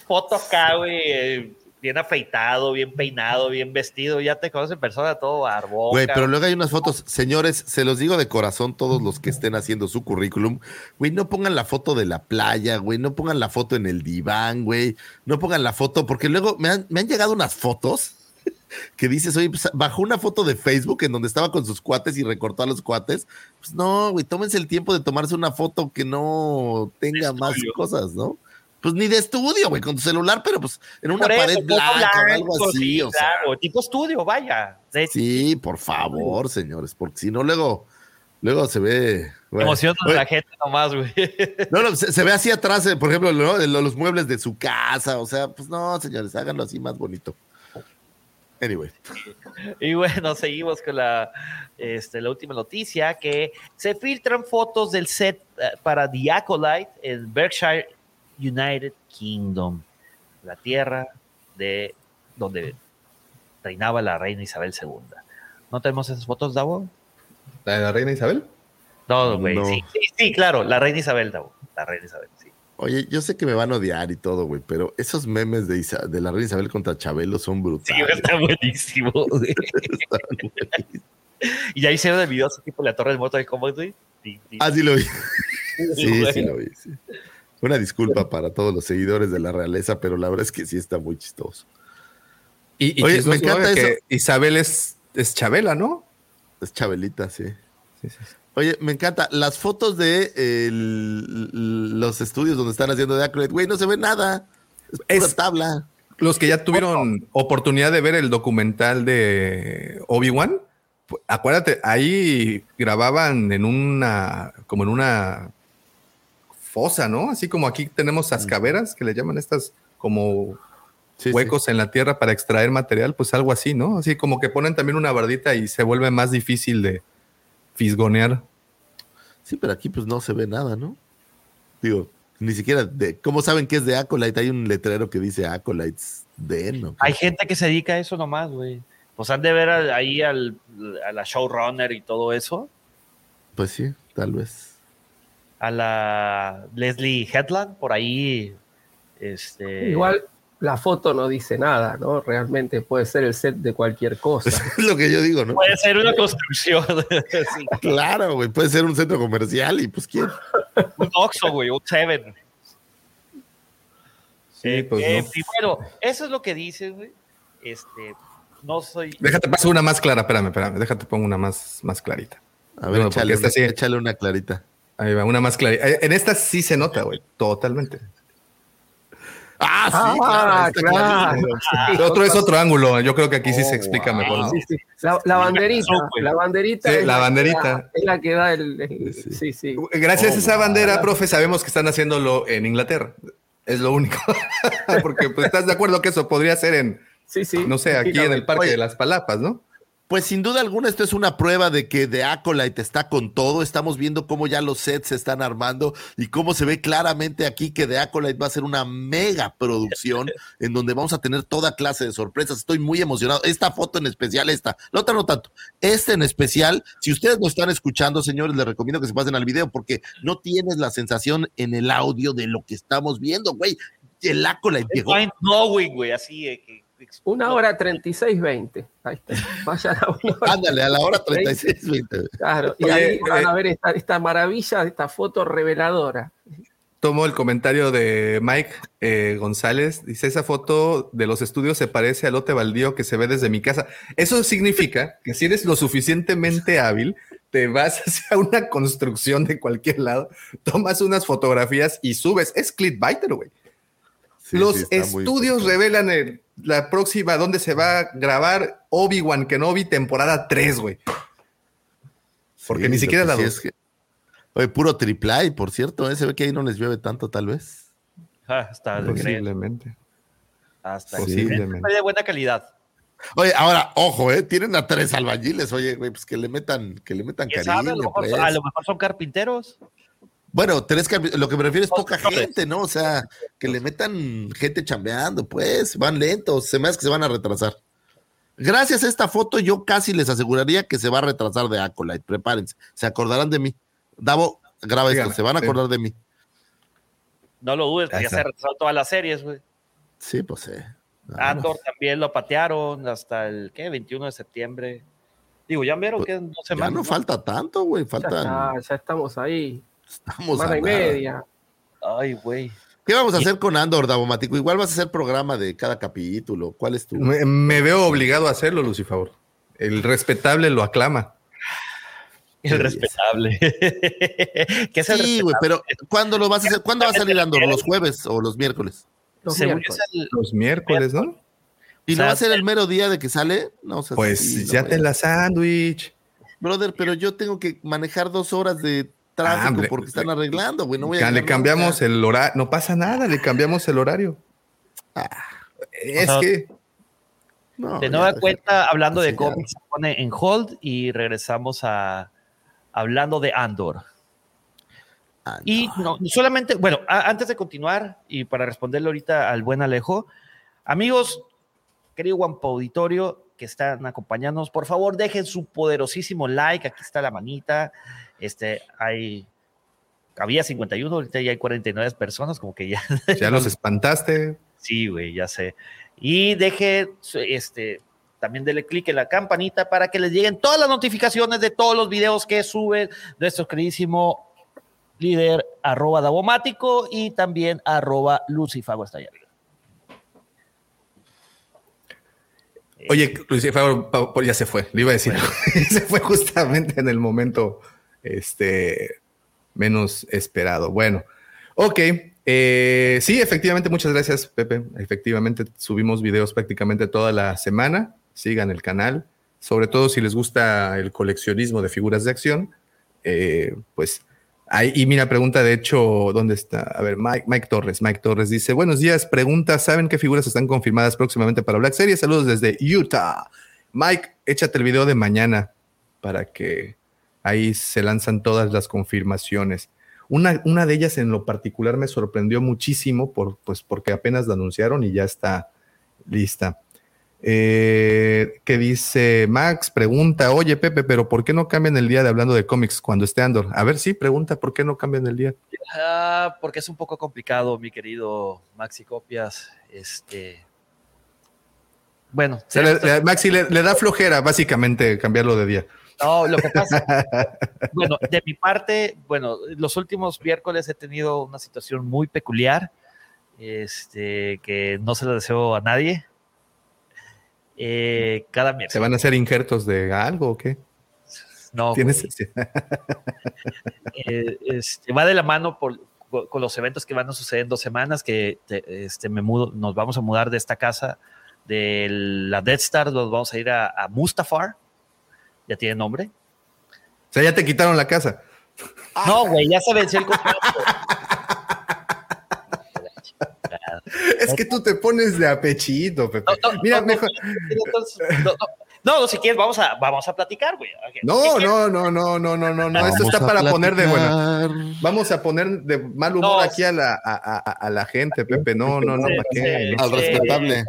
S6: Foto acá, güey, eh, bien afeitado, bien peinado, bien vestido. Ya te conoces en persona todo barbón.
S1: Güey, pero luego hay unas fotos, señores, se los digo de corazón, todos los que estén haciendo su currículum, güey, no pongan la foto de la playa, güey, no pongan la foto en el diván, güey, no pongan la foto, porque luego me han, me han llegado unas fotos que dices, oye, pues bajó una foto de Facebook en donde estaba con sus cuates y recortó a los cuates. Pues no, güey, tómense el tiempo de tomarse una foto que no tenga más cosas, ¿no? Pues ni de estudio, güey, con tu celular, pero pues en una
S6: eso,
S1: pared blanca o
S6: blanco,
S1: algo así,
S6: sí,
S1: o sea.
S6: claro, tipo estudio, vaya.
S1: Sí, por favor, señores, porque si no, luego, luego se ve. bueno. Oye,
S6: la gente nomás, güey.
S1: No, no, se, se ve así atrás, eh, por ejemplo, los muebles de su casa. O sea, pues no, señores, háganlo así más bonito. Anyway,
S6: Y bueno, seguimos con la, este, la última noticia, que se filtran fotos del set eh, para The Acolyte en Berkshire, United Kingdom, la tierra de donde reinaba la reina Isabel II. ¿No tenemos esas fotos, Davo?
S3: ¿La de la reina Isabel?
S6: No, güey.
S1: No.
S6: Sí, sí, sí, claro, la reina Isabel, Davo. La reina Isabel, sí.
S1: oye, yo sé que me van a odiar y todo, güey, pero esos memes de, Isa- de la reina Isabel contra Chabelo son
S6: Sí,
S1: brutales.
S6: está buenísimo. güey.
S1: Están buenísimos.
S6: y ya hicieron el video así tipo la torre del Mortal Kombat, güey. Sí, sí.
S1: Ah, sí lo vi. Sí, sí lo vi. sí. Una disculpa para todos los seguidores de la realeza, pero la verdad es que sí está muy chistoso.
S3: Y, y
S1: Oye,
S3: chistoso,
S1: me encanta
S3: ¿eh? que
S1: eso.
S3: Isabel es, es Chabela, ¿no?
S1: Es Chabelita, sí.
S3: Sí, sí, sí.
S1: Oye, me encanta. Las fotos de el- los estudios donde están haciendo de Acrobat, güey, no se ve nada. Es, pura
S3: Es-
S1: tabla.
S3: Los que ya tuvieron oportunidad de ver el documental de Obi-Wan, acuérdate, ahí grababan en una, como en una fosa, ¿no? Así como aquí tenemos las caveras que le llaman estas como
S1: Sí,
S3: huecos en la tierra para extraer material, pues algo así, ¿no? Así como que ponen también una bardita y se vuelve más difícil de fisgonear.
S1: Sí, pero aquí pues no se ve nada, ¿no? Digo, ni siquiera de. ¿Cómo saben que es de Acolyte? Hay un letrero que dice Acolytes de ¿no?
S6: Hay gente que se dedica a eso nomás, güey. Pues han de ver al- ahí al, a la showrunner y todo eso.
S1: Pues sí, tal vez.
S6: A la Leslie Headland, por ahí. Este,
S5: Igual la foto no dice nada, ¿no? Realmente puede ser el set de cualquier cosa.
S1: Es lo que yo digo, ¿no?
S6: Puede ser una construcción. sí.
S1: Claro, güey. Puede ser un centro comercial y pues quién.
S6: Un Oxxo, güey, un Seven.
S3: Sí,
S6: Eh,
S3: pues
S6: eh,
S3: no.
S6: y bueno, eso es lo que dices, güey. Este, no soy.
S3: Déjate paso una más clara, espérame, espérame, déjate pongo una más, más clarita.
S1: A ver,
S3: No,
S1: échale,
S3: esta
S1: una,
S3: sí-
S1: échale una clarita.
S3: Ahí va, una más clarita. Eh, En esta sí se nota, güey, totalmente.
S1: Ah, sí,
S5: Ah, claro. Sí,
S3: otro es otro ángulo, yo creo que aquí sí se
S1: Oh,
S3: explica
S1: wow.
S3: mejor, ¿no?
S5: Sí, sí. La, la banderita,
S6: güey.
S5: la banderita.
S3: Sí,
S5: es
S3: la
S5: que
S3: banderita.
S5: es la que da el. el-
S1: Sí.
S5: sí, sí.
S3: Gracias
S1: Oh,
S3: a esa
S1: wow.
S3: bandera, profe, sabemos que están haciéndolo en Inglaterra. Es lo único. Porque pues, estás de acuerdo que eso podría ser en,
S5: Sí, sí.
S3: no sé, aquí en el Parque
S1: Oye.
S3: de las Palapas, ¿no?
S1: Pues sin duda alguna esto es una prueba de que The Acolyte está con todo. Estamos viendo cómo ya los sets se están armando y cómo se ve claramente aquí que The Acolyte va a ser una mega producción en donde vamos a tener toda clase de sorpresas. Estoy muy emocionado. Esta foto en especial, esta, la otra no tanto. Esta en especial, si ustedes no están escuchando, señores, les recomiendo que se pasen al video porque no tienes la sensación en el audio de lo que estamos viendo, güey. El Acolyte llegó.
S6: Güey, así. eh, que-
S5: Una hora 36, 20. Ahí está. Vayan a una hora.
S1: Ándale, a la hora 36, 20.
S5: Claro. Y ahí van
S3: eh,
S5: a ver esta, esta maravilla, esta foto reveladora.
S3: Tomo el comentario de Mike eh, González. Dice, esa foto de los estudios se parece al lote baldío que se ve desde mi casa. Eso significa que si eres lo suficientemente hábil, te vas hacia una construcción de cualquier lado, tomas unas fotografías y subes. Es clickbaiter, güey.
S1: Sí,
S3: los
S1: sí,
S3: estudios revelan el- la próxima, dónde se va a grabar Obi-Wan Kenobi temporada 3, güey. Porque
S1: Sí,
S3: ni siquiera la
S1: sí
S3: dos.
S1: es que- Oye, puro triple A, por cierto, ¿eh? se ve que ahí no les llueve tanto, tal vez.
S6: Ah, hasta
S3: Posiblemente.
S6: hasta
S3: Posiblemente.
S6: De buena calidad.
S1: Oye, ahora, ojo, ¿eh? Tienen a tres albañiles, oye, güey, pues que le metan, que le metan
S6: ¿Quién
S1: cariño.
S6: sabe? A lo, mejor,
S1: pues.
S6: a lo mejor son carpinteros.
S1: Bueno, tres lo que me refiero es poca gente, ¿no? O sea, que le metan gente chambeando, pues, van lentos, se me hace que se van a retrasar. Gracias a esta foto, yo casi les aseguraría que se va a retrasar de Acolyte. Prepárense, se acordarán de mí. Davo, graba esto,
S3: Dígame,
S1: se van a
S3: sí.
S1: acordar de mí.
S6: No lo dudes, que ya se retrasaron todas las series, güey.
S1: Sí, pues sí.
S6: Andor
S1: más.
S6: también lo patearon hasta el, ¿qué? 21 de septiembre. Digo, ya vieron
S1: Pues,
S6: que en dos
S1: Ya no falta tanto, güey,
S5: Ya,
S1: faltan.
S5: está, ya estamos ahí.
S1: Estamos
S5: Semana y media.
S6: Ay, güey.
S1: ¿Qué vamos a hacer con Andor, Davomático? Igual vas a hacer programa de cada capítulo. ¿Cuál es tu?
S3: Me, me veo obligado a hacerlo, Lucifer. El respetable lo aclama.
S6: El respetable. ¿Qué es el
S1: Sí, güey, pero ¿cuándo lo vas a hacer? ¿Cuándo va a salir Andor? ¿Los jueves o los miércoles?
S5: Los
S6: Según
S5: miércoles.
S6: es el-
S3: Los miércoles, ¿no?
S1: ¿Y
S6: O sea,
S1: no va a ser el mero día de que sale? No, o sea,
S3: Pues
S1: sí,
S3: ya te la sándwich.
S1: Brother, pero yo tengo que manejar dos horas de tráfico
S3: Ah,
S1: porque están arreglando, güey. No voy a
S3: Ya le cambiamos el horario. No pasa nada, le cambiamos el horario. es
S6: Ajá.
S3: que
S1: No,
S6: De nueva cuenta, hablando de cómics, se pone en hold y regresamos a hablando de Andor.
S1: Ah,
S6: Y
S1: no.
S6: no, solamente, bueno, a- antes de continuar y para responderle ahorita al buen Alejo, amigos, querido Guampa Auditorio que están acompañándonos, por favor dejen su poderosísimo like, aquí está la manita, este, hay, había 51, ahorita ya hay 49 personas, como que ya,
S3: ya los espantaste.
S6: sí, güey, ya sé. Y deje, este, también dele clic en la campanita para que les lleguen todas las notificaciones de todos los videos que sube nuestro queridísimo líder arroba Davomático y también arroba Lucifago está allá.
S3: Oye, pa- ya se fue, le iba a decir, se fue justamente en el momento este, menos esperado. Bueno, ok, eh, sí, efectivamente, muchas gracias, Pepe. Efectivamente, subimos videos prácticamente toda la semana. Sigan el canal, sobre todo si les gusta el coleccionismo de figuras de acción, eh, pues Ahí, y mira, pregunta de hecho, ¿dónde está? A ver, Mike, Mike Torres. Mike Torres dice: Buenos días, pregunta: ¿saben qué figuras están confirmadas próximamente para Black Series? Saludos desde Utah. Mike, échate el video de mañana para que ahí se lanzan todas las confirmaciones. Una, una de ellas en lo particular me sorprendió muchísimo por, pues, porque apenas la anunciaron y ya está lista. Eh, ¿Qué dice Max? Pregunta, oye Pepe, pero ¿por qué no cambian el día de hablando de cómics cuando esté Andor? A ver, sí, pregunta, ¿por qué no cambian el día?
S6: Ah, porque es un poco complicado, mi querido Maxi Copias. Este. Bueno,
S3: O sea, le- le- Maxi le, le da flojera básicamente cambiarlo de día.
S6: No, lo que pasa, bueno, de mi parte, bueno, los últimos miércoles he tenido una situación muy peculiar, este, que no se lo deseo a nadie. Eh, cada miércoles.
S3: ¿Se van a hacer injertos de algo o qué?
S6: No,
S3: ¿Tienes-
S6: eh, este, va de la mano por- con los eventos que van a suceder en dos semanas, que te- este, me mudo, nos vamos a mudar de esta casa de la Death Star, nos vamos a ir a, a Mustafar, ya tiene nombre.
S3: O sea, ya te quitaron la casa.
S6: No, güey, ya se venció el contrato.
S3: Es que tú te pones de apechito, Pepe. Mira,
S6: no,
S3: mejor.
S6: No, no, no, no, si quieres, vamos a, vamos a platicar, güey.
S3: No, no, no, no, no, no, no, no. Esto está para poner de
S1: platicar.
S3: Vamos a poner de mal humor
S6: No,
S3: aquí a la, a, a- a la gente, Pepe. No, no, no,
S6: Sí,
S3: ¿para
S6: sí,
S3: qué?
S1: Al
S6: Sí.
S1: respetable.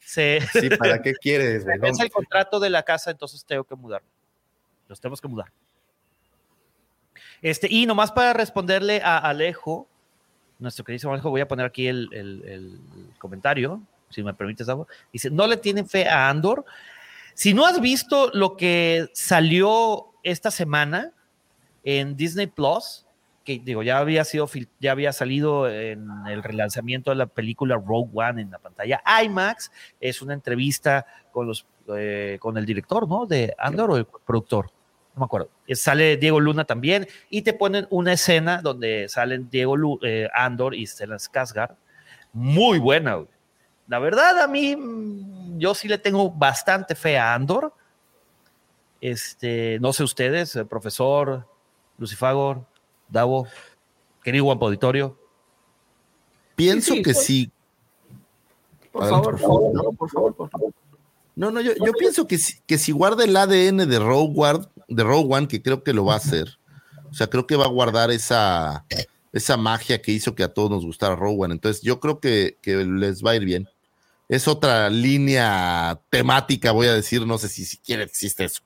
S6: Se,
S3: Sí, ¿para qué quieres? güey?
S6: El contrato de la casa, entonces tengo que mudar. Los tenemos que mudar. Este, y nomás para responderle a Alejo, nuestro queridísimo Alejo, voy a poner aquí el, el- comentario, si me permites, Davo. Dice, ¿no le tienen fe a Andor? Si no has visto lo que salió esta semana en Disney Plus, que digo, ya había sido, ya había salido en el relanzamiento de la película Rogue One en la pantalla IMAX, es una entrevista con los eh, con el director, ¿no? De Andor o el productor, no me acuerdo. Eh, Sale Diego Luna también y te ponen una escena donde salen Diego Lu- eh, Andor y Stellan Skarsgård, muy buena. güey. La verdad a mí mm, yo sí le tengo bastante fe a Andor. Este, no sé ustedes, el profesor Lucifagor, Davo, querido Guampo Auditorio.
S1: Pienso
S5: Sí, sí,
S1: que sí.
S5: Por favor,
S1: por favor.
S5: por favor, por favor.
S1: No, no, yo, yo pienso que si, que si guarda el ADN de Rogue, de Rogue One, que creo que lo va a hacer, o sea, creo que va a guardar esa, esa magia que hizo que a todos nos gustara Rogue One. Entonces, yo creo que, que les va a ir bien. Es otra línea temática, voy a decir, no sé si siquiera existe eso,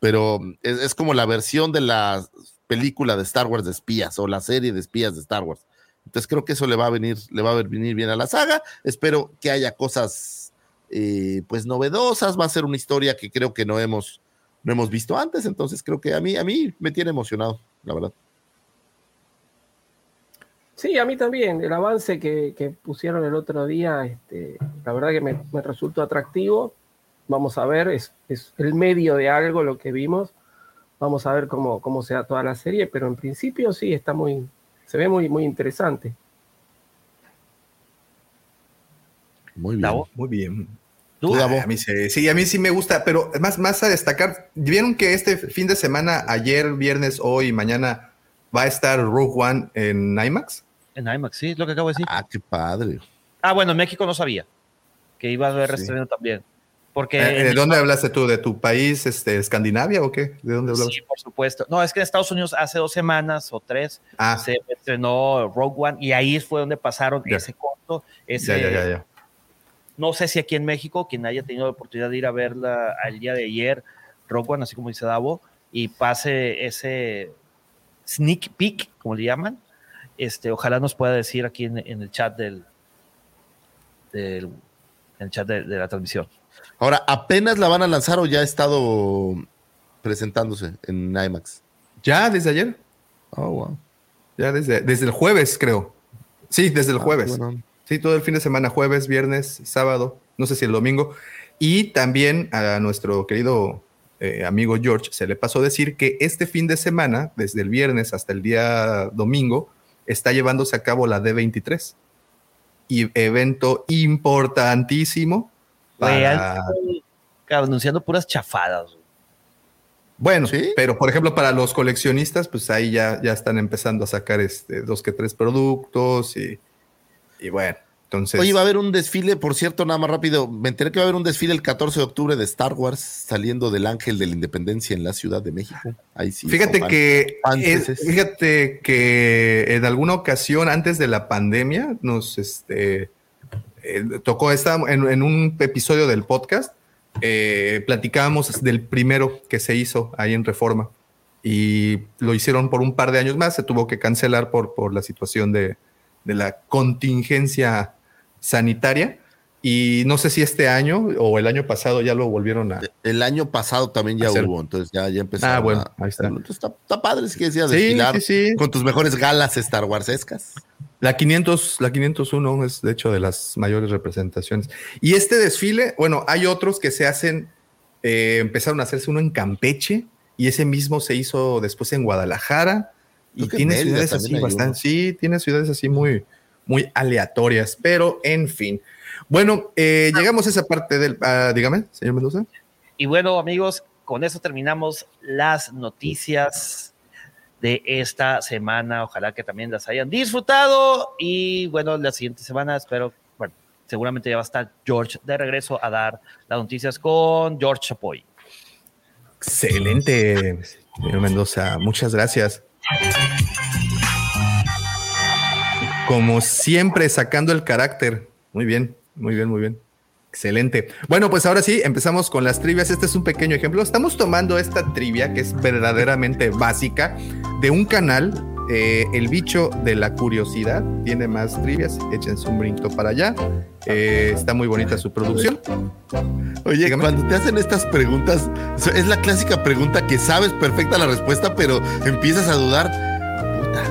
S1: pero es, es como la versión de la película de Star Wars de espías o la serie de espías de Star Wars. Entonces creo que eso le va a venir, le va a venir bien a la saga. Espero que haya cosas eh, pues novedosas. Va a ser una historia que creo que no hemos, no hemos visto antes. Entonces creo que a mí, a mí me tiene emocionado, la verdad.
S5: Sí, a mí también. El avance que, pusieron el otro día, este, la verdad que me, me resultó atractivo. Vamos a ver, es, es el medio de algo lo que vimos. Vamos a ver cómo, cómo se da toda la serie, pero en principio sí, está muy, se ve muy, muy interesante.
S1: Muy bien.
S6: Davo.
S3: Muy bien.
S6: ¿Tú?
S3: Ah, a mí sí, sí, a mí sí me gusta, pero más, más a destacar, ¿vieron que este fin de semana, ayer, viernes, hoy, mañana, va a estar Rogue One en IMAX?
S6: En IMAX, sí, es lo que acabo de decir.
S1: Ah, qué padre.
S6: Ah, bueno, en México no sabía que iba a haber
S3: Sí.
S6: reestreno también. Porque
S3: Eh,
S6: en
S3: ¿De dónde hablaste tú? ¿De tu país, este, Escandinavia o qué? ¿De dónde hablabas?
S6: Sí, por supuesto. No, es que en Estados Unidos hace dos semanas o tres
S3: Ah,
S6: se estrenó Rogue One y ahí fue donde pasaron
S3: Ya.
S6: ese corto. Ese,
S3: ya, ya, ya, ya.
S6: No sé si aquí en México, quien haya tenido la oportunidad de ir a verla el día de ayer, Rogue One, así como dice Davo, y pase ese sneak peek, como le llaman, este, ojalá nos pueda decir aquí en, en el chat del, del en el chat de, de la transmisión.
S1: Ahora, ¿apenas la van a lanzar o ya ha estado presentándose en IMAX?
S3: ¿Ya desde ayer?
S1: Oh, wow.
S3: Ya desde, desde el jueves, creo. Sí, desde el
S1: Ah,
S3: jueves.
S1: bueno.
S3: Sí, todo el fin de semana, jueves, viernes, sábado, no sé si el domingo. Y también a nuestro querido eh, amigo George se le pasó decir que este fin de semana, desde el viernes hasta el día domingo, está llevándose a cabo la D23. Y evento importantísimo. Para-
S6: anunciando puras chafadas.
S3: Bueno,
S1: ¿Sí?
S3: pero por ejemplo, para los coleccionistas, pues ahí ya, ya están empezando a sacar este, dos que tres productos y, y bueno, entonces.
S1: Oye, va a haber un desfile, por cierto, nada más rápido. Me enteré que va a haber un desfile el 14 de octubre de Star Wars saliendo del Ángel de la Independencia en la Ciudad de México. Ahí sí.
S3: Fíjate que, fíjate que en alguna ocasión antes de la pandemia nos este, eh, tocó esta, en, en un episodio del podcast, eh, platicábamos del primero que se hizo ahí en Reforma y lo hicieron por un par de años más, se tuvo que cancelar por, por la situación de, de la contingencia sanitaria y no sé si este año o el año pasado ya lo volvieron a...
S1: El año pasado también ya
S3: Hacer-
S1: hubo, entonces ya, ya empezó.
S3: Ah, bueno, ahí está.
S1: Entonces está, está padre, si quieres ir a
S3: Sí,
S1: desfilar
S3: sí, sí.
S1: con tus mejores galas Star Warsescas.
S3: La 500, la 501 es de hecho de las mayores representaciones. Y este desfile, bueno, hay otros que se hacen, eh, empezaron a hacerse uno en Campeche y ese mismo se hizo después en Guadalajara y tiene
S1: Mérida
S3: ciudades así bastante, sí, tiene ciudades así muy, muy aleatorias, pero en fin. Bueno, eh, llegamos a esa parte del, ah, dígame, señor Mendoza.
S6: Y bueno, amigos, con eso terminamos las noticias de esta semana. Ojalá que también las hayan disfrutado. Y bueno, la siguiente semana espero, bueno, seguramente ya va a estar George de regreso a dar las noticias con George Chapoy.
S3: Excelente, señor Mendoza, muchas gracias. Como siempre, sacando el carácter. Muy bien, muy bien, muy bien. Excelente. Bueno, pues ahora sí, empezamos con las trivias. Este es un pequeño ejemplo. Estamos tomando esta trivia que es verdaderamente básica de un canal, eh, El Bicho de la Curiosidad. Tiene más trivias. Échense un brinco para allá. Eh, está muy bonita su producción.
S1: Oye,
S3: Dígame.
S1: cuando te hacen estas preguntas, es la clásica pregunta que sabes perfecta la respuesta, pero empiezas a dudar. Puta.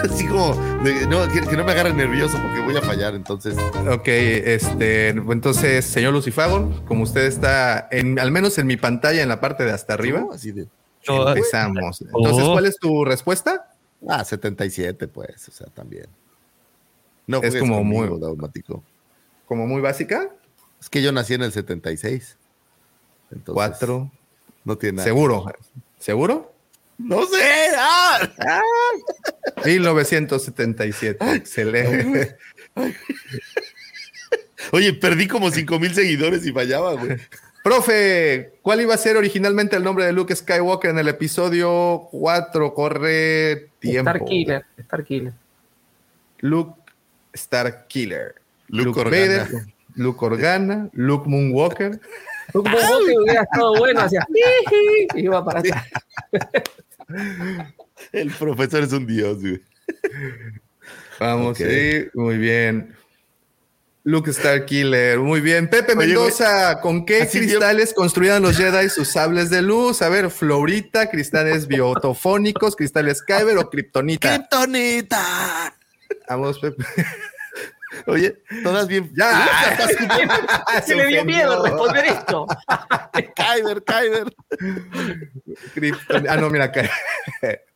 S1: Así como, de- no, que, que no me agarre nervioso porque voy a fallar, entonces.
S3: Ok, este, entonces, señor Lucifago, como usted está en, al menos en mi pantalla, en la parte de hasta arriba.
S1: Así de.
S3: Empezamos. Entonces,
S6: Oh.
S3: ¿cuál es tu respuesta?
S1: Ah, 77, pues, o sea, también. No,
S3: Es como muy-
S1: Daumático.
S3: Como muy básica.
S1: Es que yo nací en el 76. Entonces,
S3: Cuatro.
S1: No tiene nada.
S3: Seguro. ¿Seguro?
S1: No sé. ¡Ah!
S3: 1977. Excelente.
S1: Oye, perdí como 5 mil seguidores y fallaba, güey.
S3: Profe, ¿cuál iba a ser originalmente el nombre de Luke Skywalker en el episodio 4? Corre tiempo.
S5: Star Killer, Star Killer.
S3: Luke Starkiller.
S1: Luke Organa.
S3: Luke Organa. Luke Moonwalker.
S5: Poco que hubiera estado bueno, "Jiji", y iba para atrás.
S1: El profesor es un dios, güey.
S3: Vamos,
S1: Ok.
S3: sí, muy bien. Luke Starkiller, muy bien. Pepe
S1: Oye,
S3: Mendoza, ¿con qué
S1: así
S3: cristales construían los Jedi sus sables de luz? A ver, Florita, cristales biotofónicos, cristales Kyber o Kryptonita.
S1: ¡Kryptonita!
S3: Vamos, Pepe.
S1: Oye, todas bien.
S3: Ya.
S5: Se le dio miedo responder esto.
S1: Kyber, Kyber.
S3: Krypton- Ah, no, mira acá.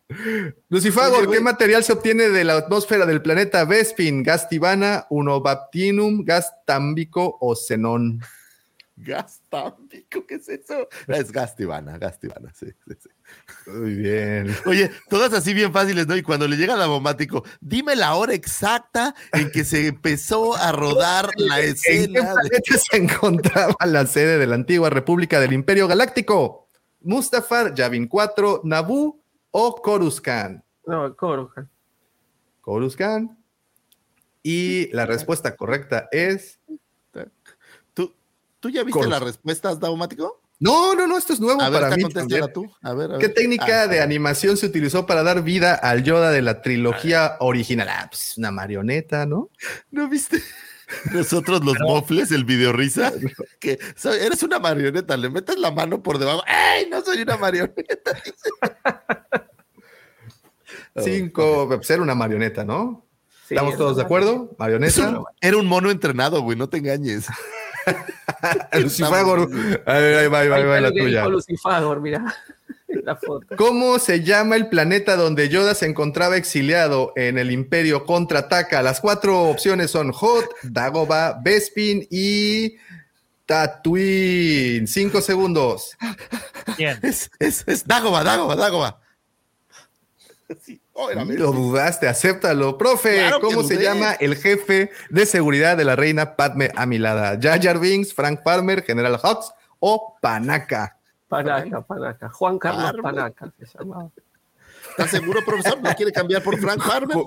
S3: Lucifago,
S1: Oye, güey.
S3: ¿qué material se obtiene de la atmósfera del planeta Vespin? ¿Gas tibana, unobaptinum, gas támbico o xenón?
S1: Gas támbico, ¿qué es eso? Es gas tibana, gas tibana, sí, sí, sí.
S3: Muy bien.
S1: Oye, todas así bien fáciles, ¿no? Y cuando le llega la bomático, dime la hora exacta en que se empezó a rodar la
S3: ¿En qué
S1: escena. de-
S3: se encontraba la sede de la antigua República del Imperio Galáctico? ¿Mustafar, Yavin 4, Naboo o Coruscant?
S5: No, Coruscant.
S3: Coruscant. Y la respuesta correcta es...
S1: ¿Tú, ¿Tú ya viste
S3: Coruscant.
S1: las respuestas, Daumático?
S3: No, no, no, esto es nuevo
S1: A
S3: para mí. también.
S1: tú. A ver, a
S3: ¿Qué
S1: ver.
S3: técnica
S1: Ah,
S3: de animación se utilizó para dar vida al Yoda de la trilogía original? Ah, pues una marioneta, ¿no?
S1: ¿No viste? Nosotros los mofles, el video risa, que eres una marioneta, le metes la mano por debajo. ¡Ey! No soy una marioneta.
S3: Cinco, pues era una marioneta, ¿no?
S5: Sí,
S3: ¿Estamos todos de acuerdo? Marioneta.
S1: un- era un mono entrenado, güey, no te engañes.
S3: Lucifagor. A ver, ahí va, ahí va, ahí va la tuya.
S5: Lucifagor, mira. La foto.
S3: ¿Cómo se llama el planeta donde Yoda se encontraba exiliado en el Imperio contraataca? Las cuatro opciones son Hot, Dagobah, Bespin y Tatooine. Cinco segundos.
S6: Bien.
S1: Es, es, es Dagoba, Dagoba, Dagoba. Sí, obviamente.
S3: Lo dudaste, acéptalo. Profe,
S1: Claro
S3: ¿cómo se llama el jefe de seguridad de la reina Padme Amilada? ¿Jar Jar Binks, Frank Palmer, General Hux o Panaca?
S5: Panaca, Panaca. Juan Carlos. Panaca se.
S1: ¿Estás seguro, profesor? ¿No quiere cambiar por Frank Farmer?
S3: Ju-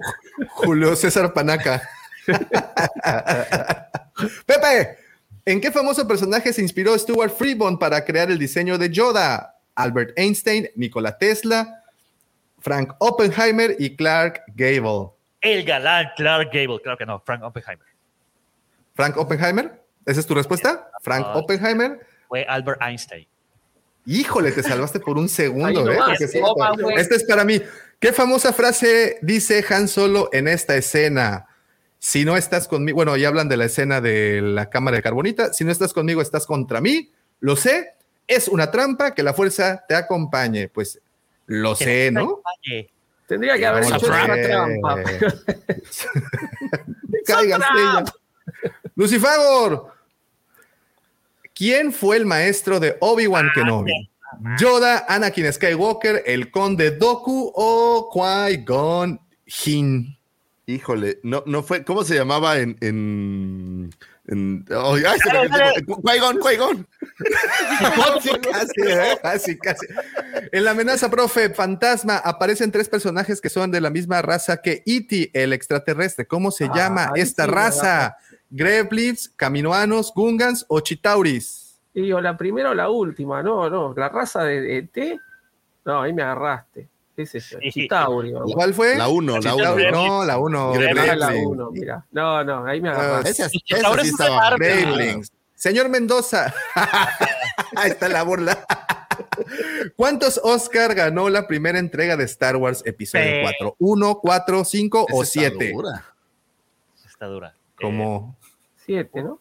S3: Julio César Panaca. Pepe, ¿en qué famoso personaje se inspiró Stuart Freeborn para crear el diseño de Yoda? Albert Einstein, Nikola Tesla, Frank Oppenheimer y Clark Gable.
S6: El galán Clark Gable. Claro que no, Frank Oppenheimer.
S3: ¿Frank Oppenheimer? ¿Esa es tu respuesta? ¿Frank
S6: Ah.
S3: Oppenheimer?
S6: Fue Albert Einstein.
S3: Híjole, te salvaste por un segundo, ¿eh? sí, este es para mí. ¿Qué famosa frase dice Han Solo en esta escena? Si no estás conmigo, bueno, ya hablan de la escena de la cámara de carbonita. Si no estás conmigo, estás contra mí. Lo sé. Es una trampa que la fuerza te acompañe. Pues lo sé, ¿no?
S5: Tendría que haber hecho una trampa.
S3: Caigas, ella. Lucifagor. ¿Quién fue el maestro de Obi-Wan Kenobi? Yoda, Anakin Skywalker, el conde Doku o Qui-Gon Jinn.
S1: Híjole, no, no fue. ¿Cómo se llamaba en. en, en- ay, ay, se me
S6: Dale,
S1: quedó- Qui-Gon, Qui-Gon.
S3: Casi, casi, ¿eh? casi, casi. En la amenaza, profe, fantasma, aparecen tres personajes que son de la misma raza que E.T., el extraterrestre. ¿Cómo se
S5: Ah,
S3: llama
S5: ahí
S3: esta
S5: sí
S3: raza? Gremlins, Caminoanos, Gungans o Chitauris.
S5: Y o la primera o la última, no, no. La raza de, de T, no, ahí me agarraste. ¿Qué es eso?
S6: Sí.
S5: Chitauri. vamos.
S3: ¿Cuál fue?
S1: La 1, la 1.
S6: Gremlins.
S3: No, la uno.
S1: Gremlins.
S5: Ah, la
S3: Gremlins.
S5: uno, mira. No, no, ahí me agarraste.
S1: Esa, sí
S6: es
S1: estaba.
S3: Gremlins. Señor Mendoza. Ahí está la burla. ¿Cuántos Oscar ganó la primera entrega de Star Wars Episodio
S6: Sí.
S3: 4? ¿Uno, cuatro, cinco o
S1: Esa está
S3: siete?
S1: dura.
S6: está dura. Eh,
S3: Como
S5: Siete, ¿no?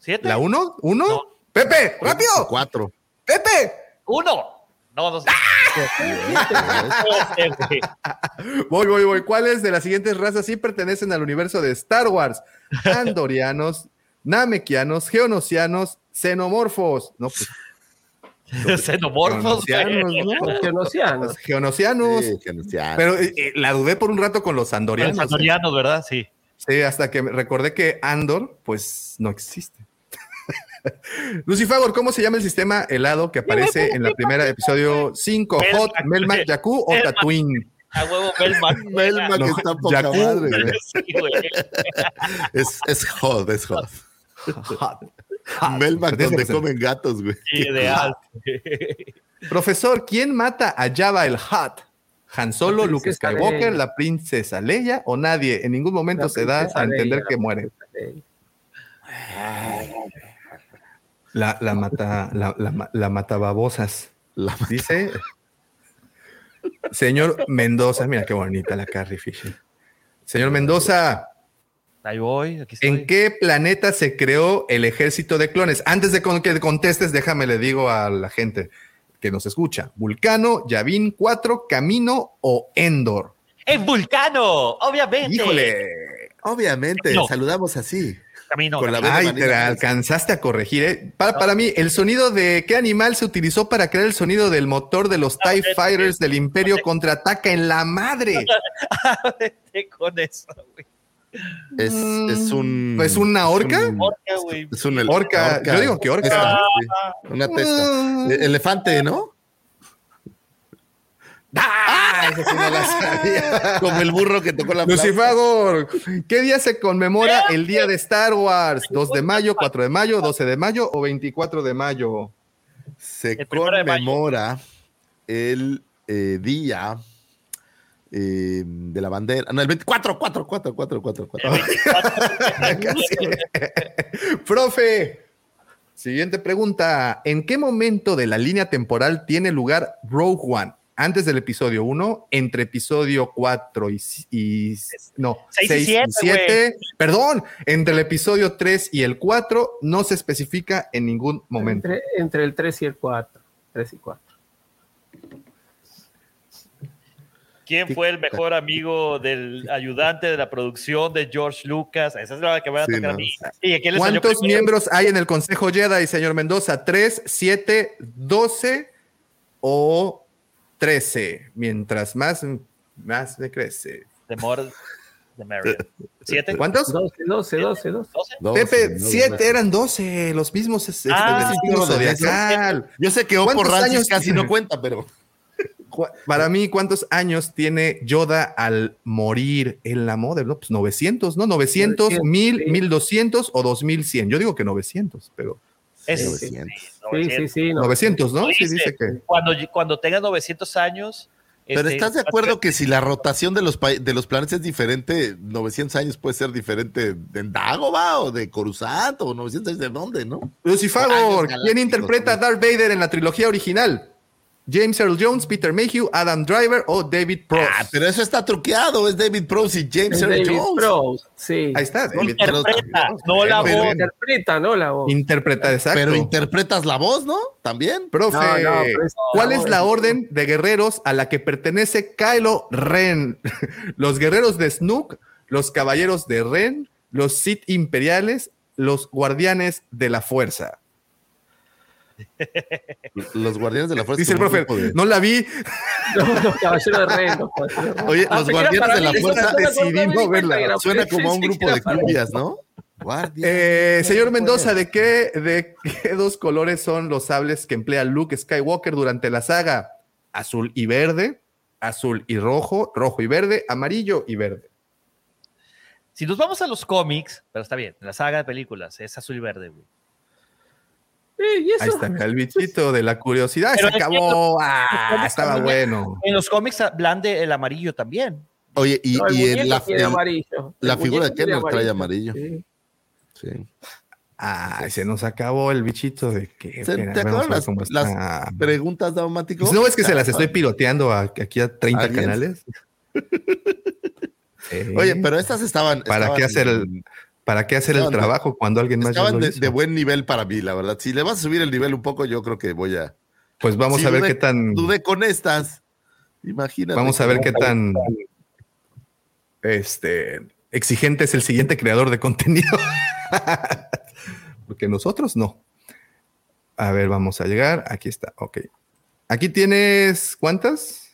S6: ¿Siete?
S3: la uno, uno.
S6: No.
S3: Pepe, rápido.
S1: Cuatro.
S3: Pepe.
S6: ¡Uno! No, no sé.
S3: Voy, voy, voy. ¿Cuáles de las siguientes razas sí pertenecen al universo de Star Wars? Andorianos, Namekianos, Geonosianos, Xenomorfos. No, pues
S6: Xenomorfos.
S3: Geonosianos, ¿no?
S5: Los genocianos.
S3: Pues, Geonosianos. Pero eh, eh, la dudé por un rato con los
S6: Los
S3: andorianos.
S6: andorianos, ¿verdad? Sí.
S3: Sí, hasta que recordé que Andor, pues, no existe. Lucifagor, ¿cómo se llama el sistema helado que aparece en la primera episodio 5?
S6: Melmac.
S3: ¿Hot, Melmac, Jakku o
S6: Melmac.
S3: Tatooine?
S6: A huevo, Belman.
S1: Melma que
S3: No,
S1: está poca
S3: Jakku.
S1: madre. güey.
S6: Sí.
S1: Es, es hot, es hot.
S3: Hot.
S1: Melma
S3: Tienes
S1: donde comen gatos, güey.
S6: Ideal.
S3: Profesor, ¿quién mata a Java el Hut? ¿Han Solo, Luke Skywalker,
S5: Leia.
S3: la princesa Leia o nadie? En ningún momento
S5: La
S3: se da a entender
S5: Leia,
S3: que muere.
S5: Leia.
S3: La, la mata, la, la, la matababosas.
S1: La-
S3: Dice señor Mendoza, mira qué bonita la Carrie Fisher. Señor Mendoza,
S6: Ahí voy, aquí estoy.
S3: ¿en qué planeta se creó el ejército de clones? Antes de que contestes, déjame le digo a la gente que nos escucha. Vulcano, Yavin 4, Camino o Endor.
S6: ¡En Vulcano! Obviamente.
S3: Híjole.
S1: Obviamente,
S6: No.
S1: saludamos así.
S6: Camino.
S1: Con la
S6: camino.
S1: B de
S3: Ay,
S1: Vanilla
S3: te alcanzaste a corregir. ¿eh? Para, para mí, el sonido de qué animal se utilizó para crear el sonido del motor de los TIE Fighters del Imperio contraataca en la madre.
S6: Vete con eso, güey.
S1: Es, es un.
S3: ¿Es una orca?
S1: Es un,
S6: Orca, güey.
S1: es un el-
S3: Orca. Yo digo que orca.
S1: Testa, sí. Una testa. E- Elefante, ¿no?
S3: ¡Ah! Esa sí no la sabía.
S1: Como el burro que tocó la.
S3: Lucifagor, ¿qué día se conmemora el día de Star Wars? ¿2 de mayo, 4 de mayo, 12 de mayo o 24 de mayo?
S1: Se
S6: El mayo.
S1: conmemora el eh, día eh, de la bandera. No, el 24, 4, 4, 4, 4, 4.
S3: Casi. Profe, siguiente pregunta. ¿En qué momento de la línea temporal tiene lugar Rogue One? Antes del episodio 1, entre episodio 4 y, y no,
S6: Seis y
S3: 6 y
S6: siete,
S3: 7, perdón, entre el episodio 3 y el 4 no se especifica en ningún momento.
S5: Entre, entre el 3 y el 4. 3 y 4.
S6: ¿Quién fue el mejor amigo del ayudante de la producción de George Lucas? Esa es la que me va a
S3: Sí,
S6: tocar a
S3: no.
S6: mí. ¿Y a quién le salió
S3: ¿Cuántos miembros hay en el Consejo Jedi, señor Mendoza? ¿3, 7, 12 o 13? Mientras más, más me crece.
S6: De Mor de Marion. ¿Siete?
S3: ¿Cuántos?
S5: 12, 12, 12, 12.
S6: ¿Doce?
S3: Pepe, 7 eran 12, los mismos este,
S6: Ah,
S3: zodiacal.
S1: Yo sé que
S3: ¿Cuántos
S1: Rancis
S3: años
S1: casi no cuenta, pero.
S3: Para mí, ¿cuántos años tiene Yoda al morir en la Mother? No, pues 900, ¿no? 900,
S5: 900,
S3: 1000,
S5: sí.
S3: 1200 o 2100. Yo digo que 900, pero
S6: Es-
S5: Sí,
S1: 900.
S5: Sí, sí, sí. no.
S3: 900, ¿no? Sí,
S6: Dice,
S3: que.
S6: Cuando, cuando tenga 900 años.
S1: Pero
S6: este,
S1: ¿estás de acuerdo que si la rotación de los, de los planetas es diferente, 900 años puede ser diferente de Dagobah o de Coruscant o 900 años de dónde, ¿no?
S3: Lucifagor, ¿quién interpreta a. Darth Vader en la trilogía original? James Earl Jones, Peter Mayhew, Adam Driver o David Prost.
S1: Ah, pero eso está truqueado, es David Prowse y James
S5: Es
S1: Earl
S5: David
S1: Jones.
S5: Prowse, sí.
S3: Ahí está, David
S6: Interpreta, no la
S1: Pero-
S6: voz.
S5: Interpreta, ¿no? La voz.
S3: Interpreta, exacto.
S1: Pero interpretas la voz, ¿no? También.
S3: Profe,
S5: No, no,
S3: ¿cuál es- la orden de guerreros a la que pertenece Kylo Ren? Los guerreros de Snook, los caballeros de Ren, los Sith imperiales, los guardianes de la fuerza.
S1: Los guardianes de la fuerza.
S3: Dice el profe,
S1: de-
S3: no la vi,
S5: de Ren. Los caballeros de Ren.
S1: Oye,
S5: Ah,
S1: los guardianes
S5: para
S1: de la
S5: mí,
S1: fuerza
S5: no
S3: no
S5: cuenta
S3: verla.
S1: Suena como a un grupo de cubias, ¿no?
S3: Eh, señor Mendoza, ¿de qué, ¿de qué dos colores son los sables que emplea Luke Skywalker durante la saga? Azul y verde, azul y rojo, rojo y verde, amarillo y verde.
S6: Si nos vamos a los cómics, pero está bien, la saga de películas es azul y verde, güey.
S5: ¿Y eso?
S3: Ahí está acá el bichito de la curiosidad.
S6: Pero
S3: Se acabó. Ah, estaba bueno.
S6: En los cómics hablan de el amarillo también.
S1: Oye, y,
S5: No, el
S1: y en la,
S5: amarillo.
S1: la
S5: El
S1: figura de
S5: tiene
S1: Kenner trae amarillo.
S5: Sí.
S1: sí.
S3: Ay, se nos acabó el bichito de que.
S1: Se- ¿Te
S3: vamos a
S1: acuerdas
S3: ver
S1: las, preguntas, Daumático?
S3: No es que se las estoy piroteando a- aquí a 30
S1: ¿A diez?
S3: canales. Sí.
S1: Oye, pero estas estaban.
S3: ¿Para
S1: estaban-
S3: qué hacer el, para qué hacer el
S1: de-
S3: trabajo cuando alguien más ya
S1: Estaban
S3: lo
S1: de,
S3: hizo?
S1: de buen nivel para mí, la verdad. Si le vas a subir el nivel un poco, yo creo que voy a.
S3: Pues vamos a ver
S1: dudé-
S3: qué tan.
S1: Dudé con estas. Imagínate.
S3: Vamos a ver qué tan este, exigente es el siguiente creador de contenido. Porque nosotros no. A ver, vamos a llegar. Aquí está. Ok. Aquí tienes cuántas?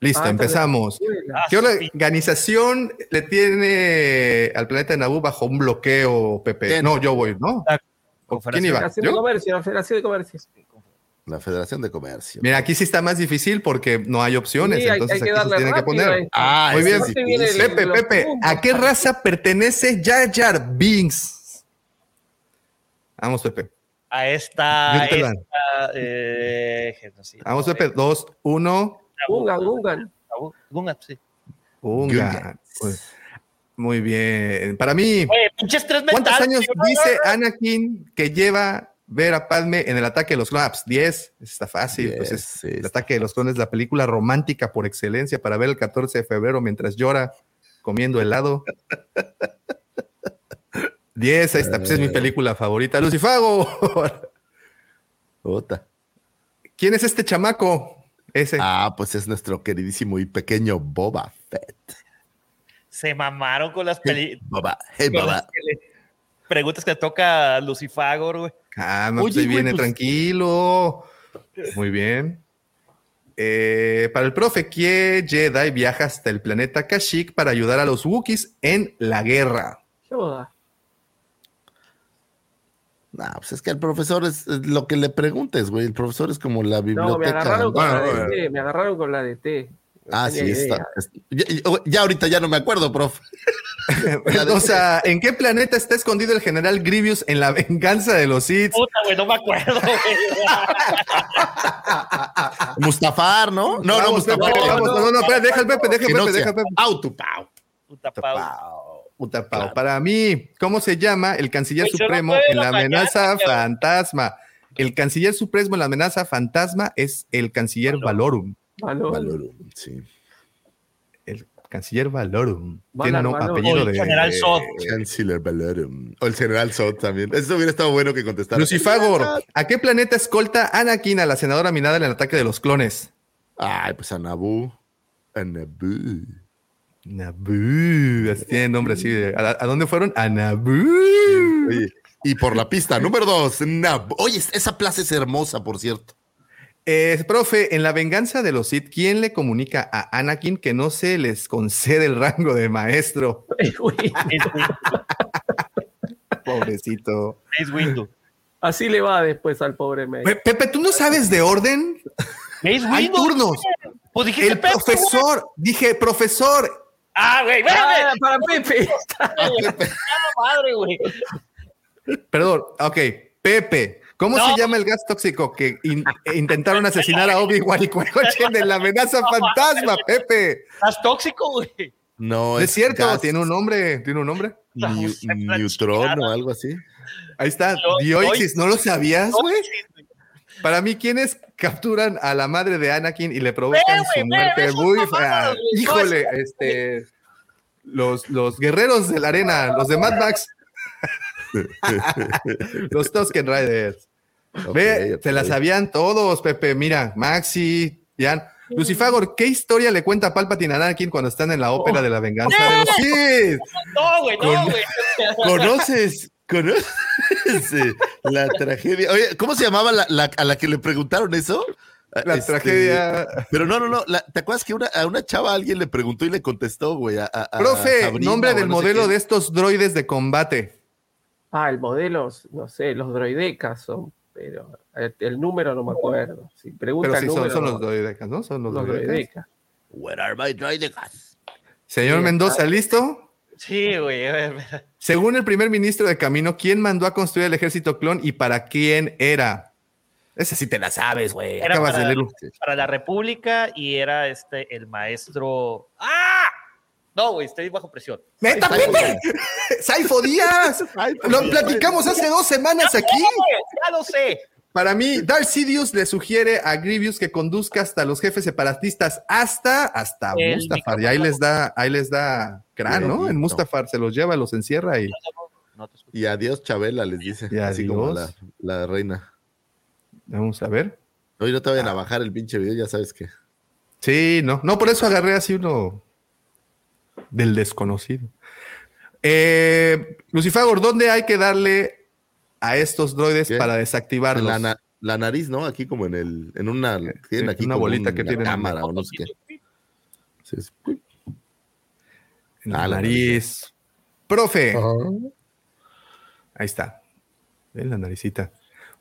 S3: Listo,
S5: Ah,
S3: empezamos.
S6: Ah,
S3: ¿Qué
S6: sí.
S3: organización le tiene al planeta Naboo bajo un bloqueo, Pepe?
S1: ¿Quién?
S3: No, yo voy, ¿no?
S6: La
S3: ¿O ¿Quién iba?
S5: Federación de. Comercio, la Federación de Comercio.
S1: La Federación de Comercio.
S3: Mira, aquí sí está más difícil porque no hay opciones,
S5: Sí, hay-
S3: entonces
S5: hay que
S3: aquí se tiene que poner.
S1: Ah,
S3: Muy bien.
S5: viene
S1: difícil.
S5: el-
S3: Pepe, Pepe. ¿a qué raza pertenece Jar Jar Binks? Vamos, Pepe.
S6: A esta. Esta, eh, genocidio.
S3: Vamos, Pepe. Dos, uno.
S5: Gungan, Gungan.
S6: Gungan, sí.
S3: Unga. Pues, Muy bien. Para mí,
S6: Oye, pinches tres
S3: ¿cuántos años
S6: tío,
S3: dice. Anakin que lleva ver a Padme en el ataque de los clones? Diez. Está fácil. pues es
S1: sí,
S3: el ataque de los clones, la película romántica por excelencia para ver el 14 de febrero mientras llora comiendo helado. 10, ahí está, pues es mi película favorita. Lucifago.
S1: Puta.
S3: ¿Quién es este chamaco? Ese.
S1: Ah, pues es nuestro queridísimo y pequeño Boba Fett.
S6: Se mamaron con las películas.
S1: Boba, hey, Boba.
S6: Preguntas que toca a Lucifagor, güey.
S3: Ah, no,
S1: Oye,
S3: pues ahí
S1: güey,
S3: viene
S1: pues-
S3: tranquilo. Muy bien. Eh, para el profe, ¿qué Jedi viaja hasta el planeta Kashyyyk para ayudar a los Wookiees en la guerra?
S5: Yoda.
S1: Nah, pues es que el profesor es, es lo que le preguntes, güey. El profesor es como la
S5: No, me
S1: biblioteca.
S5: agarraron con
S3: Bueno,
S5: la de T. Me agarraron con la de T. No
S1: ah, sí, está. es- Ya, ahorita ya no me acuerdo, prof.
S3: o sea, ¿en qué planeta está escondido el general Grievous en la venganza de los Sith?
S6: Puta, güey, no me acuerdo, güey.
S1: Mustafar, ¿no? No, no, Mustafar.
S3: Pepe, vamos, no, no, no, espera, deja el Pepe, deja el Pepe, deja el Pepe.
S1: Autopau.
S6: Puta
S3: Puta Pau. Para mí, ¿cómo se llama el canciller
S6: Pues no
S3: supremo en la amenaza fantasma? El canciller supremo en la amenaza fantasma es el canciller Valorum.
S5: Valor.
S1: Valorum, sí.
S3: El canciller Valorum. Tiene un
S5: Valorum.
S3: apellido
S6: O el
S3: de.
S6: general Zod.
S1: Chancellor Valorum. O el general Sod también. Eso hubiera estado bueno que contestara.
S3: Lucifagor, ¿a qué planeta escolta Anakin a la senadora Minada en el ataque de los clones?
S1: Ay, pues a Naboo. A Naboo.
S3: Naboo. Así tiene nombre así. de- ¿A, a dónde fueron? A Naboo.
S1: Oye, y por la pista, número dos, Naboo. Oye, esa plaza es hermosa, por cierto.
S3: Eh, profe, en la venganza de los Sith, ¿quién le comunica a Anakin que no se les concede el rango de maestro? Pobrecito.
S6: Mace Windu.
S5: Así le va después al pobre May.
S3: Pe- Pepe, ¿tú no sabes de orden?
S6: Mace
S3: Hay turnos.
S6: Pues
S3: El
S6: Pepe,
S3: profesor, dije profesor.
S6: Ah, güey,
S5: Ah, para Pepe.
S6: Ah, madre, güey.
S3: Perdón, ok, Pepe. ¿Cómo
S6: No.
S3: se llama el gas tóxico que in- intentaron asesinar a Obi-Wan y Qui-Gon de la amenaza fantasma, Pepe?
S6: Estás tóxico, güey.
S1: No,
S3: es cierto,
S1: gas-
S3: tiene un nombre, tiene un nombre.
S1: New- Neutron o algo así.
S3: Ahí está, Dioisis, ¿no lo sabías, güey? Para mí, ¿quiénes capturan a la madre de Anakin y le provocan su muerte? Muy fea.
S6: güey.
S3: Híjole, este. Los, los guerreros de la arena, los de Mad Max. los Tusken Riders. Ve, se la sabían todos, Pepe. Mira, Maxi, Jan. Lucifagor, ¿qué historia le cuenta Palpatine a Anakin cuando están en la ópera de la venganza de los Sith?
S6: No, güey, no,
S3: Con-
S6: güey.
S1: ¿Conoces? ¿Conoces eh, la tragedia? Oye, ¿cómo se llamaba la, la- a la que le preguntaron eso?
S3: La
S1: Este,
S3: tragedia.
S1: Pero no, no, no. la- ¿Te acuerdas que una, a una chava alguien le preguntó y le contestó, güey? a- a- a
S3: Profe,
S1: Sabrina
S3: nombre del
S1: no
S3: modelo de estos droides de combate.
S5: Ah, el modelo, no sé, los droidecas son, pero el, el número no me acuerdo. Si pregunta
S3: Pero sí, son,
S5: número,
S3: son
S5: no,
S3: los droidecas, ¿no? Son los,
S5: los
S3: droidecas.
S5: droidecas.
S1: Where are my droidekas?
S3: Señor
S5: Sí,
S3: Mendoza, ¿listo?
S6: Sí, güey.
S3: Según el primer ministro de Camino, ¿quién mandó a construir el ejército clon y para quién era? Esa sí te la sabes, güey.
S6: Era
S3: Acabas
S6: para-
S3: de leer.
S6: Para la República y era este el maestro. ¡Ah! No, güey, estoy bajo presión.
S3: ¡Meta, Pepe! ¡Saifo Díaz! Lo platicamos hace dos semanas aquí.
S6: Ya lo sé.
S3: Para mí, Darth Sidious le sugiere a Grievous que conduzca hasta los jefes separatistas, hasta, hasta
S6: El
S3: Mustafar. Y ahí les da, ahí les da crán, ¿no? En. Mustafar se los lleva, los encierra y
S6: No.
S1: Y adiós, Chabela, les dice.
S3: Y
S1: así como la, la reina.
S3: vamos a ver.
S1: Hoy no te vayan a bajar el pinche video, ya sabes que.
S3: Sí, no, no, por eso agarré así uno del desconocido. Eh, Lucifagor, ¿dónde hay que darle a estos droides
S1: ¿Qué?
S3: para desactivarlos?
S1: La, na- la nariz, ¿no? Aquí como en el, en una, tienen aquí
S3: una
S1: como
S3: bolita
S1: un-
S3: que
S1: una
S3: tienen.
S1: cámara o no sé qué.
S3: En la
S1: Ah, la
S3: nariz. Profe. Ahí está. En la naricita.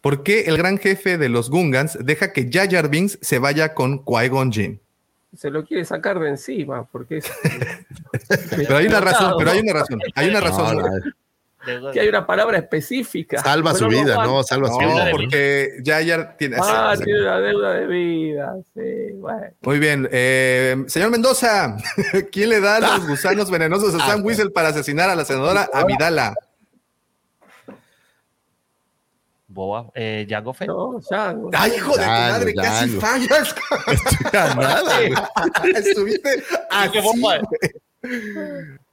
S3: ¿Por qué el gran jefe de los Gungans deja que Jar Jar Binks se vaya con Qui-Gon Jinn?
S5: Se lo quiere sacar de encima, porque es...
S3: Pero hay una razón, pero hay una razón. Hay una razón.
S1: No,
S3: ¿no?
S1: no,
S5: que hay una palabra específica.
S1: salva su vida. ¿no? Salva su
S3: No,
S1: vida.
S3: porque Jar Jar tiene.
S5: Ah,
S3: sí,
S5: tiene una deuda de vida. Sí, bueno.
S3: Muy bien. eh, señor Mendoza, ¿quién le da los gusanos venenosos a Sam Whistle para asesinar a la senadora Amidala?
S6: Boa, eh, Jango Fett.
S5: No, ya.
S3: ¡Ay, hijo de tu
S1: Django,
S3: madre! ¡Casi
S1: Django.
S3: fallas!
S1: Nada, güey.
S3: Estuviste así.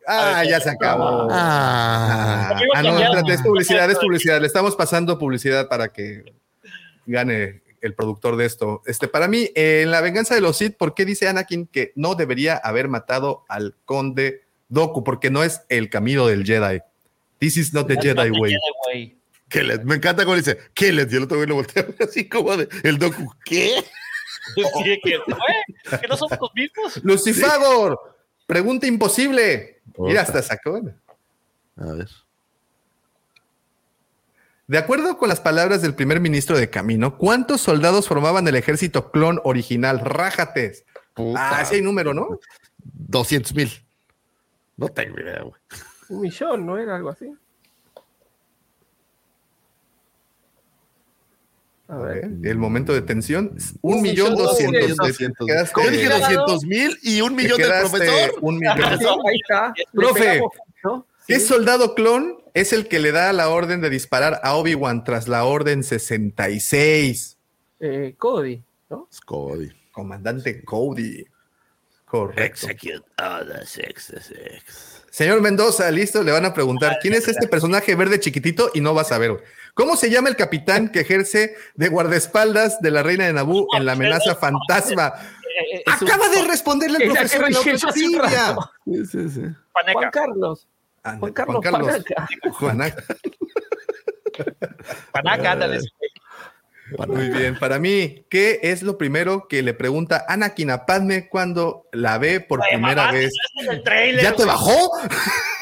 S3: Ah, ya se acabó.
S1: Ah,
S3: Ah, ah, no, espérate, es publicidad, es publicidad. Le estamos pasando publicidad para que gane el productor de esto. Este, para mí, en la venganza de los Sith, ¿por qué dice Anakin que no debería haber matado al conde Doku? Porque no es el camino del Jedi. This is not the Jedi way.
S1: Me encanta cuando dice Kellet. Y el otro güey lo voltea a ver así como de el docu. ¿Qué?
S6: Sí, que, güey, que no somos los mismos.
S3: Lucifagor, pregunta imposible. Mira, hasta sacó.
S1: A ver.
S3: De acuerdo con las palabras del primer ministro de Camino, ¿cuántos soldados formaban el ejército clon original? Rájates.
S1: Puta.
S3: Ah, sí hay número, ¿no?
S1: 200 mil. No tengo idea, güey.
S5: Un millón, ¿no era algo así? A ver.
S3: El momento de tensión, un millón doscientos.
S5: doscientos.
S3: Te quedaste-
S1: Yo dije
S5: Te
S1: 200 mil y un millón del profesor.
S3: Un millón.
S5: Ahí está.
S3: Profe. ¿Qué soldado clon es el que le da la orden de disparar a Obi-Wan tras la orden 66.
S5: Eh, Cody, ¿no?
S1: Es Cody.
S3: Comandante Cody. Correcto.
S1: Execute all 66.
S3: Señor Mendoza, listo, le van a preguntar quién es este personaje verde chiquitito y no va a saber. ¿Cómo se llama el capitán que ejerce de guardaespaldas de la reina de Naboo en la amenaza fantasma?
S6: Eh, eh,
S3: Acaba de responderle el profesor.
S1: Sí, sí, sí.
S6: Paneca.
S5: Juan Carlos. Juan Carlos, Panaca.
S3: Juanaca.
S6: Panaca, ándale.
S3: Muy bien, para mí, ¿qué es lo primero que le pregunta Anakin a Padme cuando la ve por
S6: Oye,
S3: primera
S6: mamá,
S3: vez?
S6: ¿estás en el trailer,
S3: ¿Ya te bajó?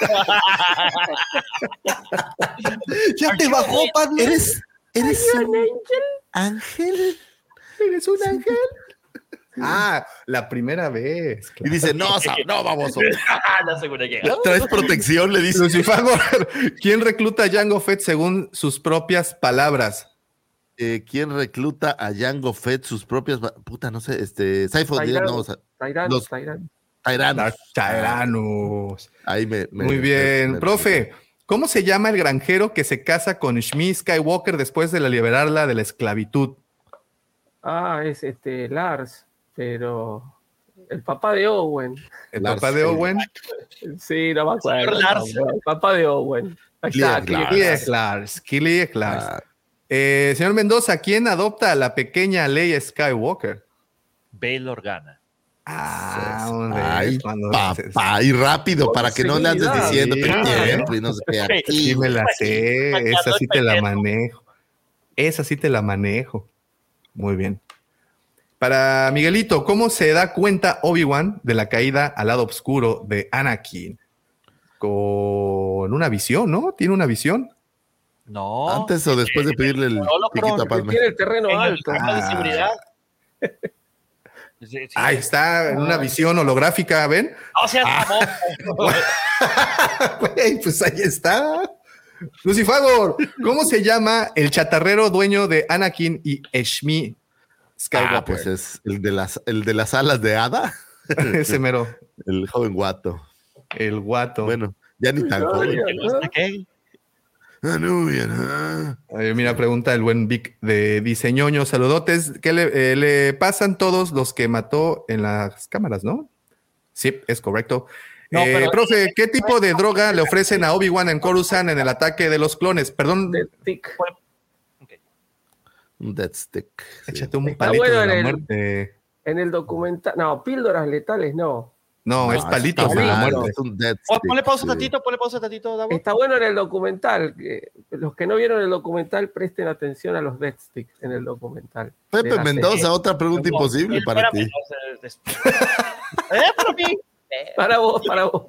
S3: ¿Ya te bajó, Padme?
S1: ¿Eres, eres un ángel?
S3: ¿Eres un ángel? Ah, la primera vez.
S1: Y dice, no, Sam, no, vamos.
S6: Ah, no.
S1: Traes protección, le dice.
S3: Lucifagor, ¿quién recluta a Jango Fett según sus propias palabras?
S1: Eh, ¿Quién recluta a Jango Fett sus propias... Puta, no sé, este... Saifo, no, o sea, Los-.
S3: Darth Tyrannus.
S1: Ahí me... me-
S3: Muy bien.
S1: me-
S3: Profe, ¿cómo se llama el granjero que se casa con Shmi Skywalker después de la liberarla de la esclavitud?
S5: Ah, es este Lars, pero el papá de Owen.
S3: El
S1: Lars
S3: papá de Owen.
S5: Sí, no me acuerdo.
S6: Lars.
S5: El papá de Owen. Ahí está.
S1: Lars.
S3: Lars. Lars. Eh, señor Mendoza, ¿quién adopta a la pequeña Leia Skywalker?
S6: Bail Organa.
S3: Ah, hombre,
S1: Ay, papá, y rápido, para que no le andes diciendo que
S3: sí.
S1: tiempo y no sé qué.
S3: Sí
S1: Aquí,
S3: me la sé, esa sí te la manejo. Esa sí te la manejo. Muy bien. Para Miguelito, ¿cómo se da cuenta Obi-Wan de la caída al lado oscuro de Anakin? Con una visión, ¿no? ¿Tiene una visión?
S6: No.
S1: Antes o después de pedirle el
S6: Holocron,
S1: piquito a Padme.
S5: tiene el terreno
S6: en el
S5: alto.
S6: de
S3: Ah.
S6: seguridad. Sí, sí.
S3: Ahí está, en una visión holográfica, ¿ven?
S6: O sea, mamón.
S3: Güey, pues ahí está. Lucifagor, ¿cómo se llama el chatarrero dueño de Anakin y Shmi Skywalker?
S1: Ah, pues es el de las, el de las alas de hada,
S3: Ese mero,
S1: el joven guato.
S3: el guato.
S1: Bueno, ya ni tan joven. Ah, no, bien.
S3: Eh, mira, pregunta el buen Vic de Diseñoño, saludotes. ¿Qué le, eh, le pasan todos los que mató en las cámaras, no? Sí, es correcto.
S6: No,
S3: Eh,
S6: pero-
S3: profe, ¿qué tipo de droga le ofrecen a Obi-Wan en Coruscant en el ataque de los clones? Perdón,
S5: De tic.
S1: Un dead stick.
S3: échate un
S5: Está
S3: palito
S5: bueno
S3: de la
S5: en el-
S3: muerte.
S5: En el documental. No, píldoras letales no.
S3: No,
S1: No,
S3: es palitos
S1: está
S3: de la muerte.
S1: es un dead stick,
S6: Ponle pausa
S1: sí.
S6: tantito, ponle pausa tantito, Davo.
S5: Está bueno en el documental. los que no vieron el documental, presten atención a los dead sticks en el documental.
S1: Pepe Mendoza,
S5: serie.
S1: otra pregunta
S6: No,
S1: imposible para ti.
S6: Eh, para mí. Eh,
S5: Para vos, para vos.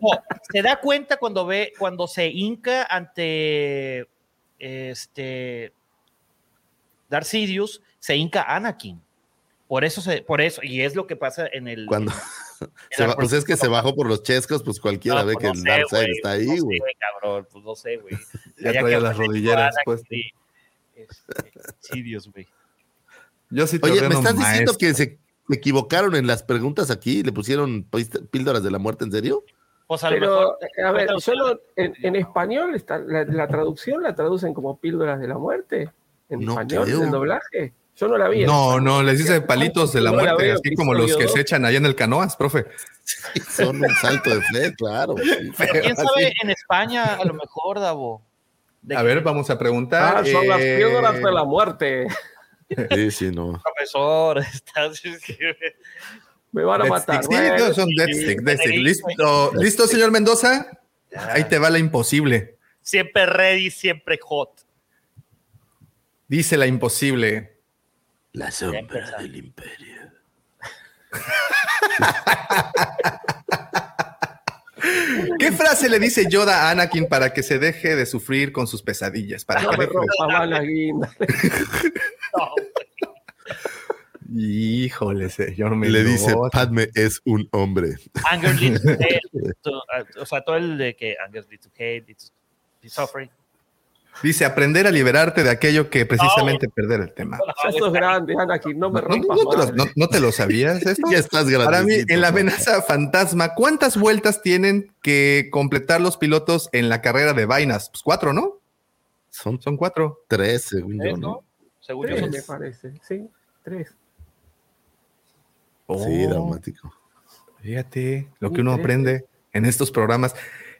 S6: se da cuenta cuando ve, cuando se hinca ante este Darth Sidious, se hinca Anakin. Por eso se, por eso, y es lo que pasa en el.
S1: Cuando
S6: en
S1: se
S6: el-
S1: va- pues es que se bajó por los chescos, pues cualquiera
S6: No,
S1: ve
S6: pues
S1: que
S6: no
S1: el
S6: sé,
S1: Darkseid
S6: güey,
S1: está
S6: no
S1: ahí,
S6: sé,
S1: güey.
S6: cabrón, pues no sé, güey.
S3: Ya
S6: Allá
S3: traía las rodilleras puestas.
S6: sí. Este, Sidious, güey.
S3: Yo sí te
S1: Oye, ¿me estás diciendo
S3: maestro.
S1: que se equivocaron en las preguntas aquí? ¿Le pusieron píldoras de la muerte en serio?
S6: Pues a lo
S5: Pero,
S6: mejor.
S5: a ver, yo no- en, en español, está, la, la traducción la traducen como píldoras de la muerte. En
S1: No
S5: español,
S1: creo.
S5: el doblaje. Yo no la vi.
S3: No, no, les dice palitos de la
S5: No la
S3: muerte,
S5: veo,
S3: así como los que se echan allá en el canoas, profe.
S1: Son un salto de fe, claro. sí.
S6: Pero quién sabe
S3: Así.
S6: en España, a lo mejor, Davo.
S3: A
S6: que-
S3: ver, vamos a preguntar.
S5: Ah, son las
S3: eh,
S5: píldoras de la muerte.
S1: Sí, sí, no.
S6: Profesor, estás.
S5: Me van a matar.
S3: Stick, sí, no, son Dead
S5: sí.
S3: Stick, Dead Stick.
S6: Federico.
S3: ¿Listo, ¿Listo, señor Mendoza? Ahí te va la imposible.
S6: Siempre ready, siempre hot.
S3: Dice la imposible.
S1: La sombra del imperio.
S3: ¿Qué frase le dice Yoda a Anakin para que se deje de sufrir con sus pesadillas? Para
S5: No
S3: que
S5: me
S3: deje Híjole, señor Mendoza.
S1: le dice, Padme es un hombre.
S6: anger leads to hate. To- uh, o sea, todo el de que anger leads to hate, leads to suffering.
S3: Dice, aprender a liberarte de aquello que precisamente perder el tema.
S5: Ya sos grande, Anakin, no me
S3: ¿No,
S5: rompas
S3: no te lo,
S5: madre.
S3: no- no te lo sabías esto?
S1: Ya estás
S3: Para mí, en la amenaza fantasma, ¿cuántas vueltas tienen que completar los pilotos en la carrera de vainas? Pues cuatro, ¿no?
S1: Son
S3: Son cuatro.
S1: tres, según yo,
S6: ¿Tres,
S1: ¿no?
S6: Según yo
S5: Tres,
S6: son
S5: me parece, sí, tres.
S1: Sí,
S3: Oh,
S1: dramático.
S3: Fíjate lo que uno aprende en estos programas.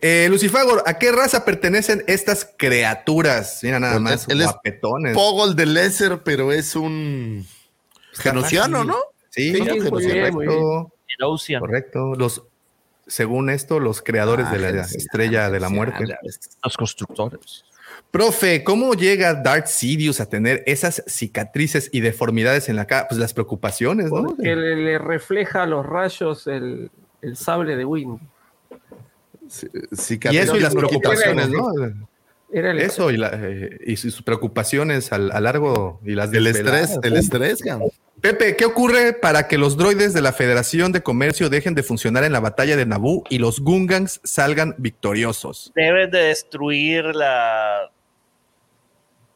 S3: Eh, Lucifagor, ¿a qué raza pertenecen estas criaturas? Mira nada
S1: Pues,
S3: más,
S1: él es
S3: guapetones.
S1: Pogol de Lesser, pero es un genociano, ¿no?
S3: Sí,
S5: Sí,
S3: no,
S5: muy
S3: correcto,
S5: bien,
S3: correcto. Los, según esto, los creadores de la
S1: Ah,
S3: estrella de la muerte.
S6: Los constructores.
S3: Profe, ¿cómo llega Darth Sidious a tener esas cicatrices y deformidades en la cara? Pues las preocupaciones, ¿no?
S5: Porque le, le refleja los rayos el, el sable de Wind.
S1: Sí,
S3: Y eso y las preocupaciones. ¿no?
S5: Era el
S3: Eso y, la- eh, y sus preocupaciones al, a largo y las
S1: El
S3: desveladas.
S1: estrés, el estrés.
S3: Pepe, ¿qué ocurre para que los droides de la Federación de Comercio dejen de funcionar en la batalla de Naboo y los Gungans salgan victoriosos?
S6: Deben de destruir la,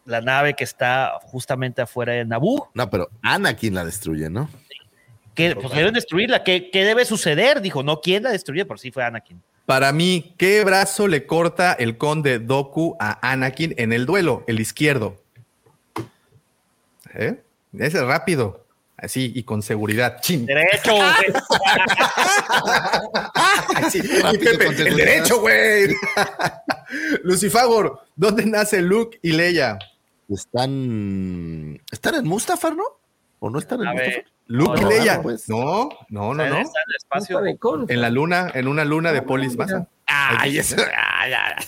S6: la nave que está justamente afuera de Naboo.
S1: No, pero Anakin la destruye, ¿no?
S6: Que pues, deben destruirla. ¿Qué, ¿Qué debe suceder? Dijo, no, ¿quién la destruye? Por sí fue Anakin.
S3: Para mí, ¿qué brazo le corta el conde Doku a Anakin en el duelo? El izquierdo. ¿Eh? Ese rápido. Así y con seguridad. Chin.
S6: Derecho, güey.
S3: Así. Y Pepe,
S1: con
S3: el derecho, güey. Lucifagor, ¿dónde nace Luke y Leia?
S1: Están. ¿Están en Mustafar, no? ¿O no están en
S6: A
S1: Mustafar?
S6: ver,
S3: Luke
S6: No,
S3: y Leia.
S1: no, pues.
S3: No, no, no, no.
S6: Está en el espacio.
S5: En
S3: la luna, en una luna de Polis Massa.
S1: Ay, eso. ay, ay.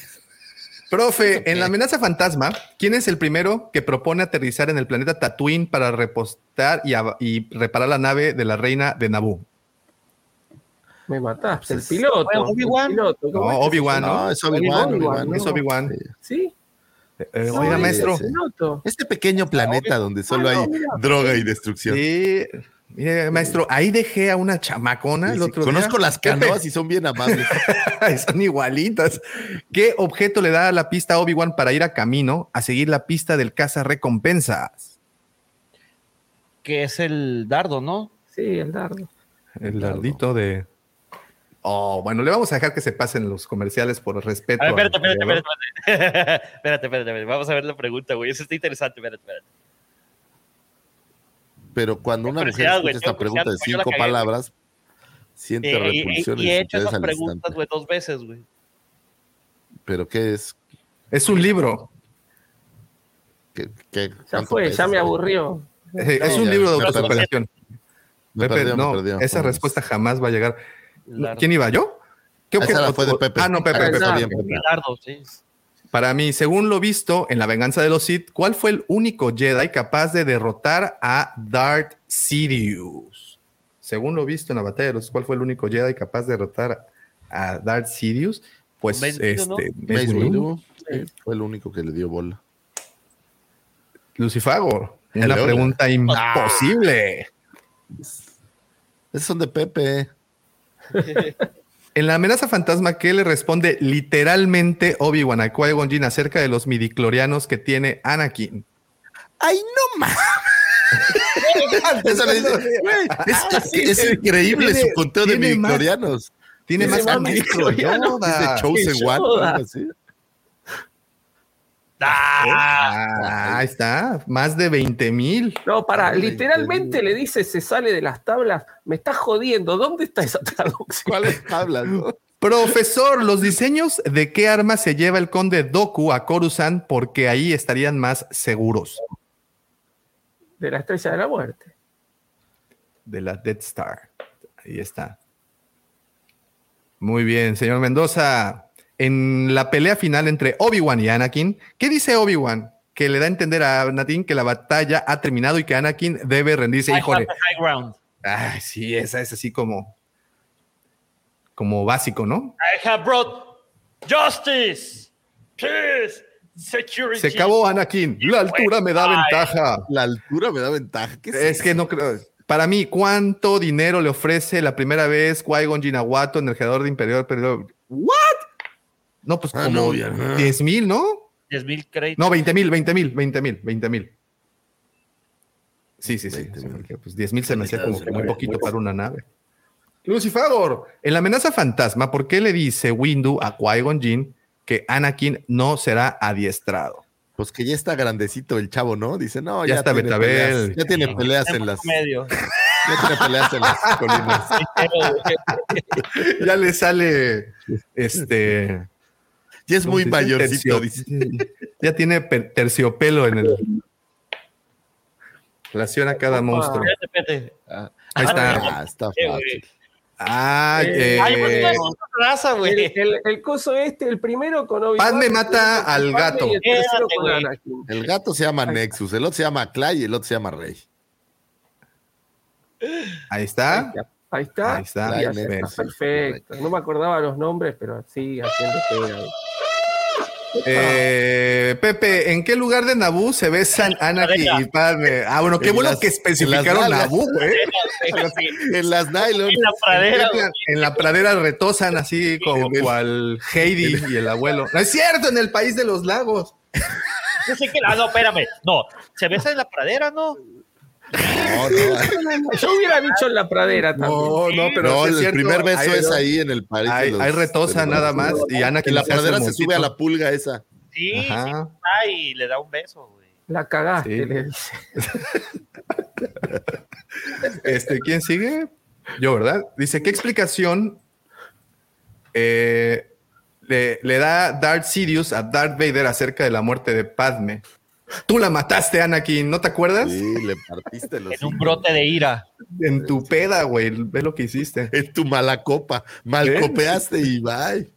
S3: Profe, en la amenaza fantasma, ¿quién es el primero que propone aterrizar en el planeta Tatooine para repostar y, reparar la nave de la reina de Naboo?
S5: Me mataste, el
S1: Pues,
S5: piloto.
S6: ¿fue Obi-Wan?
S5: el piloto,
S3: No,
S5: ¿cómo es que se
S3: Obi-Wan?
S1: No, es Obi-Wan.
S5: Obi-Wan,
S1: Obi-Wan,
S3: Es
S5: no.
S3: Obi-Wan.
S5: Sí.
S3: Eh, oiga,
S5: es
S3: maestro.
S1: Este pequeño planeta donde solo
S5: Ah, no,
S1: hay
S5: mira.
S1: droga y destrucción.
S3: Sí, mire, maestro, ahí dejé a una chamacona
S1: Sí,
S3: el
S1: sí,
S3: otro
S1: Conozco
S3: día.
S1: las canoas y son bien amables.
S3: Son igualitas. ¿Qué objeto le da la pista a Obi-Wan para ir a camino a seguir la pista del caza recompensas?
S6: Que es el dardo, ¿no?
S5: Sí, el dardo.
S3: El dardito de. Oh, bueno, le vamos a dejar que se pasen los comerciales por respeto.
S6: A ver, espérate, espérate, espérate, espérate. espérate, espérate, espérate. Vamos a ver la pregunta, güey. Eso está interesante, espérate, espérate.
S1: Pero cuando una mujer escucha esta pregunta de
S6: curiosidad,
S1: cinco
S6: cagué,
S1: palabras, siente
S6: Eh, y-
S1: repulsión
S6: y, y he hecho esas preguntas, güey, dos veces, güey.
S1: ¿Pero qué es?
S3: Es un libro.
S1: ¿Qué, qué-
S5: Ya fue,
S1: pesa?
S5: ya me aburrió.
S3: Eh, es
S1: No,
S3: un
S1: ya,
S3: libro de autosuperación.
S1: Me
S3: Pepe, no,
S1: perdió.
S3: esa respuesta jamás va a llegar. ¿Quién iba? ¿Yo? ¿Qué
S1: Esa
S3: objeto?
S1: la fue de Pepe.
S3: Ah, no, Pepe,
S1: Ah,
S3: Pepe.
S1: bien,
S5: Pepe.
S1: Pepe.
S6: Sí.
S3: Para mí, según lo visto en La venganza de los Sith, ¿cuál fue el único Jedi capaz de derrotar a Darth Sidious? Según lo visto en la batalla de los, ¿cuál fue el único Jedi capaz de derrotar a Darth Sidious? Pues
S6: Mace Windu, ¿no?
S3: este
S1: Mace
S3: Mace Windu.
S1: Sí, fue el único que le dio bola.
S3: Lucifago. Una
S1: Hello.
S3: pregunta imposible.
S1: Esos son de Pepe.
S3: En la amenaza fantasma, ¿qué le responde literalmente Obi-Wan a Qui-Gon Jinn acerca de los midiclorianos que tiene Anakin?
S1: ¡Ay, no mames! Es, es- es increíble su conteo de midiclorianos.
S3: Tiene
S5: Tiene
S3: más
S5: más
S3: que. Yoda.
S1: Es de Chosen
S5: que
S1: One.
S5: Yoda.
S1: algo así.
S6: ¡Ah!
S3: Ah, ahí está, más de 20 mil.
S5: No, para, literalmente le dice, se sale de las tablas, me está jodiendo, ¿dónde está esa traducción?
S1: ¿Cuáles hablas? no?
S3: Profesor, ¿los diseños de qué arma se lleva el conde Doku a Coruscant porque ahí estarían más seguros?
S5: De la estrella de la muerte.
S3: De la Death Star. Ahí está. Muy bien, señor Mendoza. En la pelea final entre Obi-Wan y Anakin, ¿qué dice Obi-Wan? Que le da a entender a Anakin que la batalla ha terminado y que Anakin debe rendirse. Híjole. Ay, sí, esa es así como, como básico, ¿no?
S6: I have brought justice, peace, security.
S3: Se acabó Anakin. La altura me da ventaja.
S1: La altura me da ventaja. ¿Qué es,
S3: Es que no creo. Para mí, ¿cuánto dinero le ofrece la primera vez Qui-Gon Jinn a Watto, en el creador de Imperial? Pero, ¿What? No, pues
S1: Ah,
S3: como
S1: no, ya, no.
S3: 10 mil, ¿no?
S6: 10 mil créditos.
S3: No, 20 mil, 20 mil, 20 mil, 20 mil. Sí, sí, sí. sí, porque, pues 10 mil se me hacía como que muy poquito para una nave. Lucifagor, en la amenaza fantasma, ¿por qué le dice Windu a Qui-Gon Jinn que Anakin no será adiestrado?
S1: Pues que ya está grandecito el chavo, ¿no? Dice, no,
S3: Ya
S1: ya,
S3: está
S1: tiene
S3: Betabel.
S1: peleas, ya tiene peleas en las,
S6: medio.
S1: ya tiene peleas en las colinas.
S3: ya le sale este.
S1: Ya es
S3: ¿cómo
S1: muy mayorcito,
S3: Tercio-
S1: dice.
S3: Ya tiene terciopelo en el. Relaciona cada monstruo.
S6: Ah,
S3: Ahí está.
S1: Ah, está
S6: Eh,
S1: fácil.
S3: Ah,
S5: Eh,
S3: eh,
S6: Ay, es raza,
S5: El,
S6: güey.
S5: el- el coso este, el primero con Obi-Wan,
S3: Padme
S5: el
S3: mata al gato.
S5: el. Anakin.
S1: El gato se llama Nexus, el otro se llama Clay y el otro se llama Rey.
S3: ahí está.
S5: Ahí está.
S3: Ahí está.
S1: Ahí está,
S5: perfecto. No me acordaba los nombres, pero sí, haciendo pega.
S3: Eh, Pepe, ¿en qué lugar de Naboo se besan Anakin y Padme? Ah, bueno, qué
S1: En
S3: bueno
S1: las-
S3: que
S1: en
S3: especificaron
S1: las
S3: Naboo, güey.
S1: En las nylon.
S6: En la pradera.
S3: En la pradera retosan así como
S1: el-
S3: cual Heidi y el abuelo. No es cierto, en el país de los lagos.
S6: Yo sé que. Ah, no, espérame. No, se besa en la pradera, ¿no?
S1: No, no,
S5: Yo hubiera dicho en la pradera también.
S3: No, no, pero
S1: no,
S3: sí
S1: el
S3: cierto,
S1: primer beso
S3: hay-
S1: es ahí en el país. de
S3: Hay, hay retosa nada más y Anakin
S1: En la pradera se sube a la pulga esa.
S6: Sí, sí,
S3: Ajá.
S6: está y le da un beso, güey.
S5: La cagaste,
S3: Sí.
S5: le dice.
S3: Este, ¿quién sigue? Yo, ¿verdad? Dice, ¿qué explicación eh, le, le da Darth Sidious a Darth Vader acerca de la muerte de Padme? Tú la mataste, Anakin, ¿no te acuerdas?
S1: Sí, le partiste los
S6: En un brote de ira.
S3: En tu peda, güey, ve lo que hiciste.
S1: En tu mala copa. Mal copeaste y bye.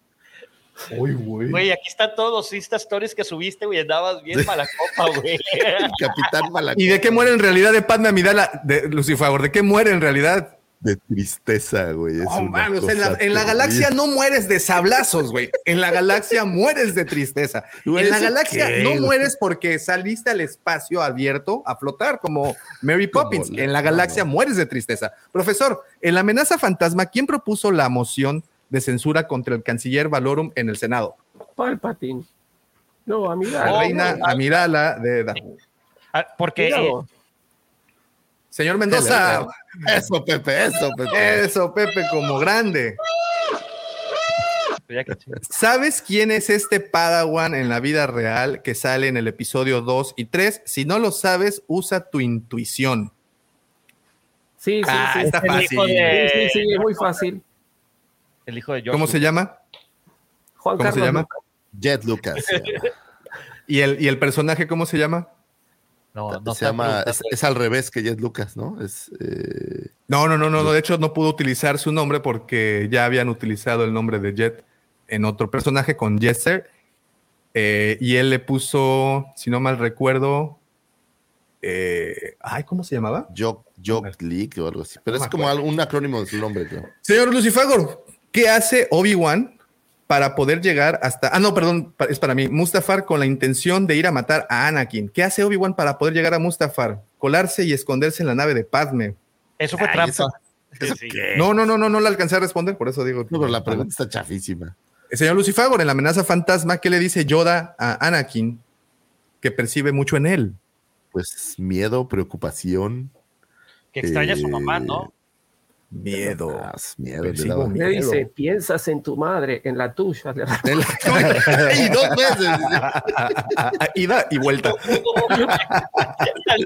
S3: Uy, güey.
S6: Güey, aquí están todos los Insta Stories que subiste, güey. Andabas bien mala copa, güey.
S1: El capitán mala
S3: ¿Y de qué muere en realidad de Padme Amidala? De Lucifer, ¿de qué muere en realidad?
S1: De tristeza, güey. Es
S3: Oh, en, la, en la galaxia no mueres de sablazos, güey. En la galaxia mueres de tristeza. En la galaxia no mueres porque saliste al espacio abierto a flotar como Mary Poppins.
S1: la-
S3: En la galaxia
S1: no.
S3: mueres de tristeza. Profesor, en la amenaza fantasma, ¿quién propuso la moción de censura contra el canciller Valorum en el Senado?
S5: Palpatine. No,
S3: La
S5: amiga.
S6: Oh,
S3: reina. Amidala de...
S6: Ah, Porque eh.
S3: Señor Mendoza.
S1: Eso, Pepe, eso, Pepe.
S3: Eso, Pepe, como grande. ¿Sabes quién es este Padawan en la vida real que sale en el episodio 2 y 3? Si no lo sabes, usa tu intuición.
S5: Sí, sí,
S3: Ah,
S5: sí.
S3: está
S6: Es el
S3: fácil.
S6: hijo de-
S5: Sí, sí, sí, es muy fácil.
S6: el hijo de Joshua.
S3: ¿Cómo se llama?
S5: Juan
S3: ¿Cómo se
S5: Carlos
S3: llama?
S5: Lucas.
S1: Jet Lucas. se llama.
S3: ¿Y el, ¿Y el personaje cómo se llama?
S6: No, no
S1: se llama es, es al revés que Jet Lucas, ¿no? Es eh,
S3: No, no, no, no, no. De hecho, no pudo utilizar su nombre porque ya habían utilizado el nombre de Jet en otro personaje con Jester. Eh, y él le puso, si no mal recuerdo, eh, ay, ¿cómo se llamaba?
S1: Jock, Jock League o algo así. Pero
S3: No
S1: es como un acrónimo de su nombre, creo.
S3: Señor Lucifagor, ¿qué hace Obi-Wan para poder llegar hasta... Ah, no, perdón, es para mí. Mustafar con la intención de ir a matar a Anakin. ¿Qué hace Obi-Wan para poder llegar a Mustafar? Colarse y esconderse en la nave de Padme.
S6: Eso fue
S1: Ay,
S6: trampa.
S1: eso-
S6: Sí,
S1: ¿Eso
S6: sí.
S1: qué?
S3: No, no, no, no, no le alcancé a responder, por eso digo...
S1: No, pero la pregunta está chafísima.
S3: El señor Lucifagor, en la amenaza fantasma, ¿qué le dice Yoda a Anakin que percibe mucho en él?
S1: Pues miedo, preocupación.
S6: Que extraña a su mamá,
S1: eh,
S6: ¿no?
S3: Miedo.
S1: más miedo. daba.
S5: Le dice, piensas en tu madre, en la tuya. Le
S1: y dos veces.
S3: Ida y vuelta.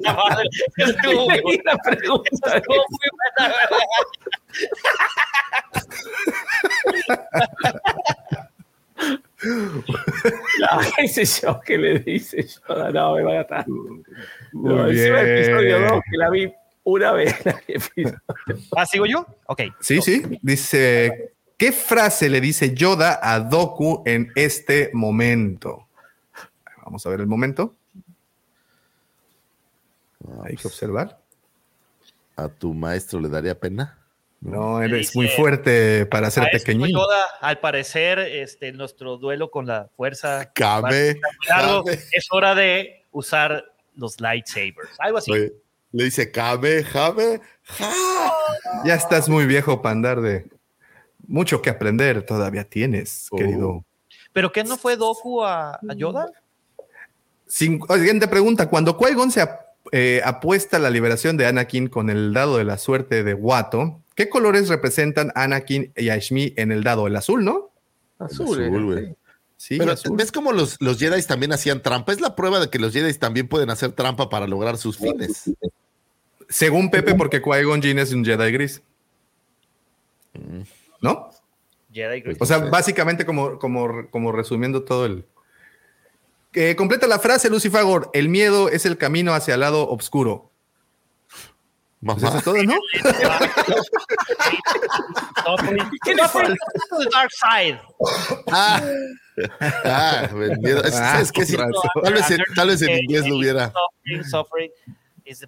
S6: La estuvo muy
S5: Y pregunta
S6: ¿verdad?
S5: No, qué sé yo, ¿qué le dice Yoda? No, me va a matar. No, episodio 2, que la vi una vez.
S6: Ah, ¿sigo yo? Ok.
S3: Sí, sí. Dice, ¿qué frase le dice Yoda a Doku en este momento? Vamos a ver el momento. Hay que observar.
S1: ¿A tu maestro le daría pena?
S3: No, eres
S6: Dice,
S3: muy fuerte para ser pequeñín.
S6: Yoda, al parecer, este, nuestro duelo con la fuerza
S1: Cabe. cabe.
S6: es hora de usar los lightsabers. Algo así.
S1: Oye, Le dice, Cabe, Jame, ja.
S3: Ya estás muy viejo para andar de... Mucho que aprender todavía tienes,
S1: Oh.
S3: querido.
S6: ¿Pero qué no fue Doku a, a Yoda?
S3: Sin- oh, siguiente pregunta. Cuando Qui-Gon se ap- eh, apuesta a la liberación de Anakin con el dado de la suerte de Watto, ¿qué colores representan Anakin y a Shmi en el dado? El azul, ¿no?
S5: Azul,
S1: Azul,
S5: era,
S1: güey.
S5: Sí.
S1: Pero
S3: azul.
S1: ¿ves cómo los, los Jedi también hacían trampa? Es la prueba de que los Jedi también pueden hacer trampa para lograr sus fines.
S3: Según Pepe, porque Qui-Gon Jinn es un Jedi gris. ¿No?
S6: Jedi Gris.
S3: O sea, básicamente como, como, como resumiendo todo el... Que completa la frase, Lucifagor. El miedo es el camino hacia el lado oscuro. Pues eso
S1: Mamá.
S3: es todo, ¿no?
S6: ¿Qué le? The Dark Side.
S1: Ah, ah. Es,
S3: Ah,
S1: es que sí, tal vez, en, tal vez en inglés lo hubiera.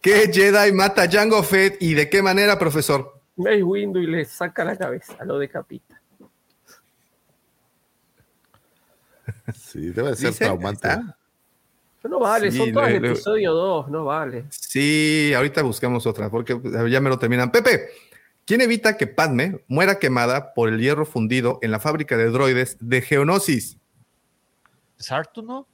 S3: ¿Qué Jedi mata a Jango Fett y de qué manera, profesor?
S5: Mace Windu y le saca la cabeza, lo decapita.
S1: Sí, debe de ser
S3: Dice,
S1: traumante.
S3: está.
S5: No vale,
S3: Sí,
S5: son todas
S3: le-
S5: episodio 2, no vale.
S3: Sí, ahorita buscamos otra, porque ya me lo terminan. Pepe, ¿quién evita que Padme muera quemada por el hierro fundido en la fábrica de droides de Geonosis?
S6: Sartu, ¿no?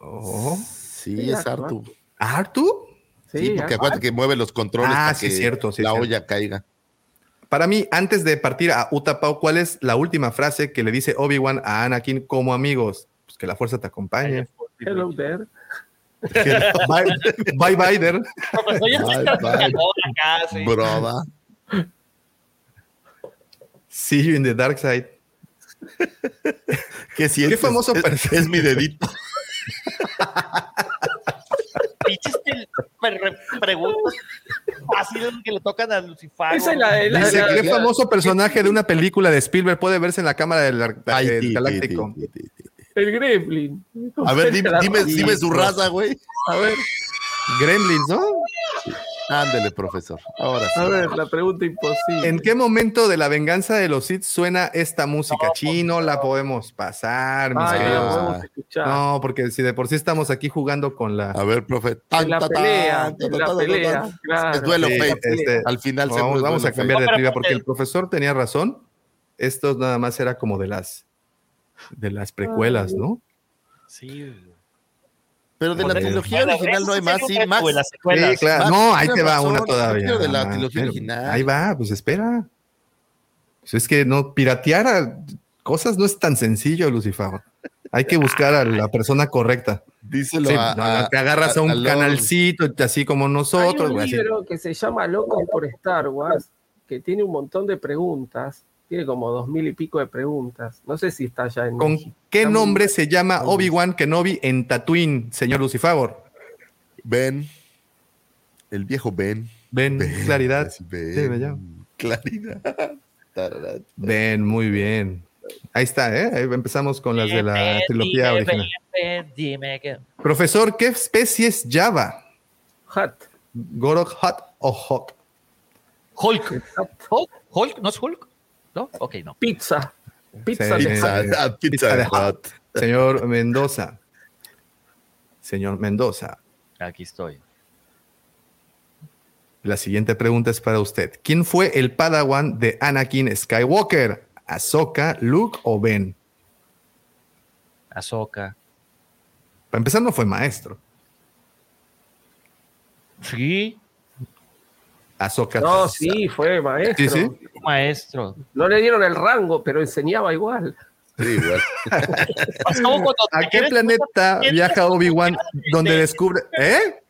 S3: Oh,
S1: Sí,
S5: Sí,
S1: es
S5: Artu,
S1: Artu.
S3: ¿Artu?
S1: Sí, porque
S5: ah,
S1: acuérdate que mueve los controles
S3: Ah,
S1: para
S3: sí,
S1: que
S3: cierto, sí,
S1: la
S3: cierto.
S1: olla caiga.
S3: Para mí, antes de partir a Utapau, ¿cuál es la última frase que le dice Obi-Wan a Anakin como amigos? Pues que la fuerza te acompañe.
S5: Hello there.
S3: bye, bye, bye, there.
S1: Broda.
S3: See you in the dark side.
S1: ¿Qué sientes?
S3: famoso
S1: es, es mi dedito.
S6: Pinches tel- pre- preguntas fáciles que le tocan a Lucifer.
S5: Esa es la de la,
S3: Dice,
S5: la-
S3: ¿qué
S5: la-
S3: famoso personaje de una película de Spielberg puede verse en la cámara del, Galáctico?
S5: El Gremlin.
S1: A ver, dime,
S5: La-
S1: dime, dime su raza, güey.
S5: A ver,
S3: Gremlins, ¿no?
S1: Ándele, profesor. Ahora sí.
S5: a ver, la pregunta imposible.
S3: ¿En qué momento de la venganza de los Sith suena esta música? Chino, la podemos pasar, mis
S5: Ay, no
S3: queridos.
S5: la podemos escuchar.
S3: No, porque si de por sí estamos aquí jugando con la.
S1: A ver, profe.
S5: La
S1: Tan, ta,
S5: pelea,
S1: tan,
S5: en
S1: ta,
S5: la pelea.
S1: Es duelo
S3: Sí,
S1: fate.
S3: este,
S1: Al final
S3: vamos,
S1: es
S3: vamos a cambiar de trivia
S6: porque
S3: el profesor tenía razón. Esto nada más era como de las de las precuelas, ¿no?
S6: Sí.
S1: Pero de la trilogía original no hay más. Sí, Max.
S6: Las secuelas.
S3: Sí, claro. No, ahí te va una todavía.
S1: de la
S3: Ah,
S1: trilogía
S3: pero
S1: original.
S3: Ahí va, pues espera. Pues es que no, piratear a cosas no es tan sencillo, Lucifer. Hay que buscar a la persona correcta.
S1: Díselo
S3: Sí,
S1: a,
S3: no,
S1: a-
S3: no, te agarras a un
S1: a
S3: canalcito, así como
S5: Hay
S3: nosotros.
S5: un
S3: güey, así.
S5: libro que se llama Locos por Star Wars, que tiene un montón de preguntas. Tiene como dos mil y pico de preguntas. No sé si está ya en
S3: ¿Con
S5: México.
S3: qué
S5: Está
S3: nombre se llama Obi-Wan Kenobi en Tatooine, señor Lucifer?
S1: Ben. El viejo Ben. Ben,
S3: claridad.
S1: Ben. Claridad.
S3: Ven, muy bien. Ahí está, ¿eh? Ahí empezamos con las de la trilogía
S6: dime,
S3: original.
S6: dime, dime que-
S3: Profesor, ¿qué especie es Java?
S5: Hat.
S3: ¿Gorok, Hot o Hawk?
S6: Hulk. Hulk. Hulk. ¿No es Hulk? ¿No? Ok, no.
S5: Pizza. Pizza
S3: Sí,
S5: de.
S1: Pizza, ah, pizza
S3: Pizza
S1: de
S3: de
S1: hot.
S3: Señor Mendoza. Señor Mendoza.
S6: Aquí estoy.
S3: La siguiente pregunta es para usted. ¿Quién fue el padawan de Anakin Skywalker? ¿Ahsoka, Luke o Ben?
S6: Ahsoka.
S3: Para empezar, no fue maestro.
S6: Sí.
S5: No, sí, fue maestro.
S3: Sí, sí.
S6: Maestro.
S5: No le dieron el rango, pero enseñaba igual.
S1: Sí, igual.
S3: ¿A qué planeta viaja Obi-Wan donde descubre... ¿Eh?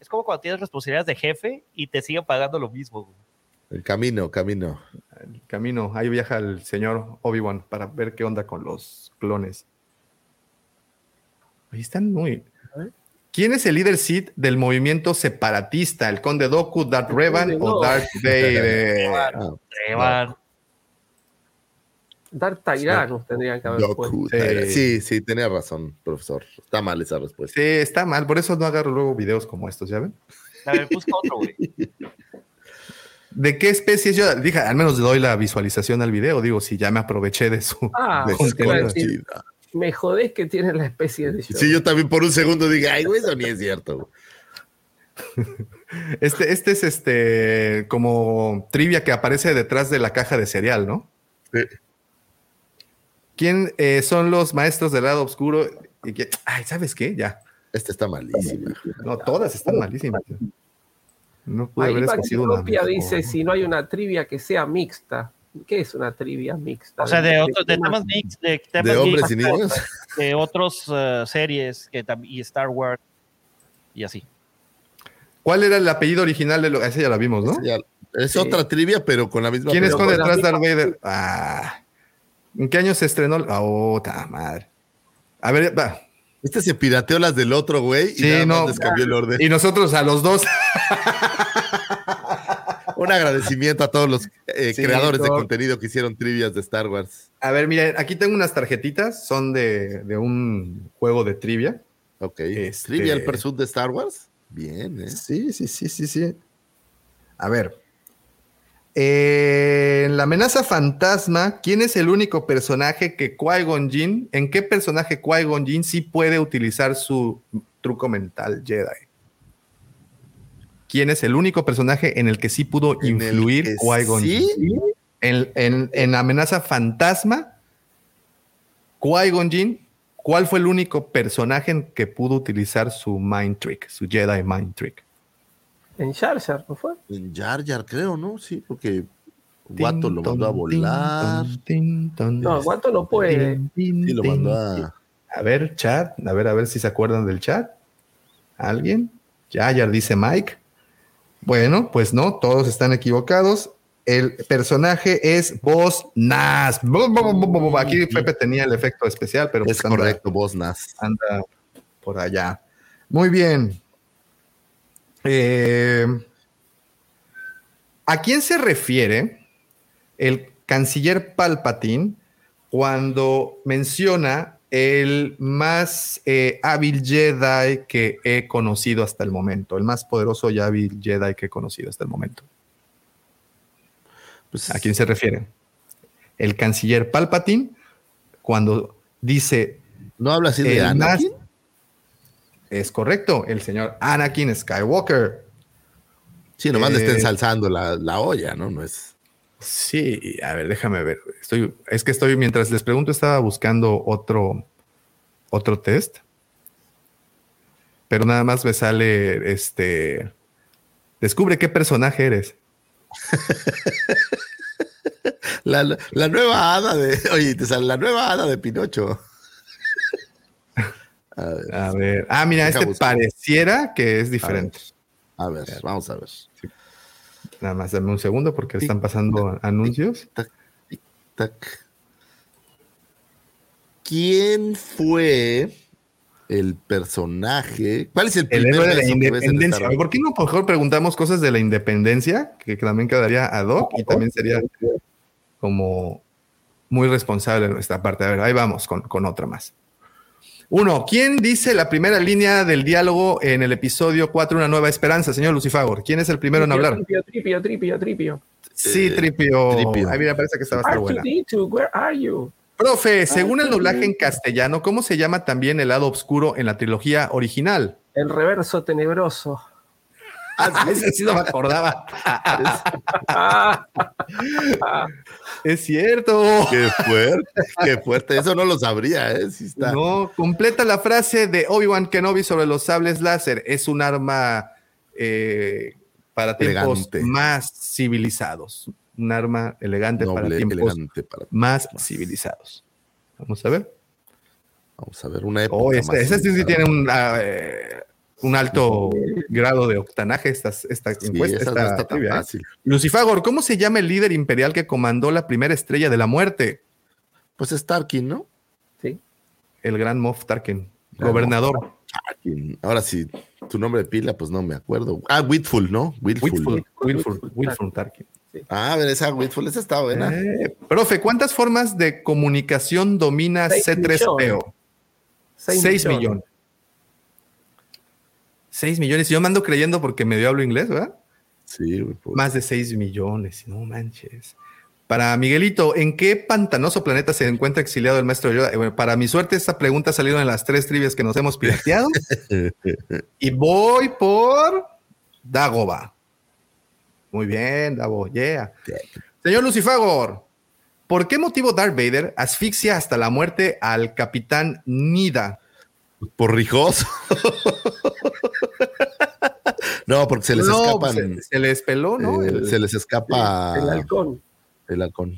S6: Es como cuando tienes responsabilidades de jefe y te siguen pagando lo mismo. güey.
S1: El camino, camino.
S3: El camino, ahí viaja el señor Obi-Wan para ver qué onda con los clones. Ahí están muy. ¿Quién es el líder Sith del movimiento separatista? ¿El Conde Doku, Darth Revan o. Darth Vader?
S1: Ah,
S6: Revan.
S5: Dar Tyrannus tendrían que haber.
S1: Doku,
S3: Sí.
S1: Sí, sí, tenía razón, profesor. Está mal esa respuesta.
S3: Sí, está mal, por eso no agarro luego videos como estos, ¿ya ven?
S6: A ver, busca otro, güey.
S3: ¿De qué especie es yo? Dije, al menos le doy la visualización al video, digo, si ya me aproveché de su...
S5: Ah,
S1: De
S5: me jodés que tiene la especie de yo.
S1: Sí, yo también por un segundo dije, ay, güey, eso ni es cierto.
S3: Este, este es este como trivia que aparece detrás de la caja de cereal, ¿no?
S1: Sí.
S3: ¿Quién eh, son los maestros del lado oscuro? Y que, ay, ¿sabes qué? Ya.
S1: Esta está malísima.
S3: No, todas están malísimas. No pude
S5: Ahí
S3: haber escogido una.
S5: Dice si no hay una trivia que sea mixta. ¿Qué es una trivia mixta?
S6: O sea, de, otros de
S5: temas
S6: mix, de, temas
S1: ¿De hombres y niños?
S6: de otros eh, series que y Star Wars y así.
S3: ¿Cuál era el apellido original de lo? Ese ya la vimos, ¿no?
S1: Ya- es
S5: Sí.
S1: otra trivia, pero con la misma.
S3: ¿Quién esconde detrás de Darth Vader? Ah. ¿En qué año se estrenó? Ah, oh, ta madre. A ver, va.
S1: Este se pirateó las del otro, güey. Y
S3: Sí,
S1: nada más
S3: no.
S1: les cambió el orden.
S3: Y nosotros a los dos.
S1: Un agradecimiento a todos los eh,
S3: Sí,
S1: creadores de contenido que hicieron trivias de Star Wars.
S3: A ver, miren, aquí tengo unas tarjetitas. Son de, de un juego de trivia.
S1: Ok.
S3: Este-
S1: Trivial Pursuit de Star Wars. Bien, ¿eh?
S3: Sí, sí, sí, sí, sí. A ver. Eh, en la amenaza fantasma, ¿quién es el único personaje que Qui-Gon Jinn, en qué personaje Qui-Gon Jinn sí puede utilizar su truco mental Jedi? ¿Quién es el único personaje en el que sí pudo
S1: En
S3: influir Qui-Gon
S1: sí.
S3: En, en, en amenaza fantasma, Qui-Gon Jinn, ¿cuál fue el único personaje en que pudo utilizar su mind trick, su Jedi mind trick?
S5: En Jar Jar, ¿no fue?
S1: En Jar Jar, creo, ¿no? Sí, porque Guato lo mandó a volar.
S5: No, Guato no puede.
S1: Sí, lo mandó a.
S3: A ver, chat, a ver, a ver si se acuerdan del chat. ¿Alguien? Ya, ya dice Mike. Bueno, pues no, todos están equivocados. El personaje es Boss Nas. Aquí Pepe tenía el efecto especial, pero
S1: Es
S3: pues anda-
S1: correcto, vos Nas.
S3: anda por allá. Muy bien. Eh, ¿A quién se refiere el canciller Palpatine cuando menciona el más eh, hábil Jedi que he conocido hasta el momento? El más poderoso y hábil Jedi que he conocido hasta el momento.
S1: Pues,
S3: ¿A quién se refiere? El canciller Palpatine cuando dice
S1: ¿No habla así de
S3: más-
S1: Anakin?
S3: es correcto, el señor Anakin Skywalker.
S1: Sí, nomás le está
S3: Eh,
S1: ensalzando la, la olla, ¿no? No es.
S3: Sí, a ver, déjame ver. Estoy, es que estoy, mientras les pregunto, estaba buscando otro, otro test. Pero nada más me sale este. Descubre qué personaje eres.
S1: La, la- nueva hada de. Oye, te sale la nueva hada de Pinocho. A ver,
S3: A ver. Ah, mira,
S1: Deja
S3: este
S1: buscar.
S3: pareciera que es diferente.
S1: a ver, vamos a ver.
S3: Nada más dame un segundo porque están pasando anuncios.
S1: Tac, tic, tac. ¿Quién fue el personaje? ¿Cuál es el
S3: El héroe de la independencia. ¿Por qué no mejor preguntamos cosas de la independencia? Que también quedaría ad hoc y también sería como muy responsable de nuestra parte. A ver, ahí vamos con, con otra más. Uno, ¿quién dice la primera línea del diálogo en el episodio 4, Una Nueva Esperanza, señor Lucifagor? ¿Quién es el primero en hablar?
S5: Tripio, tripio, tripio, tripio.
S3: Sí,
S1: Eh,
S3: Tripio.
S1: Tripio.
S3: Ay, mira, parece que esta va a estar buena.
S5: R2D2, where are you?
S3: Profe, según el doblaje en castellano, ¿cómo se llama también el lado oscuro en la trilogía original?
S5: El reverso tenebroso.
S3: Ah, ese sí no me acordaba. es cierto.
S1: Qué fuerte, qué fuerte. Eso no lo sabría, ¿eh? Está.
S3: No, completa la frase de Obi-Wan Kenobi sobre los sables láser. Es un arma eh, para tiempos
S1: Elegante.
S3: más civilizados. Un arma elegante para tiempos
S1: elegante para
S3: más civilizados. Vamos a ver.
S1: Vamos a ver una época.
S3: Oh,
S1: más
S3: esta sí tiene un, ah, eh, un alto grado de octanaje. Esta, esta
S1: Sí,
S3: encuesta, esta
S1: no está tan
S3: trivia, ¿eh? Lucifagor, ¿cómo se llama el líder imperial que comandó la primera estrella de la muerte?
S1: Pues es Tarkin, ¿no?
S5: Sí.
S3: El gran Moff Tarkin,
S1: Gran
S3: gobernador.
S1: Tarkin. Ahora sí, tu nombre de pila, pues no me acuerdo. Ah, Whitful, ¿no? Whitful.
S3: Wilford, Wilford Tarkin.
S1: Ah, a ver, esa Whitful, esa está buena.
S3: Eh, profe, ¿cuántas formas de comunicación domina
S5: Seis
S3: C3PO?
S5: Seis
S3: 6
S5: millones.
S3: millones. 6 millones. Yo me ando creyendo porque medio hablo inglés, ¿verdad?
S1: Sí, güey.
S3: Más de 6 millones. No manches. Para Miguelito, ¿en qué pantanoso planeta se encuentra exiliado el maestro Yoda? Eh, bueno, para mi suerte, esta pregunta salido en las tres trivias que nos hemos pirateado. y voy por Dagoba. Muy bien, Dago. Yeah. Señor Lucifagor, ¿por qué motivo Darth Vader asfixia hasta la muerte al capitán Nida?
S1: Por rijoso. no, porque se les
S3: No,
S1: escapan.
S3: se, se les peló, ¿no?
S1: eh,
S3: El-
S1: se les escapa
S5: El halcón.
S1: el halcón.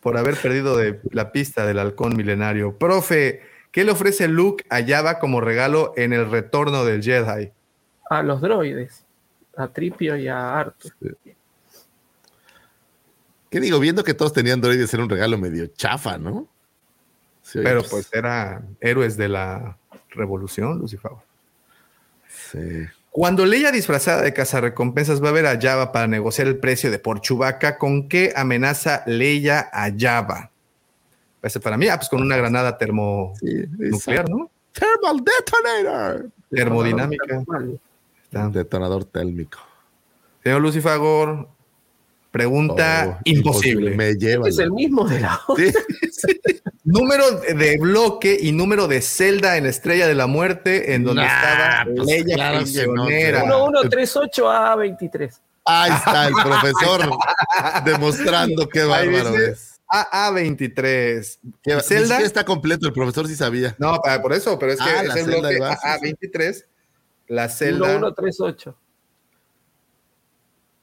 S3: por haber perdido de la pista del halcón milenario. Profe, ¿qué le ofrece Luke a Java como regalo en el retorno del Jedi?
S5: A los droides. A Tripio y a Arthur.
S1: ¿Qué digo? Viendo que todos tenían droides, era un regalo medio chafa, ¿no? Sí,
S3: Pero pues eran héroes de la revolución, Lucifer.
S1: sí.
S3: Cuando Leia disfrazada de cazarrecompensas va a ver a Java para negociar el precio de por Chewbacca, ¿con qué amenaza Leia a Java? Ese para mí, ah, pues con una granada termonuclear, ¿no?
S1: Thermal detonator.
S3: Termodinámica. Está.
S1: Detonador térmico.
S3: Señor Lucifagor, pregunta
S1: Oh,
S3: imposible.
S1: Me lleva.
S5: Es el mismo de la
S1: Sí.
S3: Número de bloque y número de celda en la Estrella de la Muerte, en donde
S1: Nah,
S3: estaba
S1: pues
S3: Leia
S1: claro no,
S3: prisionera.
S1: pero-
S5: 1138 a 23.
S1: Ahí está el profesor demostrando qué bárbaro es.
S3: AA23.
S1: Qué-
S3: ¿Y
S1: Ni
S3: celda?
S1: siquiera está completo, el profesor sí sabía.
S3: No, por eso, pero es que
S1: Ah,
S3: es
S1: la
S3: el
S1: celda
S3: bloque
S1: de base,
S3: AA23. La celda
S5: 1138.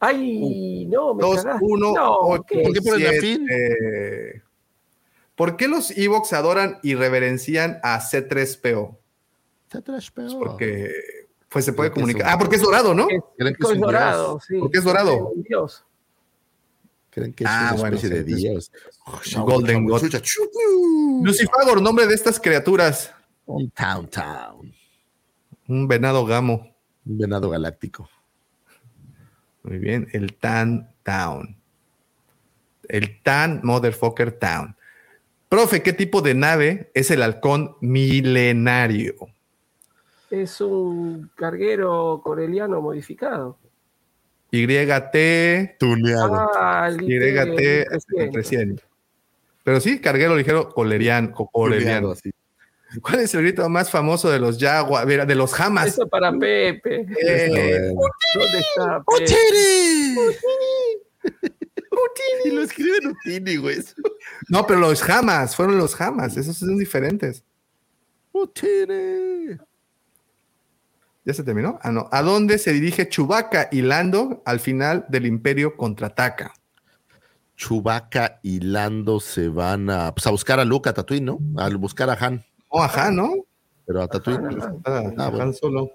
S5: Ay, no, me
S3: 2,
S5: cagaste.
S3: 1,
S5: no,
S3: 8,
S5: ¿qué?
S1: ¿Por qué ponen la fin?
S3: ¿Por qué los Evox adoran y reverencian a C3PO?
S1: Se traspeó.
S3: Porque pues se puede comunicar.
S1: un-
S3: Ah, porque es dorado, ¿no?
S5: Es,
S1: ¿Creen que es un
S5: dorado, sí.
S3: ¿Por qué es dorado?
S5: Dios.
S1: Creen que es
S3: Ah,
S1: una
S3: bueno,
S1: especie
S3: sí,
S1: de
S3: sí.
S1: dios.
S3: Golden God. Lucifagor, nombre de estas criaturas.
S1: Un town town.
S3: Un venado gamo.
S1: Un venado galáctico.
S3: Muy bien, el Tan Town. El Tan Motherfucker Town. Profe, ¿qué tipo de nave es el halcón milenario?
S5: Es un carguero coreliano modificado.
S3: YT,
S1: Tuneado.
S5: Ah,
S3: YT
S5: 300.
S3: 300. Pero sí, carguero ligero coleriano.
S1: Tuneado,
S3: coleriano. ¿Cuál es el grito más famoso de los Jaguar, mira, de los Hamas?
S5: Eso para Pepe.
S3: Eh,
S5: ¿Dónde está
S1: ¡Oh,
S5: Pepe?
S1: Y lo escriben Utini, güey.
S3: no, pero los Hamas, fueron los Hamas, esos son diferentes.
S1: Utini.
S3: ¿Ya se terminó? Ah, no. ¿A dónde se dirige Chewbacca y Lando al final del Imperio contraataca?
S1: Chubaca y Lando se van a, pues, a buscar a Luke, a Tatooine, ¿no? A buscar a Han.
S3: Oh, ajá, ¿no?
S1: Pero a Tatooine.
S5: Ajá.
S3: Ah,
S1: Ah, bueno.
S3: Han Solo.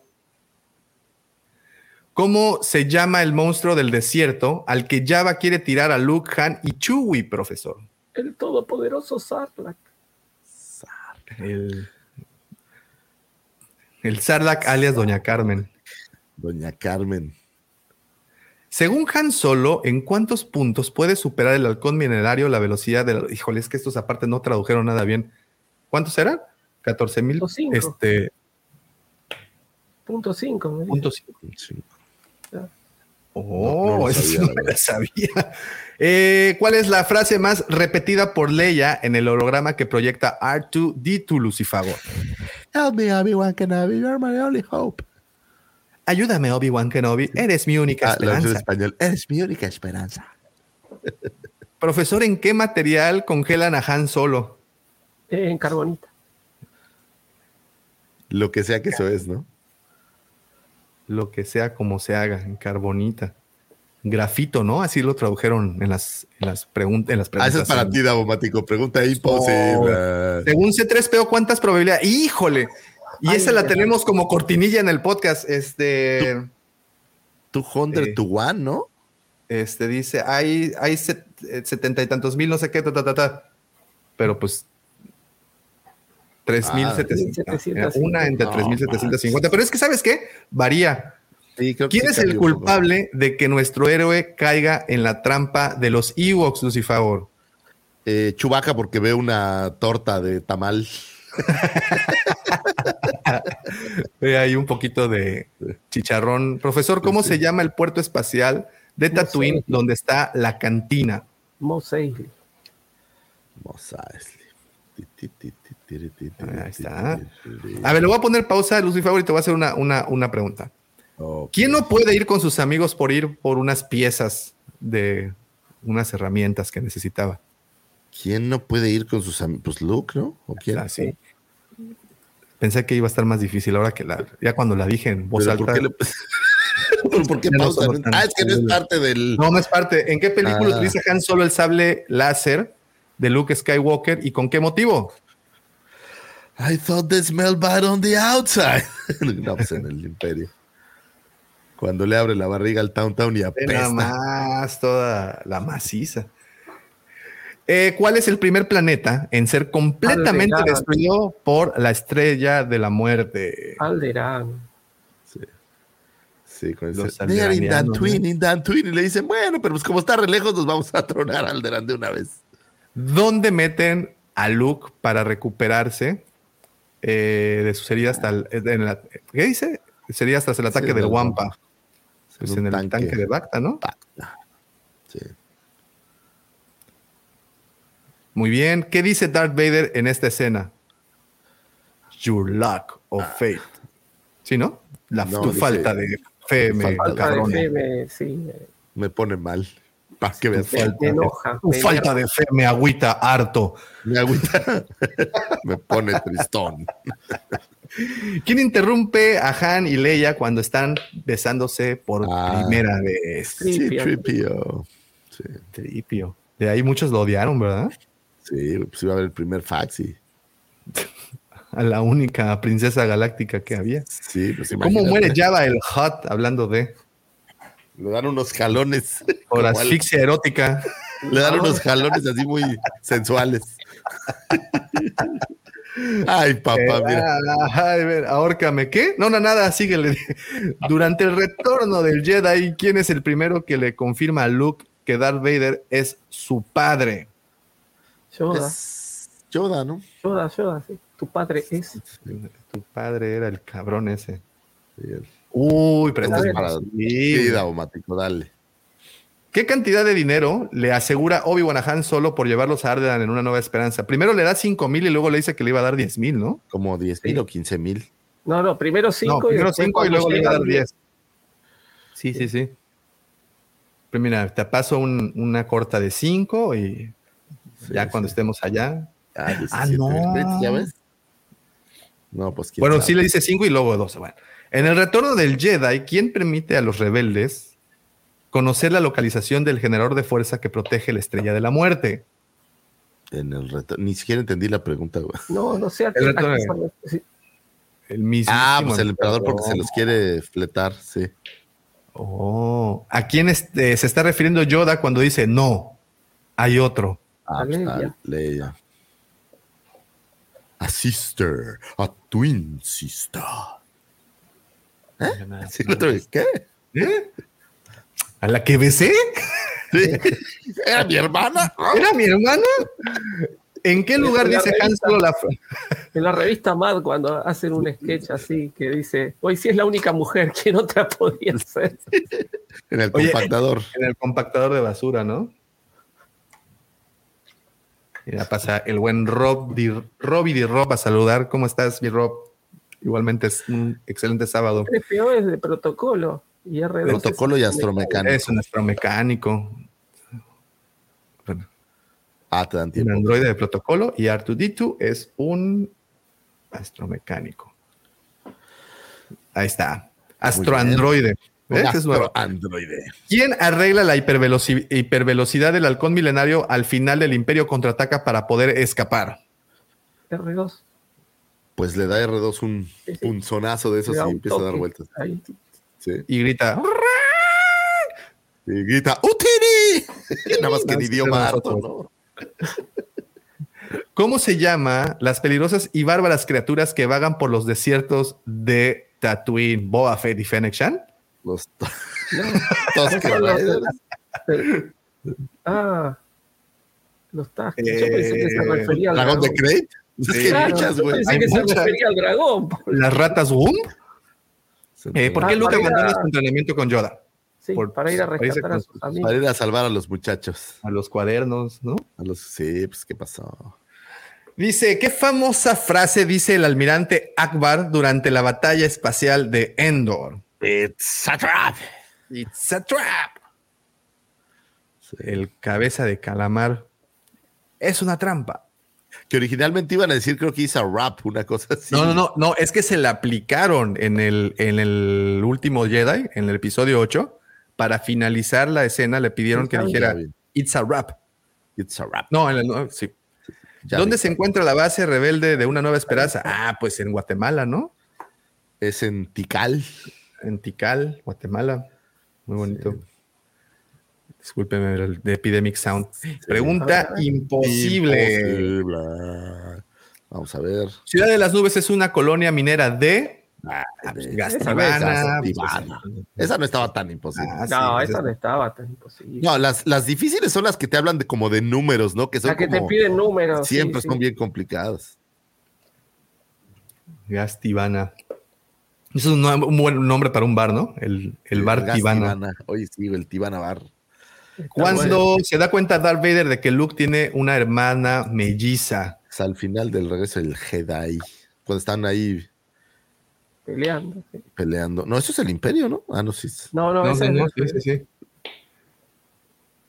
S3: ¿Cómo se llama el monstruo del desierto al que Java quiere tirar a Luke, Han y Chewie, profesor?
S5: El todopoderoso Sarlacc.
S3: El, el Sarlacc alias Doña Carmen.
S1: Doña Carmen.
S3: Según Han Solo, ¿en cuántos puntos puede superar el halcón minerario la velocidad del... Híjole, es que estos aparte no tradujeron nada bien. ¿Cuántos eran? 14 mil.
S5: Punto cinco.
S3: Este,
S5: Punto 5.
S3: punto cinco.
S1: Sí.
S3: Oh,
S1: No, no
S3: eso
S1: sabía,
S3: no
S1: la
S3: me la sabía. Eh, ¿Cuál es la frase más repetida por Leia en el holograma que proyecta R2D2 Lucifago?
S1: Help me, Obi-Wan Kenobi, you're my only hope.
S3: Ayúdame, Obi-Wan Kenobi. Eres mi única
S1: Ah, en
S3: esperanza.
S1: español. Eres mi única esperanza.
S3: Profesor, ¿en qué material congelan a Han Solo?
S5: En carbonita.
S1: Lo que sea que eso es, ¿no?
S3: Lo que sea como se haga, en carbonita. Grafito, ¿no? Así lo tradujeron en las, en las, pregun- en las
S1: Ah,
S3: preguntas.
S1: eso es para ti, Davomático. Pregunta imposible.
S3: Según C3PO, ¿cuántas probabilidades? ¡Híjole! Y
S5: Ay,
S3: esa la tenemos como cortinilla en el podcast. Este,
S1: 200
S3: Eh.
S1: to one, ¿no?
S3: este dice, hay, hay set- eh, setenta y tantos mil, no sé qué, ta, ta, ta, ta. Pero pues. 3.750.
S5: 3,750.
S3: Una entre
S1: No,
S3: 3.750. Pero es que, ¿sabes qué? Varía.
S1: Sí, creo que
S3: ¿Quién
S1: sí
S3: es el culpable de que nuestro héroe caiga en la trampa de los Ewoks, Lucifagor?
S1: Eh, Chubaca porque ve una torta de tamal.
S3: Ve ahí un poquito de chicharrón. Profesor, ¿cómo se llama el puerto espacial de. Tatooine donde está la cantina?
S5: Mos Eisley.
S1: Mos Eisley.
S3: Ahí está. A ver, le voy a poner pausa, Lucifer, y te voy a hacer una, una, una pregunta. ¿Quién no puede ir con sus amigos por ir por unas piezas de unas herramientas que necesitaba?
S1: ¿Quién no puede ir con sus amigos? Pues Luke, ¿no? ¿O quién?
S3: Ah, sí. Pensé que iba a estar más difícil ahora que la, ya cuando la dije en voz alta.
S1: ¿por qué, le- ¿Pero por qué
S3: Ya no
S1: pausa?
S3: tan
S1: Ah, es que no es parte del.
S3: No, no es parte. ¿En qué película
S1: Ah.
S3: utiliza Han Solo el sable láser de Luke Skywalker y con qué motivo?
S1: I thought they smelled bad on the outside. no, pues en el imperio. Cuando le abre la barriga al Town Town y apesta.
S3: Nada más toda la maciza. Eh, ¿Cuál es el primer planeta en ser completamente destruido por la estrella de la muerte?
S5: Alderaan.
S1: Sí, con ese.
S3: Los
S1: They are in Dantooine, in Dantooine. Y le dicen, bueno, pero pues como está re lejos, nos vamos a tronar al Alderaan de una vez.
S3: ¿Dónde meten a Luke para recuperarse eh, de sus heridas hasta el, en la- ¿Qué dice? Heridas tras el ataque
S1: Sí,
S3: del Wampa. Pues
S1: En
S3: el tanque.
S1: tanque.
S3: de Bacta, ¿no?
S1: Sí.
S3: Muy bien. ¿Qué dice Darth Vader en esta escena? Your lack of faith. ¿Sí, no? La,
S1: No,
S3: tu
S1: dice-
S3: falta de fe, me
S1: falta
S5: Falta de fe me, sí, me-
S1: Me pone mal. Para que veas.
S3: Falta
S5: me
S3: de-
S5: enoja.
S3: tu
S5: me
S3: falta de fe me agüita harto.
S1: Me agüita. me pone tristón.
S3: ¿Quién interrumpe a Han y Leia cuando están besándose por
S1: Ah.
S3: primera vez?
S1: Sí,
S5: Tripio.
S1: Tripio. Sí,
S3: Tripio. De ahí muchos lo odiaron, ¿verdad?
S1: sí, pues iba a haber el primer fax y.
S3: A la única princesa galáctica que había.
S1: Sí, pues
S3: ¿Cómo muere Java el Hot hablando de
S1: Le dan unos jalones.
S3: por
S1: al-
S3: asfixia erótica?
S1: Le dan unos jalones así muy sensuales. Ay, papá, mira.
S3: Ah, ay, ver, ahórcame. ¿Qué? No, no, nada, síguele. Durante el retorno del Jedi, ¿quién es el primero que le confirma a Luke que Darth Vader es su padre?
S5: Yoda,
S1: Es Yoda, ¿no?
S5: Yoda, Yoda, sí. Tu padre es.
S3: Tu padre era el cabrón ese.
S1: Sí, el-
S3: Uy, pero
S1: es
S3: es
S1: para-
S3: Sí,
S1: Sí, Daumático, dale.
S3: ¿Qué cantidad de dinero le asegura Obi-Wan a Han solo por llevarlos a Ardedan en una nueva esperanza? Primero le da 5 mil y luego le dice que le iba a dar 10 mil, ¿no?
S1: Como 10 mil o 15 mil.
S5: No, no, primero
S3: No,
S5: cinco
S3: primero
S5: después
S3: 5 y luego le iba a dar
S5: llegan
S3: 10. Sí, sí, sí. Pero mira, te paso un- una corta de 5 y ya
S1: Sí,
S3: cuando
S1: sí.
S3: estemos allá.
S1: Ah, 17
S3: Ah, no.
S1: ¿Ya ves? No, pues quién
S3: Bueno,
S1: sabe?
S3: sí le dice 5 y luego 12. Bueno, en el retorno del Jedi, ¿quién permite a los rebeldes conocer la localización del generador de fuerza que protege la estrella de la muerte?
S1: En el reto- Ni siquiera entendí la pregunta, güey.
S5: No, no sé
S3: El retorno
S5: sí,
S3: El mismo.
S1: Ah, pues el emperador porque se los quiere fletar, sí.
S3: Oh, ¿a quién este, se está refiriendo Yoda cuando dice no? Hay otro.
S1: Ah,
S5: A
S1: pues,
S5: Leia.
S1: a Leia. A sister, a twin sister. ¿Eh? Sí, la otra vez, ¿Qué?
S3: ¿Eh? ¿A la que besé?
S1: Sí. ¿Era mi hermana?
S3: ¿Era mi hermana? ¿En qué lugar dice Han
S5: revista.
S3: Solo la
S5: En la revista Mad, cuando hacen un sketch así que dice: Hoy sí es la única mujer, ¿quién otra podía ser?
S1: En el
S3: Oye,
S1: compactador.
S3: En el compactador de basura, ¿no? Mira, pasa el buen Rob Di, Robbie Di Rob a saludar. ¿Cómo estás, mi Rob? Igualmente es un excelente sábado.
S5: PO es de protocolo y R2 es
S1: Protocolo y astromecánico.
S3: Es un astromecánico,
S1: Ah, te dan
S3: un androide de protocolo y R2D2 es un astromecánico. Ahí está. Astroandroide. Nuevo.
S1: astroandroide.
S3: ¿Quién arregla la hiperveloci- hipervelocidad del halcón milenario al final del Imperio contraataca para poder escapar?
S5: R2.
S1: Pues le da R2 un punzonazo de esos y
S5: un
S1: empieza a dar vueltas. Sí.
S3: Y grita.
S1: Y grita, ¡Utini! Nada más que en
S3: No,
S1: idioma harto. ¿no?
S3: ¿Cómo se llama las peligrosas y bárbaras criaturas que vagan por los desiertos de Tatooine, Boba Fett y Fennec Shan?
S1: Los.
S5: Ah, los Tusken. Yo
S3: Eh,
S5: pensé que se refería al
S1: ¿Dragón
S5: dragón.
S1: de Crate? Es que hay muchas,
S5: yo
S1: güey.
S5: pensé
S3: Hay
S5: que
S3: muchas.
S5: se refería al dragón.
S3: ¿Las ratas Wump? Eh, ¿Por qué
S5: Ah,
S3: Luke abandona su entrenamiento con Yoda?
S5: Sí,
S3: Por-
S5: para ir a
S3: para
S5: rescatar a sus- amigos.
S1: Para ir a salvar a los muchachos.
S3: A los cuadernos, ¿no?
S1: A los, sí, pues, ¿qué pasó?
S3: Dice, ¿qué famosa frase dice el almirante Akbar durante la batalla espacial de Endor?
S1: It's a trap.
S3: It's a trap. El cabeza de calamar es una trampa.
S1: Que originalmente iban a decir, creo que hizo rap, una cosa así.
S3: No, no, no, no, es que se la aplicaron en el, en el último Jedi, en el episodio 8. Para finalizar la escena, le pidieron que dijera
S1: bien.
S3: It's a rap.
S1: It's a rap.
S3: No, en el, no, sí.
S1: Ya
S3: ¿Dónde se encuentra la base rebelde de una nueva esperanza? Ah, pues en Guatemala, ¿no?
S1: Es en Tikal.
S3: En Tikal, Guatemala. Muy bonito. Discúlpeme el de Epidemic Sound. Pregunta imposible.
S1: Imposible. Vamos a ver.
S3: Ciudad de las Nubes es una colonia minera de
S1: Ah,
S3: pues,
S1: de-
S3: Gastribana.
S1: Gastribana. Esa no estaba tan imposible.
S3: Ah,
S5: No,
S3: pues,
S5: esa
S3: es-
S5: no estaba tan imposible.
S1: No, las, las difíciles son las que te hablan de como de números, ¿no? Que son
S5: la que te piden números.
S1: siempre
S5: sí.
S1: son bien complicadas.
S3: Gas Tibana. Eso es un buen nombre para un bar, ¿no? El, el bar
S1: Gas
S3: Tibana.
S1: Tibana. Oye, sí, el Tibana Bar.
S3: Cuando
S5: bueno.
S3: se da cuenta Darth Vader de que Luke tiene una hermana melliza.
S1: Es al final del regreso del Jedi. Cuando están ahí
S5: Peleando. sí.
S1: peleando. No, eso es el Imperio, ¿no? Ah, no, sí.
S5: No, no,
S3: No,
S5: esa
S3: no,
S5: es
S3: no,
S5: la-
S3: sí, sí, sí.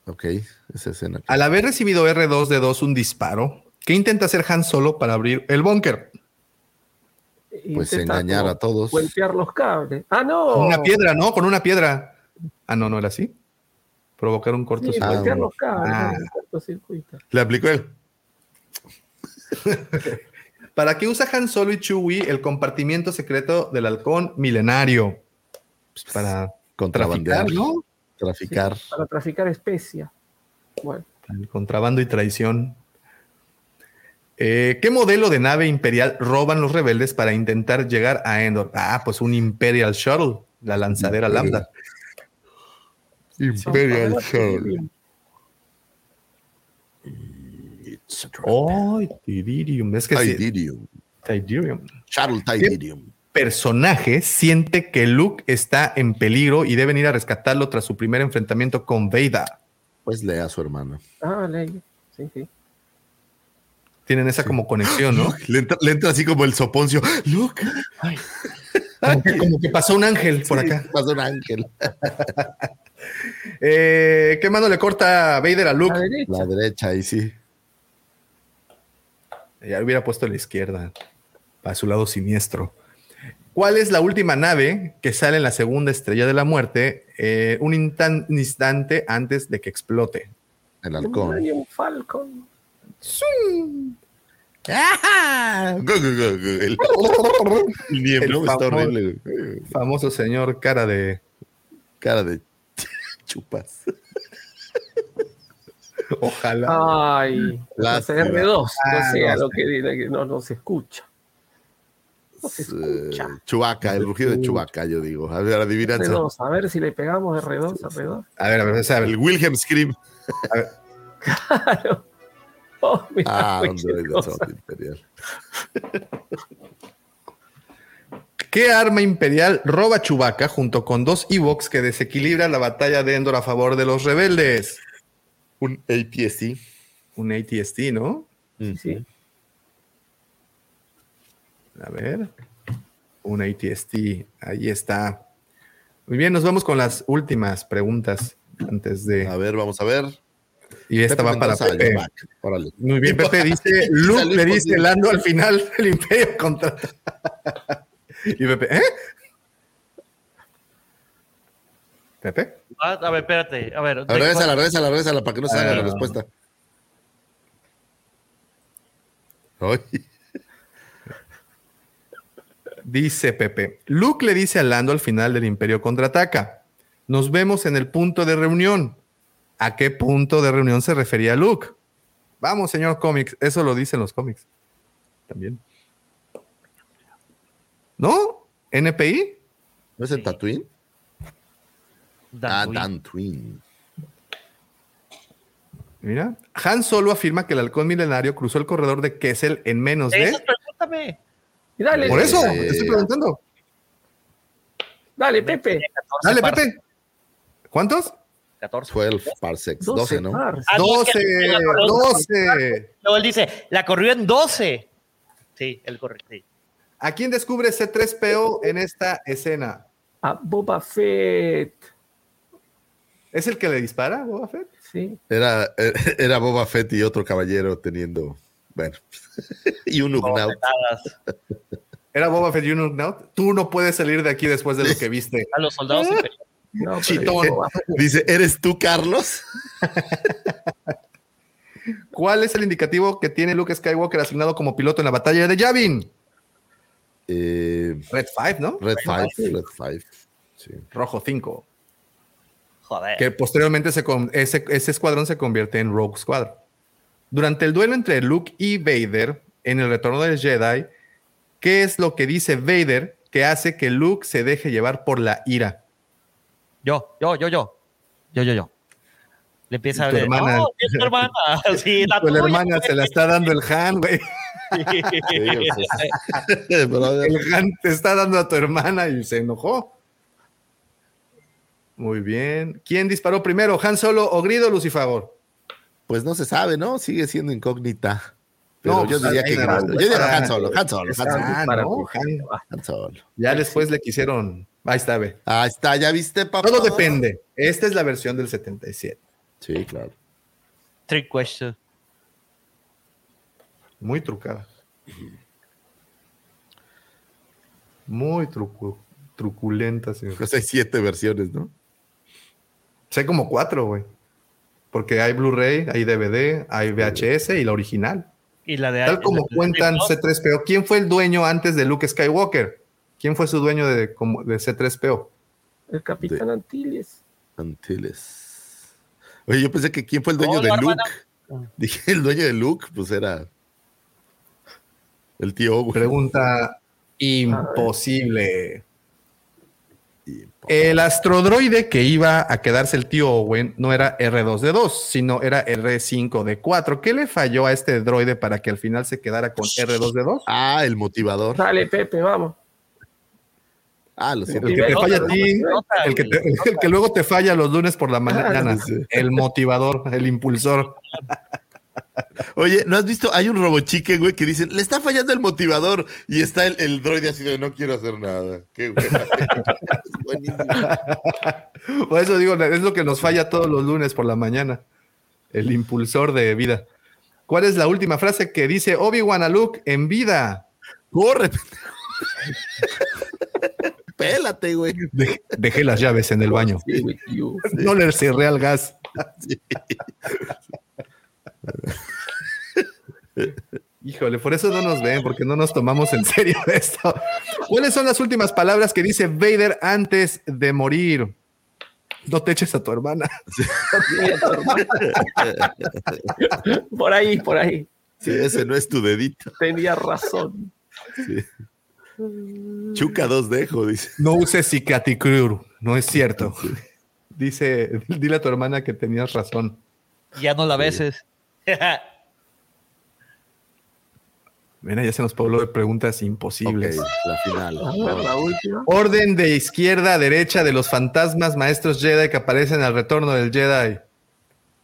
S1: Ok, esa escena.
S3: Al haber recibido R2D2 un disparo, ¿qué intenta hacer Han Solo para abrir el búnker?
S1: Pues engañar a todos.
S5: Puentear los cables. Ah, no.
S3: Con una piedra, ¿no? Con una piedra. Ah, no, no era así. Provocar un cortocircuito.
S5: cables.
S3: Ah.
S5: cortocircuito.
S1: Le aplicó él.
S3: ¿Para qué usa Han Solo y Chewie el compartimiento secreto del halcón milenario? Pues para
S1: Contrabandear.
S3: traficar, ¿no?
S1: Traficar.
S5: Para traficar especia. Bueno,
S3: El contrabando y traición. Eh, ¿Qué modelo de nave imperial roban los rebeldes para intentar llegar a Endor? Ah, pues un Imperial Shuttle, la lanzadera Lambda.
S1: Imperial Shuttle.
S3: ¡Ay, Tidirium! Es que sí,
S1: Tidirium.
S3: Tidirium.
S1: Shuttle Tidirium.
S3: Personaje siente que Luke está en peligro y deben ir a rescatarlo tras su primer enfrentamiento con Vader.
S1: Pues lea a su hermano.
S5: Ah, ley. Sí, sí.
S3: Tienen esa como conexión, ¿no?
S1: Le entra, le entra así como el soponcio. Luke.
S3: Como que, como que pasó un ángel por acá.
S1: Pasó un ángel.
S3: Eh, ¿Qué mano le corta Vader a Luke?
S5: La derecha.
S1: La derecha, ahí sí.
S3: Ya hubiera puesto la izquierda, para su lado siniestro. ¿Cuál es la última nave que sale en la segunda estrella de la muerte eh, un instante antes de que explote?
S1: El
S5: Un
S1: halcón.
S5: Millennium Falcon.
S1: ¡Ah! Gu, gu, gu, gu. El, el miembro
S3: El
S1: está
S3: famoso-
S1: horrible.
S3: Famoso señor cara de...
S1: Cara de chupas.
S3: Ojalá.
S5: Ay,
S1: Lástima.
S5: R2, no
S3: Ah,
S5: sea
S3: no
S5: lo
S3: sé.
S5: que diga que no, no se escucha. No se escucha.
S1: Chubaca, el rugido de Chubaca, yo digo. A ver, adivinanza.
S5: R2, a ver si le pegamos R2, R2.
S3: A ver, a ver, o sea,
S1: El Wilhelm Scream.
S5: Claro. Oh, mira,
S1: Ah,
S5: qué
S1: Android de
S5: cosa.
S1: Sound Imperial.
S3: ¿Qué arma imperial roba Chewbacca junto con dos Ewoks que desequilibra la batalla de Endor a favor de los rebeldes?
S1: Un APST.
S3: Un ATST, ¿no?
S5: Sí.
S3: A ver. Un ATST. Ahí está. Muy bien, nos vamos con las últimas preguntas antes de.
S1: A ver, vamos a ver.
S3: Y esta
S1: Pepe
S3: va para
S1: Mendoza,
S3: Pepe.
S1: Órale.
S3: Muy bien, Pepe dice, Luke le dice. Lando al final el imperio contra. y Pepe, ¿eh? Pepe.
S6: Ah, a ver, espérate. A ver.
S1: A ver, regrésala, regrésala, regrésala para que no se haga la
S3: Ah.
S1: respuesta. Ay,
S3: Dice Pepe, Luke le dice a Lando al final del Imperio contraataca. Nos vemos en el punto de reunión. ¿A qué punto de reunión se refería Luke? Vamos, señor cómics, eso lo dicen los cómics. También. ¿No? ¿NPI?
S1: ¿No es el Tatooine? Ah,
S6: Tatooine.
S3: Mira. Han Solo afirma que el halcón milenario cruzó el corredor de Kessel en menos de.
S6: Eso, pregúntame.
S5: Dale,
S3: Por eso,
S1: Eh,
S3: te estoy preguntando.
S5: dale, Pepe.
S6: 14
S3: Dale. Pepe. ¿Cuántos?
S6: 14.
S1: 12 parsecs. 12, ¿no?
S5: parsecs.
S6: Ah, no, es que
S3: 12,
S6: la corrió-
S3: 12.
S6: No, él dice, la corrió en 12. Sí, él corre. Sí.
S3: ¿A quién descubre C3PO en esta escena?
S5: A Boba Fett.
S3: ¿Es el que le dispara, Boba Fett?
S5: Sí.
S1: Era, era Boba Fett y otro caballero teniendo Bueno. y un Ugnaut.
S3: Era Boba Fett y un Ugnaut. Tú no puedes salir de aquí después de lo que viste.
S6: A los soldados imperiales.
S5: No, dice-
S1: Dice, ¿eres tú, Carlos?
S3: ¿Cuál es el indicativo que tiene Luke Skywalker asignado como piloto en la batalla de Yavin?
S1: Eh,
S3: Red 5, ¿no?
S1: Red 5, Red 5. Sí.
S3: Rojo 5.
S6: Joder.
S3: Que posteriormente se con- ese, ese escuadrón se convierte en Rogue Squadron. Durante el duelo entre Luke y Vader en el retorno del Jedi, ¿qué es lo que dice Vader que hace que Luke se deje llevar por la ira?
S6: Yo, yo, yo, yo. Yo, yo, yo. Le empieza a
S3: Tu
S6: ver.
S3: hermana.
S6: No, es tu hermana. Sí, la
S3: Pues la
S6: tuya,
S3: hermana
S6: güey.
S3: se la está dando el Han, güey. El Han te está dando a tu hermana y se enojó. Muy bien. ¿Quién disparó primero, Han Solo o Grido Lucifagor?
S1: Pues no se sabe, ¿no? Sigue siendo incógnita. Pero
S3: No,
S1: yo
S3: pues,
S1: diría que
S3: más.
S1: yo diría Han Solo, Han Solo, Han Solo,
S3: Ah,
S5: para
S3: no,
S5: ti.
S3: Han.
S1: Han Solo.
S3: Ya después le quisieron. Ahí está, ve.
S1: Ahí está, ¿ya viste, papá?
S3: Todo depende. Esta es la versión del 77.
S1: Sí, claro.
S6: Trick question.
S3: Muy trucada. Muy trucu- truculenta, señor.
S1: Pues hay siete versiones, ¿no?
S3: Sé como cuatro, güey. Porque hay Blu-ray, hay DVD, hay VHS y la original.
S6: Y la de
S3: Tal como cuentan
S6: ¿no?
S3: C3PO. ¿Quién fue el dueño antes de Luke Skywalker? ¿Quién fue su dueño de, como- de C3PO?
S5: El Capitán Antilles.
S1: Antilles. Oye, yo pensé que quién fue el dueño de Luke.
S6: hermana.
S1: Dije, el dueño de Luke, pues era el tío Owen.
S3: Pregunta imposible. El astrodroide que iba a quedarse el tío Owen no era R2D2, sino era R5D4. ¿Qué le falló a este droide para que al final se quedara con R2D2?
S1: Ah, el motivador.
S5: Dale, Pepe, vamos.
S1: Ah, lo siento.
S3: El que te falla a ti, el que, te- el que luego te falla los lunes por la mañana,
S1: Ah, sí.
S3: el motivador, el impulsor.
S1: Oye, ¿no has visto? Hay un robochique, güey, que dicen, le está fallando el motivador. Y está el, el droide así de, no quiero hacer nada. Qué.
S3: Por eso digo, es lo que nos falla todos los lunes por la mañana. El impulsor de vida. ¿Cuál es la última frase que dice Obi-Wan a Luke en vida?
S1: Corre. Pélate, güey.
S3: De- dejé las llaves en el baño.
S5: Sí.
S3: No le cerré al gas.
S1: Sí.
S3: Híjole, por eso no nos ven, porque no nos tomamos en serio esto. ¿Cuáles son las últimas palabras que dice Vader antes de morir? No te eches a tu hermana.
S5: Por ahí, por ahí.
S1: Sí, ese no es tu dedito.
S5: Tenía razón.
S1: Sí. Chuca dos dejo, dice.
S3: No uses cicaticrur, no es cierto. Dice, dile a tu hermana que tenías razón.
S6: Ya no la beses.
S3: Mira, ya se nos pobló de preguntas imposibles.
S1: la final.
S5: La última.
S3: Orden de izquierda a derecha de los fantasmas maestros Jedi que aparecen al retorno del Jedi.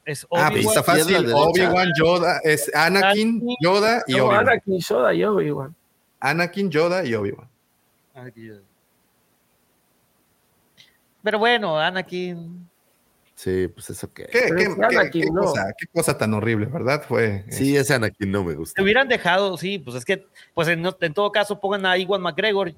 S6: es
S3: Ah, pues
S6: Obi-Wan.
S3: está fácil. Obi-Wan, Yoda, es Anakin. Yoda y
S5: No,
S3: Obi-Wan.
S5: Anakin, Yoda y Obi-Wan.
S3: Anakin, Yoda y Obi-Wan.
S6: Pero bueno, Anakin.
S1: Sí, pues eso qué.
S3: ¿Qué, qué-
S5: es
S3: qué-
S5: Anakin,
S3: qué
S5: no.
S3: cosa, qué cosa tan horrible, ¿verdad? Fue.
S1: Sí, ese Anakin no me gusta.
S6: Te hubieran dejado, sí, pues es que, pues en, en todo caso pongan a Iwan McGregor.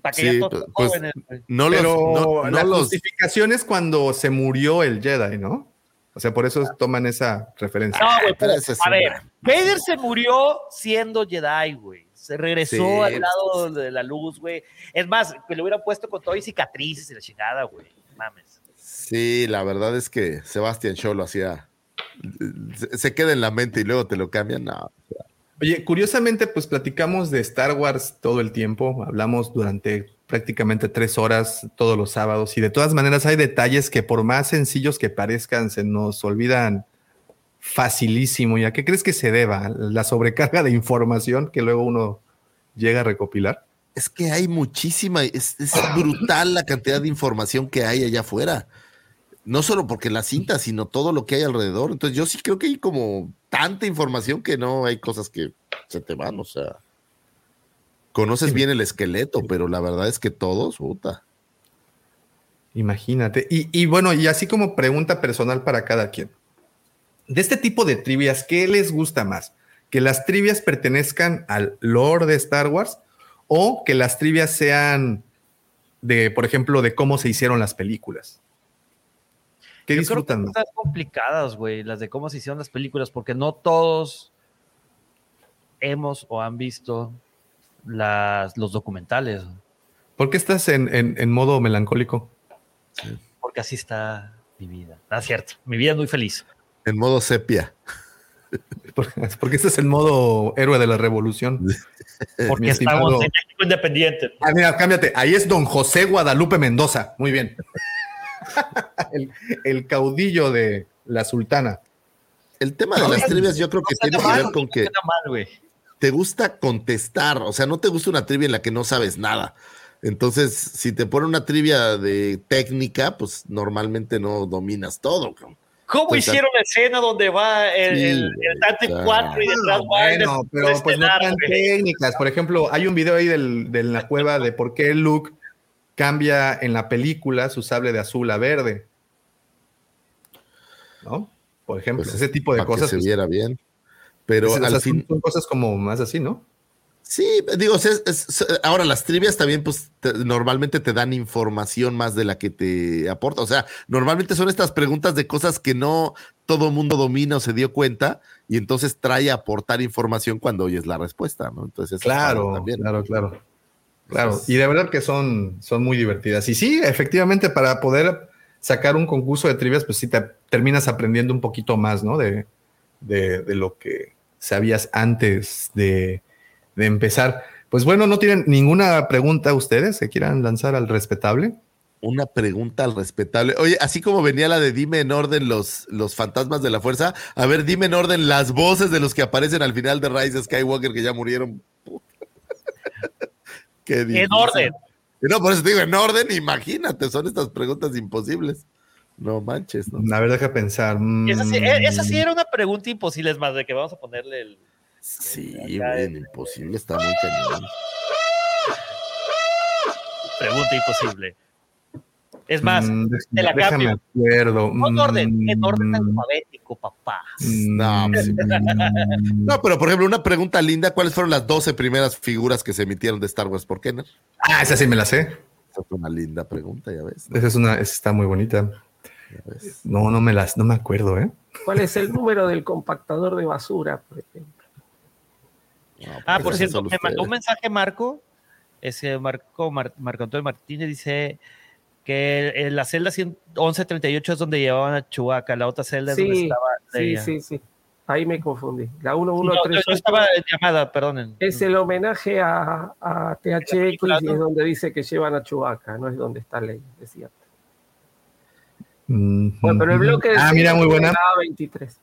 S6: Para que
S1: Sí,
S6: ya todos
S1: pues-
S6: jóvenes, güey.
S1: No los,
S3: Pero
S1: no, no
S3: la
S1: los,
S3: justificación es cuando se murió el Jedi, ¿no? O sea, por eso toman esa referencia.
S6: No, güey,
S1: pero
S6: pero, a ver, Vader se murió siendo Jedi, güey. Se regresó
S1: Sí,
S6: al
S1: pues,
S6: lado de la luz, güey. Es más, que le hubieran puesto con todo y cicatrices y la chingada, güey. Mames.
S1: Sí, la verdad es que Sebastián Shaw lo hacía. Se, se queda en la mente y luego te lo cambian. No.
S3: Oye, curiosamente, pues platicamos de Star Wars todo el tiempo. Hablamos durante prácticamente tres horas todos los sábados. Y de todas maneras, hay detalles que, por más sencillos que parezcan, se nos olvidan facilísimo. ¿Y a qué crees que se deba? La sobrecarga de información que luego uno llega a recopilar.
S1: Es que hay muchísima, es, es brutal la cantidad de información que hay allá afuera. No solo porque la cinta, sino todo lo que hay alrededor. Entonces yo sí creo que hay como tanta información que no hay cosas que se te van, o sea. Conoces bien el esqueleto, pero la verdad es que todos, puta.
S3: Imagínate. Y, y bueno, y así como pregunta personal para cada quien. De este tipo de trivias, ¿qué les gusta más? que las trivias pertenezcan al lore de Star Wars o que las trivias sean de, por ejemplo, de cómo se hicieron las películas. ¿Qué
S6: Yo
S3: disfrutan?
S6: creo que están complicadas, güey, las de cómo se hicieron las películas, porque no todos hemos o han visto las, los documentales,
S3: ¿Por qué estás en, en- en modo melancólico?
S6: porque así está mi vida. Ah, cierto, mi vida es muy feliz.
S1: En modo sepia.
S3: ¿Por por qué estás en modo héroe de la revolución?
S6: Porque
S3: Mi
S6: estamos en México independiente.
S3: Ah, mira, cámbiate. Ahí es don José Guadalupe Mendoza. Muy bien. el, el caudillo de la sultana.
S1: El tema de las trivias yo creo que tiene que ver con que
S6: mal,
S1: te gusta contestar, o sea, no te gusta una trivia en la que no sabes nada. Entonces, si te pone una trivia de técnica, pues normalmente no dominas todo. cabrón.
S6: ¿Cómo
S1: Pues,
S6: hicieron la escena donde va el,
S1: Sí,
S6: el, el Dante
S1: claro.
S6: 4 y detrás va el
S3: Bueno, pero pues no tan técnicas. Por ejemplo, hay un video ahí del, de la cueva de por qué Luke cambia en la película su sable de azul a verde. ¿No? Por ejemplo,
S1: Pues,
S3: ese tipo de
S1: para que
S3: cosas.
S1: se
S3: pues,
S1: viera bien. Pero
S3: o sea,
S1: al
S3: son-
S1: fin,
S3: son cosas como más así, ¿no?
S1: Sí, digo, es- es- es- ahora las trivias también, pues te- normalmente te dan información más de la que te aporta. O sea, normalmente son estas preguntas de cosas que no todo mundo domina o se dio cuenta, y entonces trae a aportar información cuando oyes la respuesta, ¿no? Entonces,
S3: Claro,
S1: también.
S3: claro, claro. Claro, y de verdad que son, son muy divertidas. Y sí, efectivamente, para poder sacar un concurso de trivias, pues sí te terminas aprendiendo un poquito más, ¿no? De, de, de lo que sabías antes de, de empezar. Pues bueno, ¿no tienen ninguna pregunta ustedes que quieran lanzar al respetable?
S1: Una pregunta al respetable. Oye, así como venía la de dime en orden los, los fantasmas de la fuerza, a ver, dime en orden las voces de los que aparecen al final de Rise Skywalker que ya murieron. Qué difícil.
S6: orden.
S1: No, por eso te digo, en orden, imagínate, son estas preguntas imposibles. No manches, ¿no?
S3: A ver, deja pensar. Mm,
S6: Esa sí, eh, esa sí era una pregunta imposible, es más, de que vamos a ponerle el.
S1: Sí, bien, imposible, está muy cañón.
S6: Pregunta imposible. Es más,
S3: mm,
S6: te la cambio.
S3: acuerdo.
S6: No en orden, en orden
S3: Mm,
S6: alfabético, papá.
S1: No, pues,
S3: mm,
S1: No, pero por ejemplo, una pregunta linda, ¿cuáles fueron las 12 primeras figuras que se emitieron de Star Wars por Kenner?
S3: Ah, esa sí me la sé.
S1: Esa fue una linda pregunta, ya ves. ¿no?
S3: Esa es una, esa está muy bonita. No, no me las, no me acuerdo, ¿eh?
S5: ¿Cuál es el número del compactador de basura, por ejemplo?
S1: No,
S6: Ah, por cierto, me mandó un mensaje Marco, ese Marco, Mar- Marco Antonio Martínez dice que en la celda 100 1138 es donde llevaban a Chewbacca, la otra celda es donde
S5: Sí,
S6: estaba
S5: sí, sí, sí. Ahí me confundí. La
S6: No, no,
S5: 1138
S6: no estaba en llamada, perdonen.
S5: es el homenaje a, a THX y es donde dice que llevan a Chewbacca, no es donde está Ley, es cierto.
S3: Mm,
S5: Bueno, pero el bloque de
S3: Ah, mira, muy buena.
S5: la 23.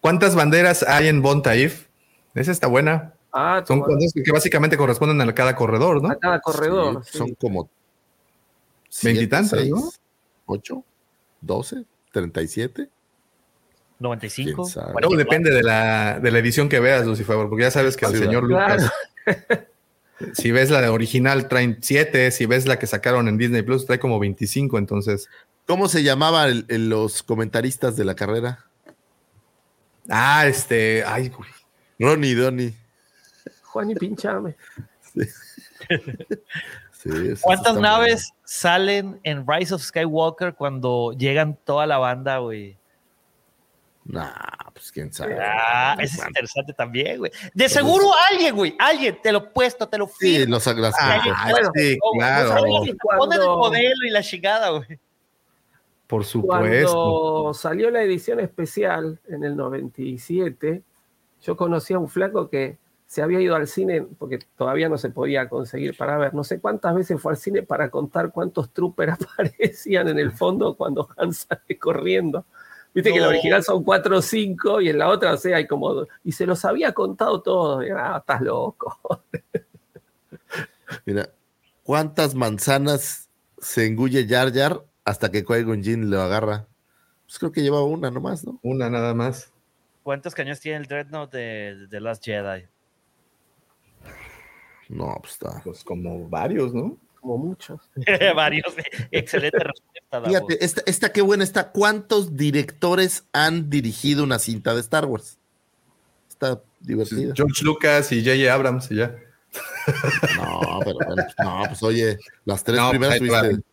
S3: ¿Cuántas banderas hay en Bon Taif? Esa está buena.
S5: Ah,
S3: Son cuantas que básicamente corresponden a cada corredor, ¿no?
S5: a cada corredor.
S1: Sí,
S5: sí.
S1: Son como
S3: Veintitantas, ¿no?
S1: 8, 12, 37.
S6: 95.
S1: ¿Quién sabe?
S3: Luego depende de la, de la edición que veas, Lucifer, porque ya sabes que el señor
S5: claro.
S3: Lucas, si ves la de original, traen 7, si ves la que sacaron en Disney Plus, trae como 25, entonces.
S1: ¿Cómo se llamaban el- el- los comentaristas de la carrera?
S3: Ah, este, ay, güey.
S1: Ronnie Donnie.
S5: Juan y pinchame.
S1: Sí,
S6: ¿Cuántas naves salen en Rise of Skywalker cuando llegan toda la banda, güey?
S1: Nah, pues quién sabe.
S6: Ah, es interesante también, güey. De seguro alguien, güey, alguien, te lo he puesto, te lo
S1: Sí,
S6: firmo.
S1: los las-
S3: Ah, sí, claro.
S6: no sabes si
S5: Cuando-
S6: Ponen el modelo y la chingada, güey.
S3: Por supuesto.
S5: Cuando salió la edición especial en el 97, yo conocí a un flaco que se había ido al cine, porque todavía no se podía conseguir para ver, no sé cuántas veces fue al cine para contar cuántos troopers aparecían en el fondo cuando Han sale corriendo. Viste que en la original son cuatro o cinco y en la otra, o sea, hay como dos. Y se los había contado todos. Ah, estás loco.
S1: Mira, ¿cuántas manzanas se engulle Jar Jar hasta que Qui-Gon lo agarra? Pues creo que llevaba una nomás, ¿no?
S3: Una nada más.
S6: ¿Cuántos cañones tiene el Dreadnought de, de Last Jedi?
S1: No, pues está.
S3: Pues como varios, ¿no?
S5: Como muchos.
S6: Varios. Excelente respuesta.
S1: Fíjate, esta, esta qué buena está. ¿Cuántos directores han dirigido una cinta de Star Wars? Está divertida.
S3: George Lucas y J.J. Abrams y ya.
S1: No, pero bueno, no, pues oye, las tres
S3: No,
S1: primeras
S3: pues,
S1: tuviste.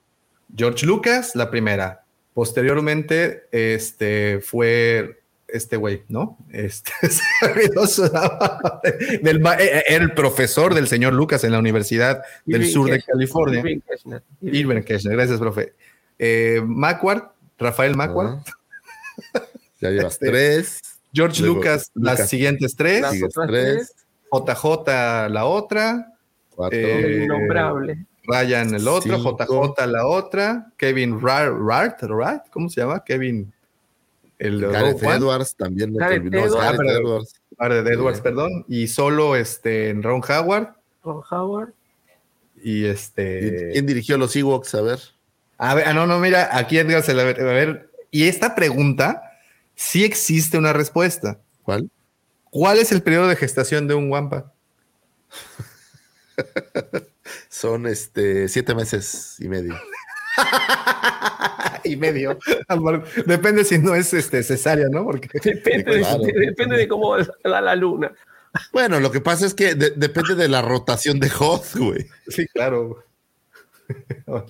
S3: George Lucas, la primera. Posteriormente, este fue este güey, ¿no? Este. Del eh, eh, el profesor del señor Lucas en la Universidad del
S5: Irving
S3: Sur de California.
S5: Irving Kirchner.
S3: Irving Kirchner, gracias, profe. Eh, Macquarie, Rafael Macquarie,
S1: Ajá. Ya llevas
S3: Este,
S1: tres.
S3: George
S1: Luego,
S3: Lucas, las siguientes tres,
S5: Las otras
S1: tres.
S3: JJ la otra,
S1: Cuatro.
S3: Eh,
S5: El innombrable.
S3: Ryan el otro,
S1: Cinco.
S3: JJ la otra, Kevin Rart, Rart, Rart, ¿cómo se llama? Kevin el
S1: Gareth
S3: One.
S1: Edwards también. no
S5: Gareth
S1: olvides,
S5: Edwards.
S1: Gareth
S3: Ah,
S1: Edwards.
S3: Gareth Edwards, perdón, y solo este en Ron Howard
S5: Ron Howard.
S3: y
S1: ¿Y
S3: este
S1: ¿Quién dirigió los Ewoks? A ver.
S3: a ver, ah, no, no, mira, aquí Edgar se la a ver, y esta pregunta sí existe una respuesta.
S1: ¿Cuál?
S3: ¿Cuál es el periodo de gestación de un Wampa?
S1: Son este siete meses y medio.
S3: y medio. Depende si no es este cesárea, ¿no? Porque
S5: Depende, de-
S1: claro.
S5: depende de cómo da la luna.
S1: Bueno, lo que pasa es que de- depende de la rotación de Hoth, güey.
S3: Sí, claro. O,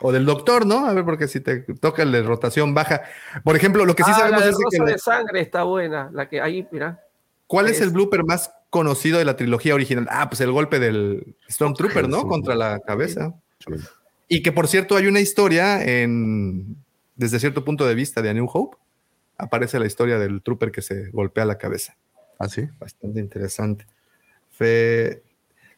S3: o del doctor, ¿no? A ver, porque si te toca el de rotación baja. Por ejemplo, lo que sí
S5: ah,
S3: sabemos
S5: la de
S3: es de que la-
S5: de sangre está buena. La que ahí, mira.
S3: ¿cuál es
S5: es-
S3: el blooper más conocido de la trilogía original? Ah, pues el golpe del Stormtrooper, ¿no?
S1: Sí.
S3: Contra la cabeza. Y que por cierto hay una historia en desde cierto punto de vista de A New Hope. Aparece la historia del trooper que se golpea la cabeza.
S1: ¿Ah, sí?
S3: Bastante interesante. Fe-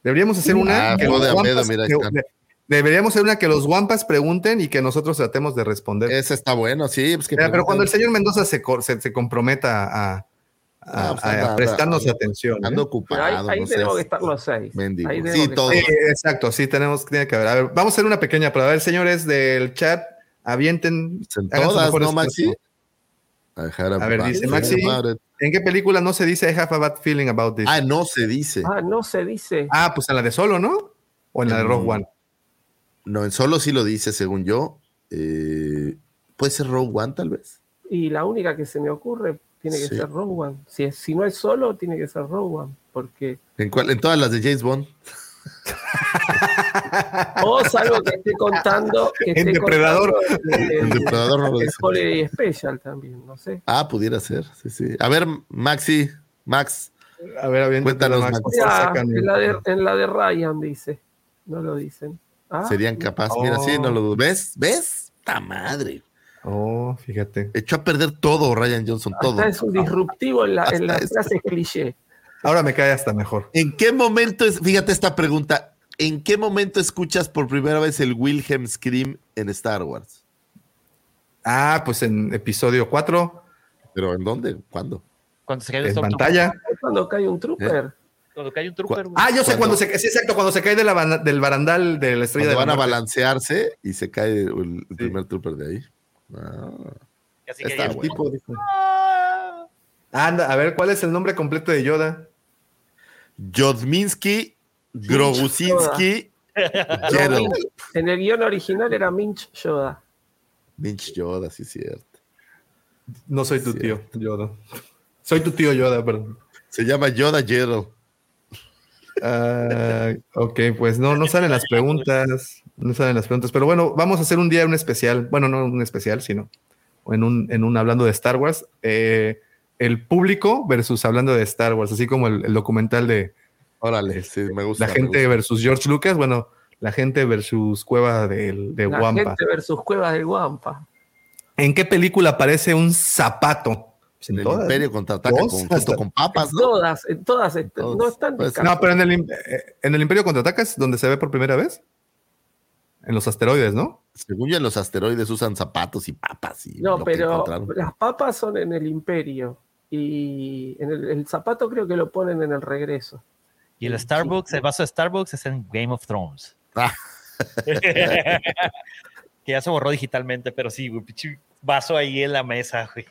S3: Deberíamos hacer una.
S1: Ah,
S3: que los
S1: de mira,
S3: de- Deberíamos hacer una que los Wampas pregunten y que nosotros tratemos de responder.
S1: Ese está bueno, sí. Pues que
S3: pero cuando el señor Mendoza se, se, se comprometa a, a-
S1: Ah, pues
S3: a- prestarnos
S1: anda-
S3: atención. ¿eh?
S1: Ando
S5: Pero
S1: ocupado.
S5: ahí, ahí
S1: no
S5: tenemos
S1: seas
S5: que estar los seis.
S1: mendigo.
S5: Ahí
S1: Sí, todo.
S3: Sí, exacto, sí, tenemos tiene que haber. A ver, vamos a hacer una pequeña prueba. A ver, señores del chat, avienten. Sus
S1: todas, ¿no, Maxi? A
S3: ver, dice Maxi. ¿En qué película no se dice I have a bad feeling about this?
S1: Ah, no se dice.
S5: Ah, no se dice.
S3: Ah, pues en la de Solo, ¿no? O en la de Rogue
S1: Mm.
S3: One.
S1: No, en solo sí lo dice, según yo. Eh, Puede ser Rogue One, tal vez.
S5: Y la única que se me ocurre tiene que
S1: Sí.
S5: ser Rogue One. Si, es- si no es solo, tiene que ser Rogue One. Porque.
S1: ¿En, cuál- en todas las de James Bond.
S5: O salvo que esté contando. Que
S3: En
S5: esté
S3: Depredador.
S5: contando el-
S1: El depredador no lo dice.
S5: Holiday Special también, no sé.
S1: Ah, pudiera ser. Sí, sí. A ver, Maxi, Max.
S3: A ver,
S1: Cuéntanos,
S3: Max,
S5: Mira, en, la de, en la de Ryan dice. No lo dicen. Ah,
S1: Serían capaces. Mira, sí, no lo dudo. ¿Ves? ¿Ves? ¡Ta madre!
S3: Oh, fíjate.
S1: Echó a perder todo Ryan Johnson, todo.
S5: Hasta es un disruptivo en, la, en
S1: Hasta eso.
S5: frases cliché.
S3: Ahora me cae hasta mejor.
S1: ¿En qué momento es, fíjate esta pregunta, ¿en qué momento escuchas por primera vez el Wilhelm Scream en Star Wars?
S3: Ah, pues en episodio 4,
S1: ¿Pero en dónde? ¿Cuándo?
S6: Cuando se cae
S3: en pantalla.
S5: Es cuando cae un trooper.
S6: Cuando cae un trooper.
S3: Ah, yo sé
S1: Cuando-
S3: cuando se sí, exacto, cuando se cae de la del barandal de la estrella
S1: Cuando
S3: de
S1: van
S3: la
S1: a balancearse y se cae el, el primer trooper de ahí. Ah,
S6: Así que
S1: está
S6: ya-
S1: bueno.
S3: Tipo, dijo. Anda, a ver, ¿cuál es el nombre completo de Yoda?
S1: Jodminsky, Grogusinski, Gerald.
S5: En el guion original era Minch Yoda.
S1: Minch Yoda, sí, cierto.
S3: No soy tu
S1: Sí.
S3: tío, Yoda. Soy tu tío Yoda, perdón.
S1: Se llama Yoda Gerald.
S3: Ah, ok, pues no, no salen las preguntas. No salen las preguntas. Pero bueno, vamos a hacer un día un especial. Bueno, no un especial, sino en un, en un hablando de Star Wars. eh, el público versus hablando de Star Wars, así como el, el documental de
S1: Órale, sí, me gusta.
S3: la
S1: me
S3: gente
S1: gusta.
S3: versus George Lucas. Bueno, la gente versus Cueva del- de,
S5: La
S3: Wampa.
S5: gente versus Cuevas del Guampa.
S3: ¿En qué película aparece un zapato? Pues
S1: En el
S3: todas.
S1: Imperio contraataca con,
S3: hasta-
S1: con papas,
S5: En todas, en todas, no están
S1: Pues.
S3: No, pero en el, eh, en el Imperio contraatacas, donde se ve por primera vez. En los asteroides, ¿no?
S1: Según yo, en los asteroides usan zapatos y papas. Y
S5: No, pero las papas son en el Imperio. Y en el, el zapato creo que lo ponen en el regreso.
S6: Y el Starbucks, el vaso de Starbucks es en Game of Thrones.
S1: Ah.
S6: que ya se borró digitalmente, pero sí, güey, vaso ahí en la mesa, güey.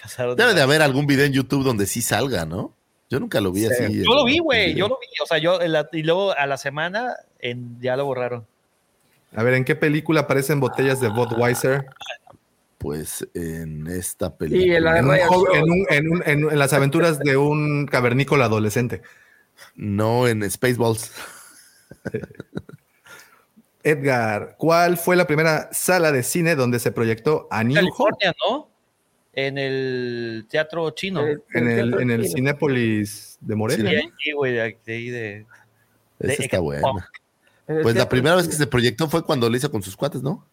S6: Pasaron
S1: Debe de haber algún video en YouTube donde sí salga, ¿no? Yo nunca lo vi
S3: Sí.
S1: así.
S6: Yo lo vi, güey, yo lo vi. O sea, yo, la- y luego a la semana en, ya lo borraron.
S3: A ver, ¿en qué película aparecen botellas de Budweiser?
S1: pues en esta
S5: Y
S1: película.
S5: en la de
S3: En, un en un- en un- en- en las aventuras de un cavernícola adolescente.
S1: No, en Spaceballs.
S3: Edgar, ¿cuál fue la primera sala de cine donde se proyectó a New Hope?
S6: California, ¿no? En el teatro chino.
S5: Eh,
S3: En el, en el. Cinépolis de
S6: Sí,
S3: Morelia.
S6: aquí, güey, de aquí, de ahí de.
S1: Esa está buena. Pues la primera vez que se proyectó fue cuando lo hizo con sus cuates, ¿no?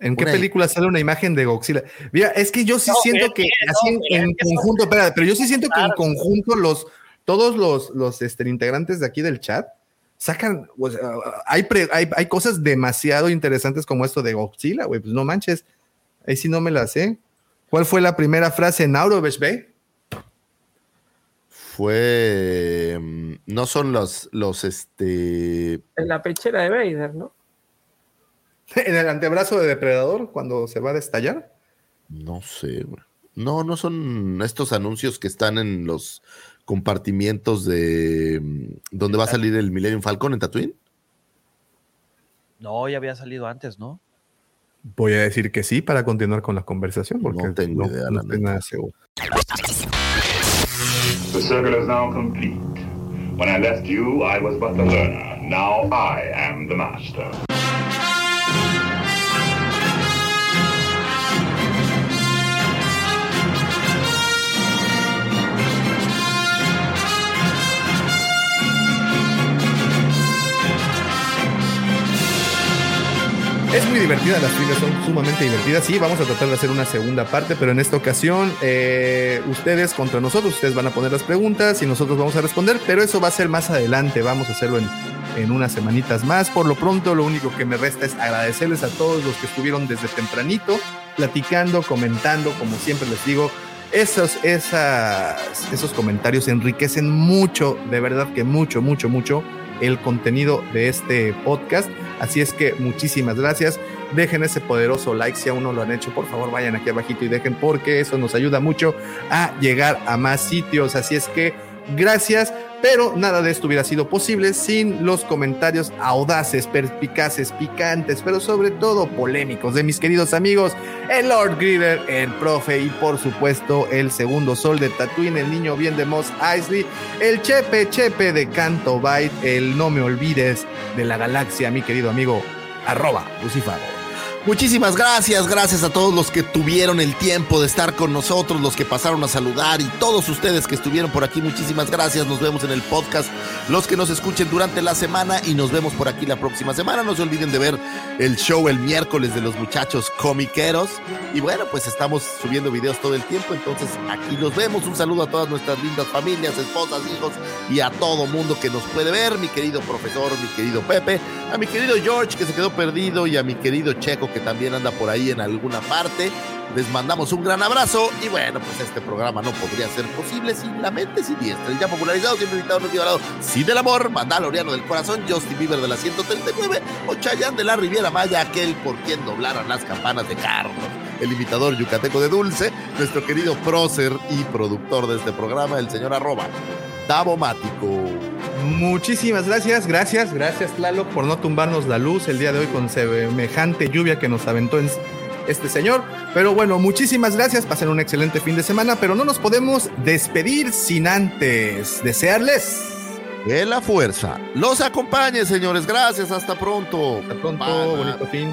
S3: ¿En qué
S1: Una-
S3: película sale una imagen de Godzilla? Mira, es que yo sí
S6: No,
S3: siento
S6: es
S3: que
S6: que no,
S3: así en,
S6: es
S3: en
S6: que son-
S3: conjunto, espera, pero yo sí siento que en conjunto los todos los, los este, integrantes de aquí del chat sacan, sea, hay, pre- hay, hay cosas demasiado interesantes como esto de Godzilla, güey, pues no manches, ahí sí no me la sé. ¿Cuál fue la primera frase en Aurobesh Bay?
S1: Fue. mm, No son los, los, este.
S5: En la pechera de Vader, ¿no?
S3: ¿En el antebrazo de Depredador cuando se va a destallar?
S1: No sé, güey. No, no son estos anuncios que están en los compartimientos de. mm, donde va a salir el Millennium Falcon en Tatooine.
S6: No, ya había salido antes, ¿no?
S3: Voy a decir que sí para continuar con la conversación porque
S1: No tengo idea, la
S3: estoy nada seguro.
S2: The circle is now complete. When I left you, I was but the learner. Now I am the master.
S3: Es muy divertida, las trivias son sumamente divertidas. Sí, vamos a tratar de hacer una segunda parte, pero en esta ocasión eh, ustedes contra nosotros, ustedes van a poner las preguntas y nosotros vamos a responder, pero eso va a ser más adelante, vamos a hacerlo en, en unas semanitas más. Por lo pronto, lo único que me resta es agradecerles a todos los que estuvieron desde tempranito, platicando, comentando, como siempre les digo. Esos, esas, esos comentarios enriquecen mucho, de verdad que mucho, mucho, mucho el contenido de este podcast. Así es que muchísimas gracias. Dejen ese poderoso like si aún no lo han hecho. Por favor, vayan aquí abajito y dejen porque eso nos ayuda mucho a llegar a más sitios. Así es que gracias. Pero nada de esto hubiera sido posible sin los comentarios audaces, perspicaces, picantes, pero sobre todo polémicos de mis queridos amigos, el Lord Grider, el profe y por supuesto el segundo sol de Tatooine, el niño bien de Moss Eisley, el Chepe Chepe de Canto Byte, el no me olvides de la galaxia, mi querido amigo, arroba Lucifago.
S1: Muchísimas gracias, gracias a todos los que tuvieron el tiempo de estar con nosotros, los que pasaron a saludar y todos ustedes que estuvieron por aquí, muchísimas gracias. Nos vemos en el podcast, los que nos escuchen durante la semana y nos vemos por aquí la próxima semana. No se olviden de ver el show el miércoles de los muchachos comiqueros. Y bueno, pues estamos subiendo videos todo el tiempo, entonces aquí los vemos. Un saludo a todas nuestras lindas familias, esposas, hijos y a todo mundo que nos puede ver, mi querido profesor, mi querido Pepe, a mi querido George que se quedó perdido y a mi querido Checo que también anda por ahí en alguna parte. Les mandamos un gran abrazo y bueno, pues este programa no podría ser posible sin la mente siniestra. Ya popularizado, siempre invitado, no llevado, sí del amor, Mandaloriano del corazón, Justin Bieber de la 139 o Chayanne de la Riviera Maya, aquel por quien doblaran las campanas de Carlos. El imitador yucateco de Dulce, nuestro querido prócer y productor de este programa, el señor arroba, Davomático.
S3: Muchísimas gracias, gracias, gracias Tlaloc por no tumbarnos la luz el día de hoy con semejante lluvia que nos aventó en este señor. Pero bueno, muchísimas gracias, pasen un excelente fin de semana, pero no nos podemos despedir sin antes desearles.
S1: Que la fuerza los acompañe, señores. Gracias, hasta pronto.
S3: Hasta pronto, bonito fin.